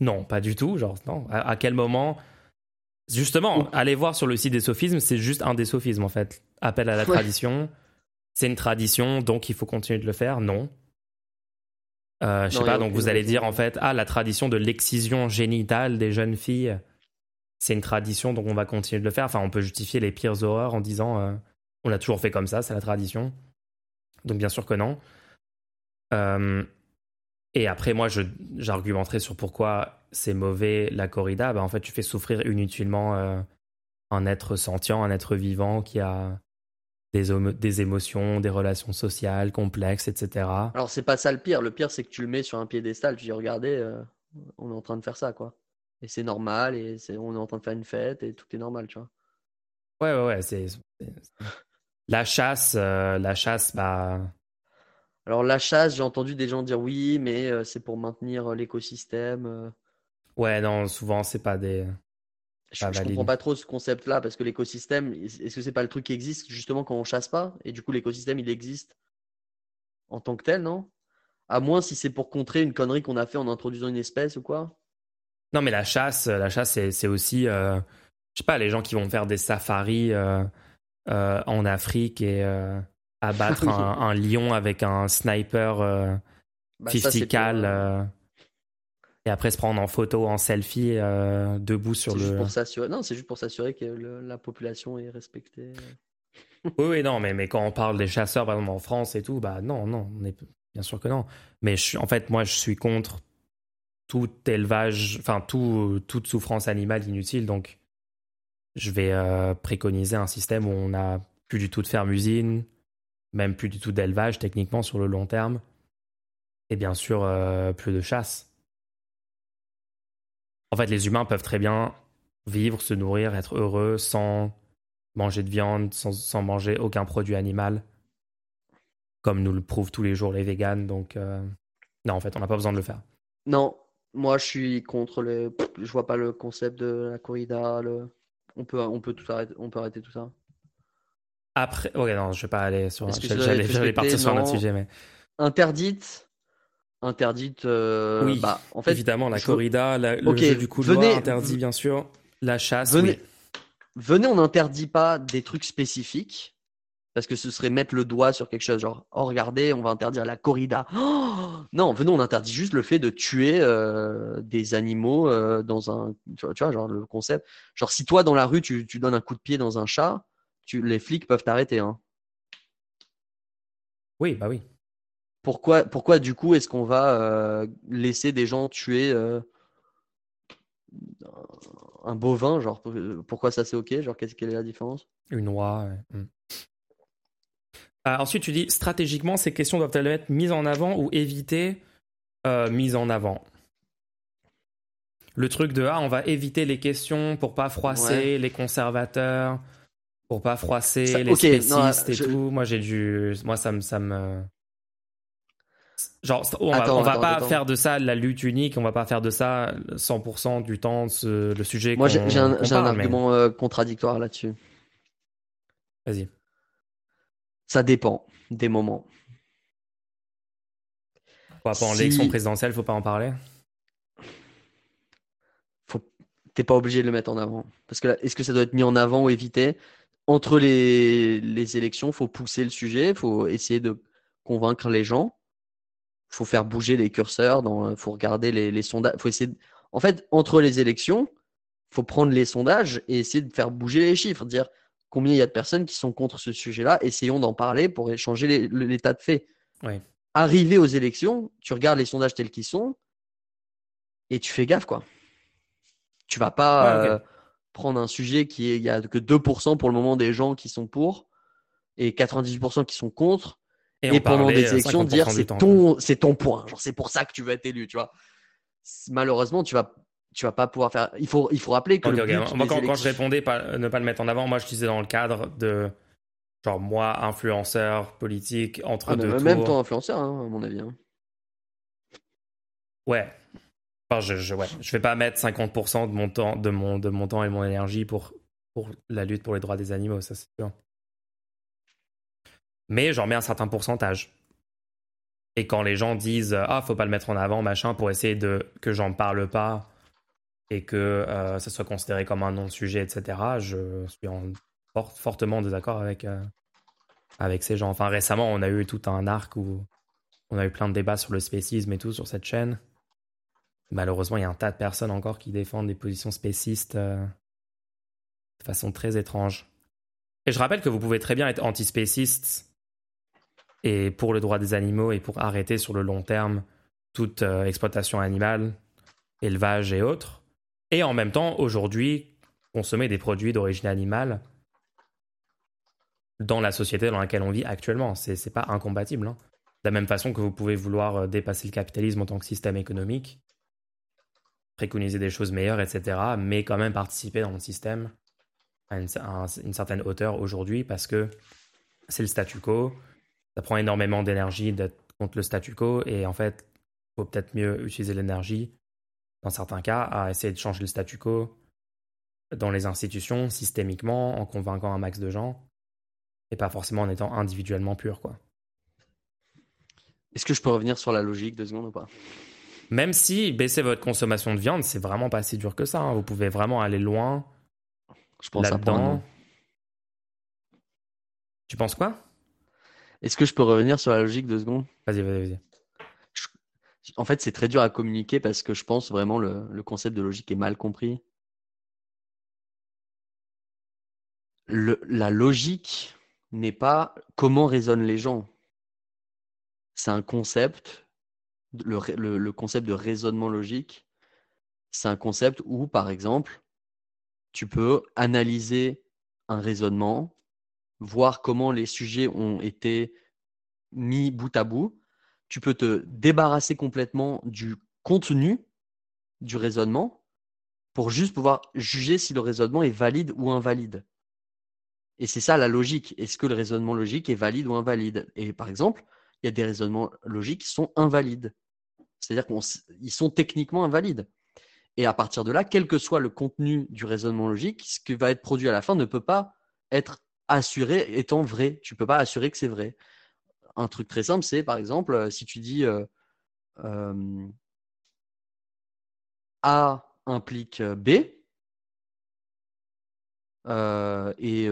Non, pas du tout. Genre, non. À, quel moment? Justement, allez voir sur le site des sophismes, c'est juste un des sophismes en fait. Appel à la tradition c'est une tradition, donc il faut continuer de le faire Non. Euh, je sais pas, donc vous allez dire en fait, ah, la tradition de l'excision génitale des jeunes filles, c'est une tradition, donc on va continuer de le faire. Enfin, on peut justifier les pires horreurs en disant, euh, on l'a toujours fait comme ça, c'est la tradition. Donc bien sûr que non. Euh, et après, moi, j'argumenterai sur pourquoi c'est mauvais la corrida. Bah, en fait, tu fais souffrir inutilement euh, un être sentient, un être vivant qui a des, émotions, des relations sociales complexes, etc. Alors, c'est pas ça le pire. Le pire, c'est que tu le mets sur un piédestal. Tu dis, regardez, on est en train de faire ça, quoi. Et c'est normal, et on est en train de faire une fête, et tout est normal, tu vois. Ouais, ouais, ouais. C'est, la chasse, euh, la chasse, bah. Alors, la chasse, j'ai entendu des gens dire oui, mais euh, c'est pour maintenir l'écosystème. Ouais, non, souvent, c'est pas des. Je, ne comprends pas trop ce concept-là parce que l'écosystème, est-ce que c'est pas le truc qui existe justement quand on chasse pas? Et du coup l'écosystème il existe en tant que tel, non? À moins si c'est pour contrer une connerie qu'on a fait en introduisant une espèce ou quoi Non, mais la chasse, la chasse c'est aussi, euh, je sais pas, les gens qui vont faire des safaris euh, euh, en Afrique et abattre un, lion avec un sniper bah, et après se prendre en photo, en selfie, euh, debout sur le. pour s'assurer. Non, c'est juste pour s'assurer que la population est respectée. oui, oui, non, mais, mais quand on parle des chasseurs, par exemple en France et tout, bah non, non, on est bien sûr que non. Mais je, en fait, moi, je suis contre tout élevage, enfin tout, toute souffrance animale inutile. Donc, je vais euh, préconiser un système où on n'a plus du tout de ferme-usine, même plus du tout d'élevage techniquement sur le long terme, et bien sûr euh, plus de chasse. En fait, les humains peuvent très bien vivre, se nourrir, être heureux sans manger de viande, sans, manger aucun produit animal, comme nous le prouvent tous les jours les véganes. Donc, euh, non, en fait, on n'a pas besoin de le faire. Non, moi, je suis contre les. Je vois pas le concept de la corrida. On peut, on peut tout arrêter. On peut arrêter tout ça. Après, ok, non, je vais pas aller sur. J'allais partir sur un autre sujet, mais. Interdite? Interdite. Euh, oui, bah, en fait, évidemment, la corrida, le jeu du coup venez, interdit bien sûr, la chasse. Venez, venez on n'interdit pas des trucs spécifiques parce que ce serait mettre le doigt sur quelque chose, genre oh regardez, on va interdire la corrida. Oh non, venez on interdit juste le fait de tuer euh, des animaux euh, dans un, tu vois, genre le concept. Genre si toi dans la rue tu, tu donnes un coup de pied dans un chat, tu, les flics peuvent t'arrêter. Hein. Oui, bah oui pourquoi, pourquoi du coup est-ce qu'on va euh, laisser des gens tuer un bovin genre pourquoi ça c'est ok? Genre qu'est-ce quelle est la différence? Une oie hmm. Euh, ensuite tu dis stratégiquement ces questions doivent-elles être mises en avant ou éviter mises en avant le truc de ah, on va éviter les questions pour pas froisser les conservateurs, pour pas froisser les spécistes et tout. Moi, j'ai dû. Moi, ça me. Ça me... Genre, on va, pas faire de ça la lutte unique, on va pas faire de ça 100% du temps le sujet. Moi, j'ai un, argument euh, contradictoire là-dessus. Vas-y. Ça dépend des moments. Pour rapport si... l'élection présidentielle, faut pas en parler faut... T'es pas obligé de le mettre en avant. Parce que est-ce que ça doit être mis en avant ou évité? Entre les, les élections, faut pousser le sujet, faut essayer de convaincre les gens, faut faire bouger les curseurs, il faut regarder les, les sondages, faut essayer. En fait, entre les élections, faut prendre les sondages et essayer de faire bouger les chiffres, dire combien il y a de personnes qui sont contre ce sujet-là, essayons d'en parler pour échanger l'état de fait. Oui arrivé aux élections, tu regardes les sondages tels qu'ils sont et tu fais gaffe, quoi. Tu vas pas euh, prendre un sujet qui est, il y a que 2% pour le moment des gens qui sont pour et 98% qui sont contre. Et, pendant des euh, élections, dire c'est ton, c'est ton point. Genre, c'est pour ça que tu veux être élu, tu vois. Malheureusement, tu vas, tu vas pas pouvoir faire. Il faut, il faut rappeler que. Moi, quand, je répondais pas, ne pas le mettre en avant, moi, je disais dans le cadre de Genre moi, influenceur politique, entre ah, deux tours. Même toi, influenceur, hein, à mon avis. Hein. Ouais. Enfin, je, je, ouais. je vais pas mettre 50% de mon temps, de mon, de mon temps et mon énergie pour, pour la lutte pour les droits des animaux, ça c'est sûr. Mais j'en mets un certain pourcentage. Et quand les gens disent ah faut pas le mettre en avant machin pour essayer de que j'en parle pas et que euh, ça soit considéré comme un non-sujet etc. Je suis en fortement en désaccord avec, euh, avec ces gens. Enfin, récemment, on a eu tout un arc où on a eu plein de débats sur le spécisme et tout sur cette chaîne. Malheureusement, il y a un tas de personnes encore qui défendent des positions spécistes euh, de façon très étrange. Et je rappelle que vous pouvez très bien être antispéciste et pour le droit des animaux et pour arrêter sur le long terme toute euh, exploitation animale, élevage et autres. Et en même temps, aujourd'hui, consommer des produits d'origine animale dans la société dans laquelle on vit actuellement. C'est n'est pas incompatible. Hein. De la même façon que vous pouvez vouloir euh, dépasser le capitalisme en tant que système économique, préconiser des choses meilleures, etc., mais quand même participer dans le système à une, certaine hauteur aujourd'hui parce que c'est le statu quo. Ça prend énormément d'énergie d'être contre le statu quo et en fait, il faut peut-être mieux utiliser l'énergie, dans certains cas, à essayer de changer le statu quo dans les institutions systémiquement en convainquant un max de gens et pas forcément en étant individuellement pur, quoi. Est-ce que je peux revenir sur la logique deux secondes ou pas? Même si baisser votre consommation de viande, c'est vraiment pas si dur que ça. Hein. Vous pouvez vraiment aller loin. Je pense là-dedans. Tu penses quoi? Est-ce que je peux revenir sur la logique deux secondes? Vas-y, vas-y, vas-y. En fait, c'est très dur à communiquer parce que je pense vraiment le, le concept de logique est mal compris. La logique, n'est pas comment raisonnent les gens. C'est un concept, le, concept de raisonnement logique, c'est un concept où, par exemple, tu peux analyser un raisonnement, voir comment les sujets ont été mis bout à bout. Tu peux te débarrasser complètement du contenu du raisonnement pour juste pouvoir juger si le raisonnement est valide ou invalide. Et c'est ça la logique. Est-ce que le raisonnement logique est valide ou invalide? Et par exemple, il y a des raisonnements logiques qui sont invalides. C'est-à-dire qu'ils sont techniquement invalides. Et à partir de là, quel que soit le contenu du raisonnement logique, ce qui va être produit à la fin ne peut pas être assuré étant vrai. Tu ne peux pas assurer que c'est vrai. Un truc très simple, c'est par exemple, euh, si tu dis euh, euh, A implique B, et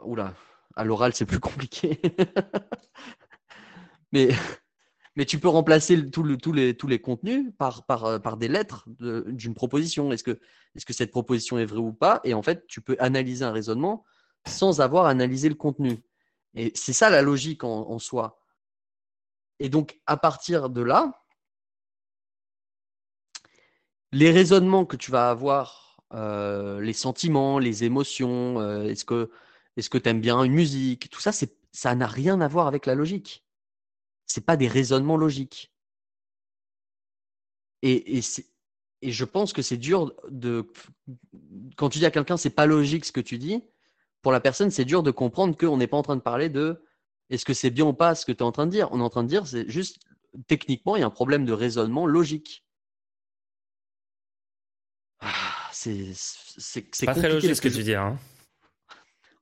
oula, à l'oral c'est plus compliqué. mais, mais tu peux remplacer tous les, tous les contenus par, par, par des lettres d'une proposition. Est-ce que, est -ce que cette proposition est vraie ou pas? Et en fait, tu peux analyser un raisonnement sans avoir analysé le contenu. Et c'est ça la logique en, soi. Et donc, à partir de là, les raisonnements que tu vas avoir euh, les sentiments, les émotions, euh, est-ce que est-ce tu aimes bien une musique, tout ça, ça n'a rien à voir avec la logique. C'est pas des raisonnements logiques. Et, et je pense que c'est dur de. Quand tu dis à quelqu'un, c'est pas logique ce que tu dis, pour la personne, c'est dur de comprendre qu'on n'est pas en train de parler de est-ce que c'est bien ou pas ce que tu es en train de dire. On est en train de dire, c'est juste techniquement, il y a un problème de raisonnement logique. Ah, c'est pas très logique ce que, tu dis. Hein.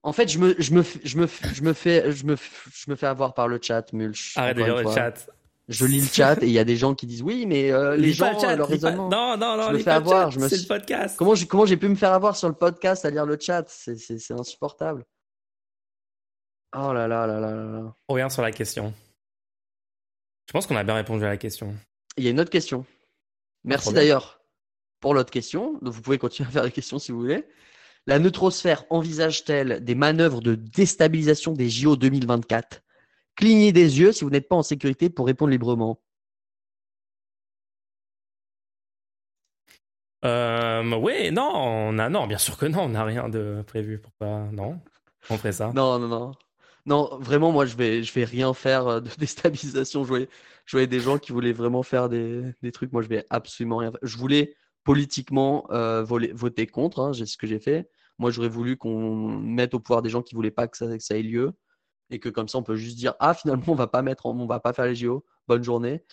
En fait, je me, je me, je me, je me fais, je me, je me fais avoir par le chat, Mulch. Arrête de lire le chat je lis le chat et il y a des gens qui disent oui, mais euh, les gens, chat, leur raisonnement. Non, non, non, je me fais avoir. je me c'est le podcast. Comment j'ai, comment pu me faire avoir sur le podcast à lire le chat? C'est, insupportable. Oh là là là là là. On revient sur la question. Je pense qu'on a bien répondu à la question. Il y a une autre question. Merci d'ailleurs pour l'autre question. Donc vous pouvez continuer à faire des questions si vous voulez. La neutrosphère envisage-t-elle des manœuvres de déstabilisation des JO 2024 Clignez des yeux si vous n'êtes pas en sécurité pour répondre librement. Euh, oui, non, on a, non, bien sûr que non, on n'a rien de prévu. Pourquoi Non, on ferait ça. Non, non, non. Non, vraiment, moi, je vais, je vais rien faire euh, de déstabilisation. Je voyais, je voyais des gens qui voulaient vraiment faire des, des, trucs. Moi, je vais absolument rien faire. Je voulais politiquement euh, voter contre, hein, c'est ce que j'ai fait. Moi, j'aurais voulu qu'on mette au pouvoir des gens qui voulaient pas que ça, que ça ait lieu et que comme ça on peut juste dire ah finalement on va pas mettre on va pas faire les JO bonne journée.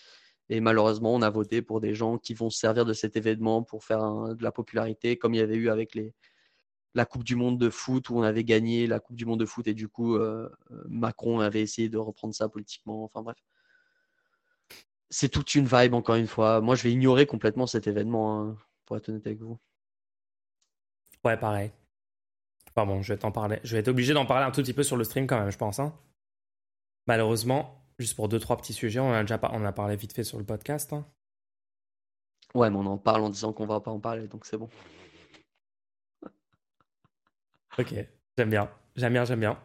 Et malheureusement on a voté pour des gens qui vont se servir de cet événement pour faire de la popularité comme il y avait eu avec les la Coupe du Monde de foot où on avait gagné la Coupe du Monde de foot et du coup euh, Macron avait essayé de reprendre ça politiquement. Enfin bref. C'est toute une vibe encore une fois. Moi je vais ignorer complètement cet événement hein, pour être honnête avec vous. Ouais pareil bon, je vais t'en parler. Je vais être obligé d'en parler un tout petit peu sur le stream quand même, je pense. Hein. Malheureusement, juste pour deux, trois petits sujets, on a déjà on a parlé vite fait sur le podcast. Hein. Ouais, mais on en parle en disant qu'on va pas en parler, donc c'est bon. ok, j'aime bien. J'aime bien, j'aime bien.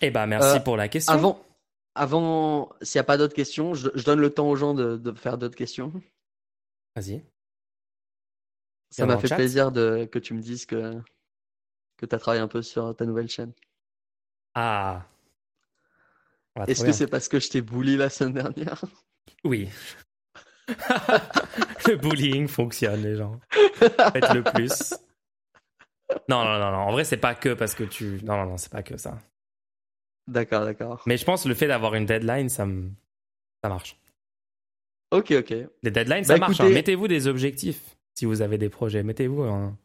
Eh ben, merci euh, pour la question. Avant, avant s'il n'y a pas d'autres questions, je, donne le temps aux gens de, de faire d'autres questions. Vas-y. Ça m'a fait plaisir de, que tu me dises que que tu as travaillé un peu sur ta nouvelle chaîne. Ah. Est-ce que c'est parce que je t'ai bully la semaine dernière? Oui. le bullying fonctionne, les gens. Faites le plus. Non, non, non, non. En vrai, c'est pas que parce que tu. Non, non, non, c'est pas que ça. D'accord, d'accord. Mais je pense que le fait d'avoir une deadline, ça, me... ça marche. Ok, ok. Les deadlines, ça bah, marche. Hein. Mettez-vous des objectifs si vous avez des projets. Mettez-vous un,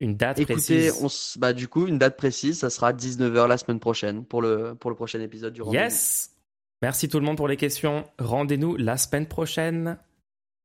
une date Écoutez, précise. On, bah, du coup, une date précise, ça sera 19h la semaine prochaine pour le, pour le prochain épisode du Yes Merci tout le monde pour les questions. Rendez-nous la semaine prochaine.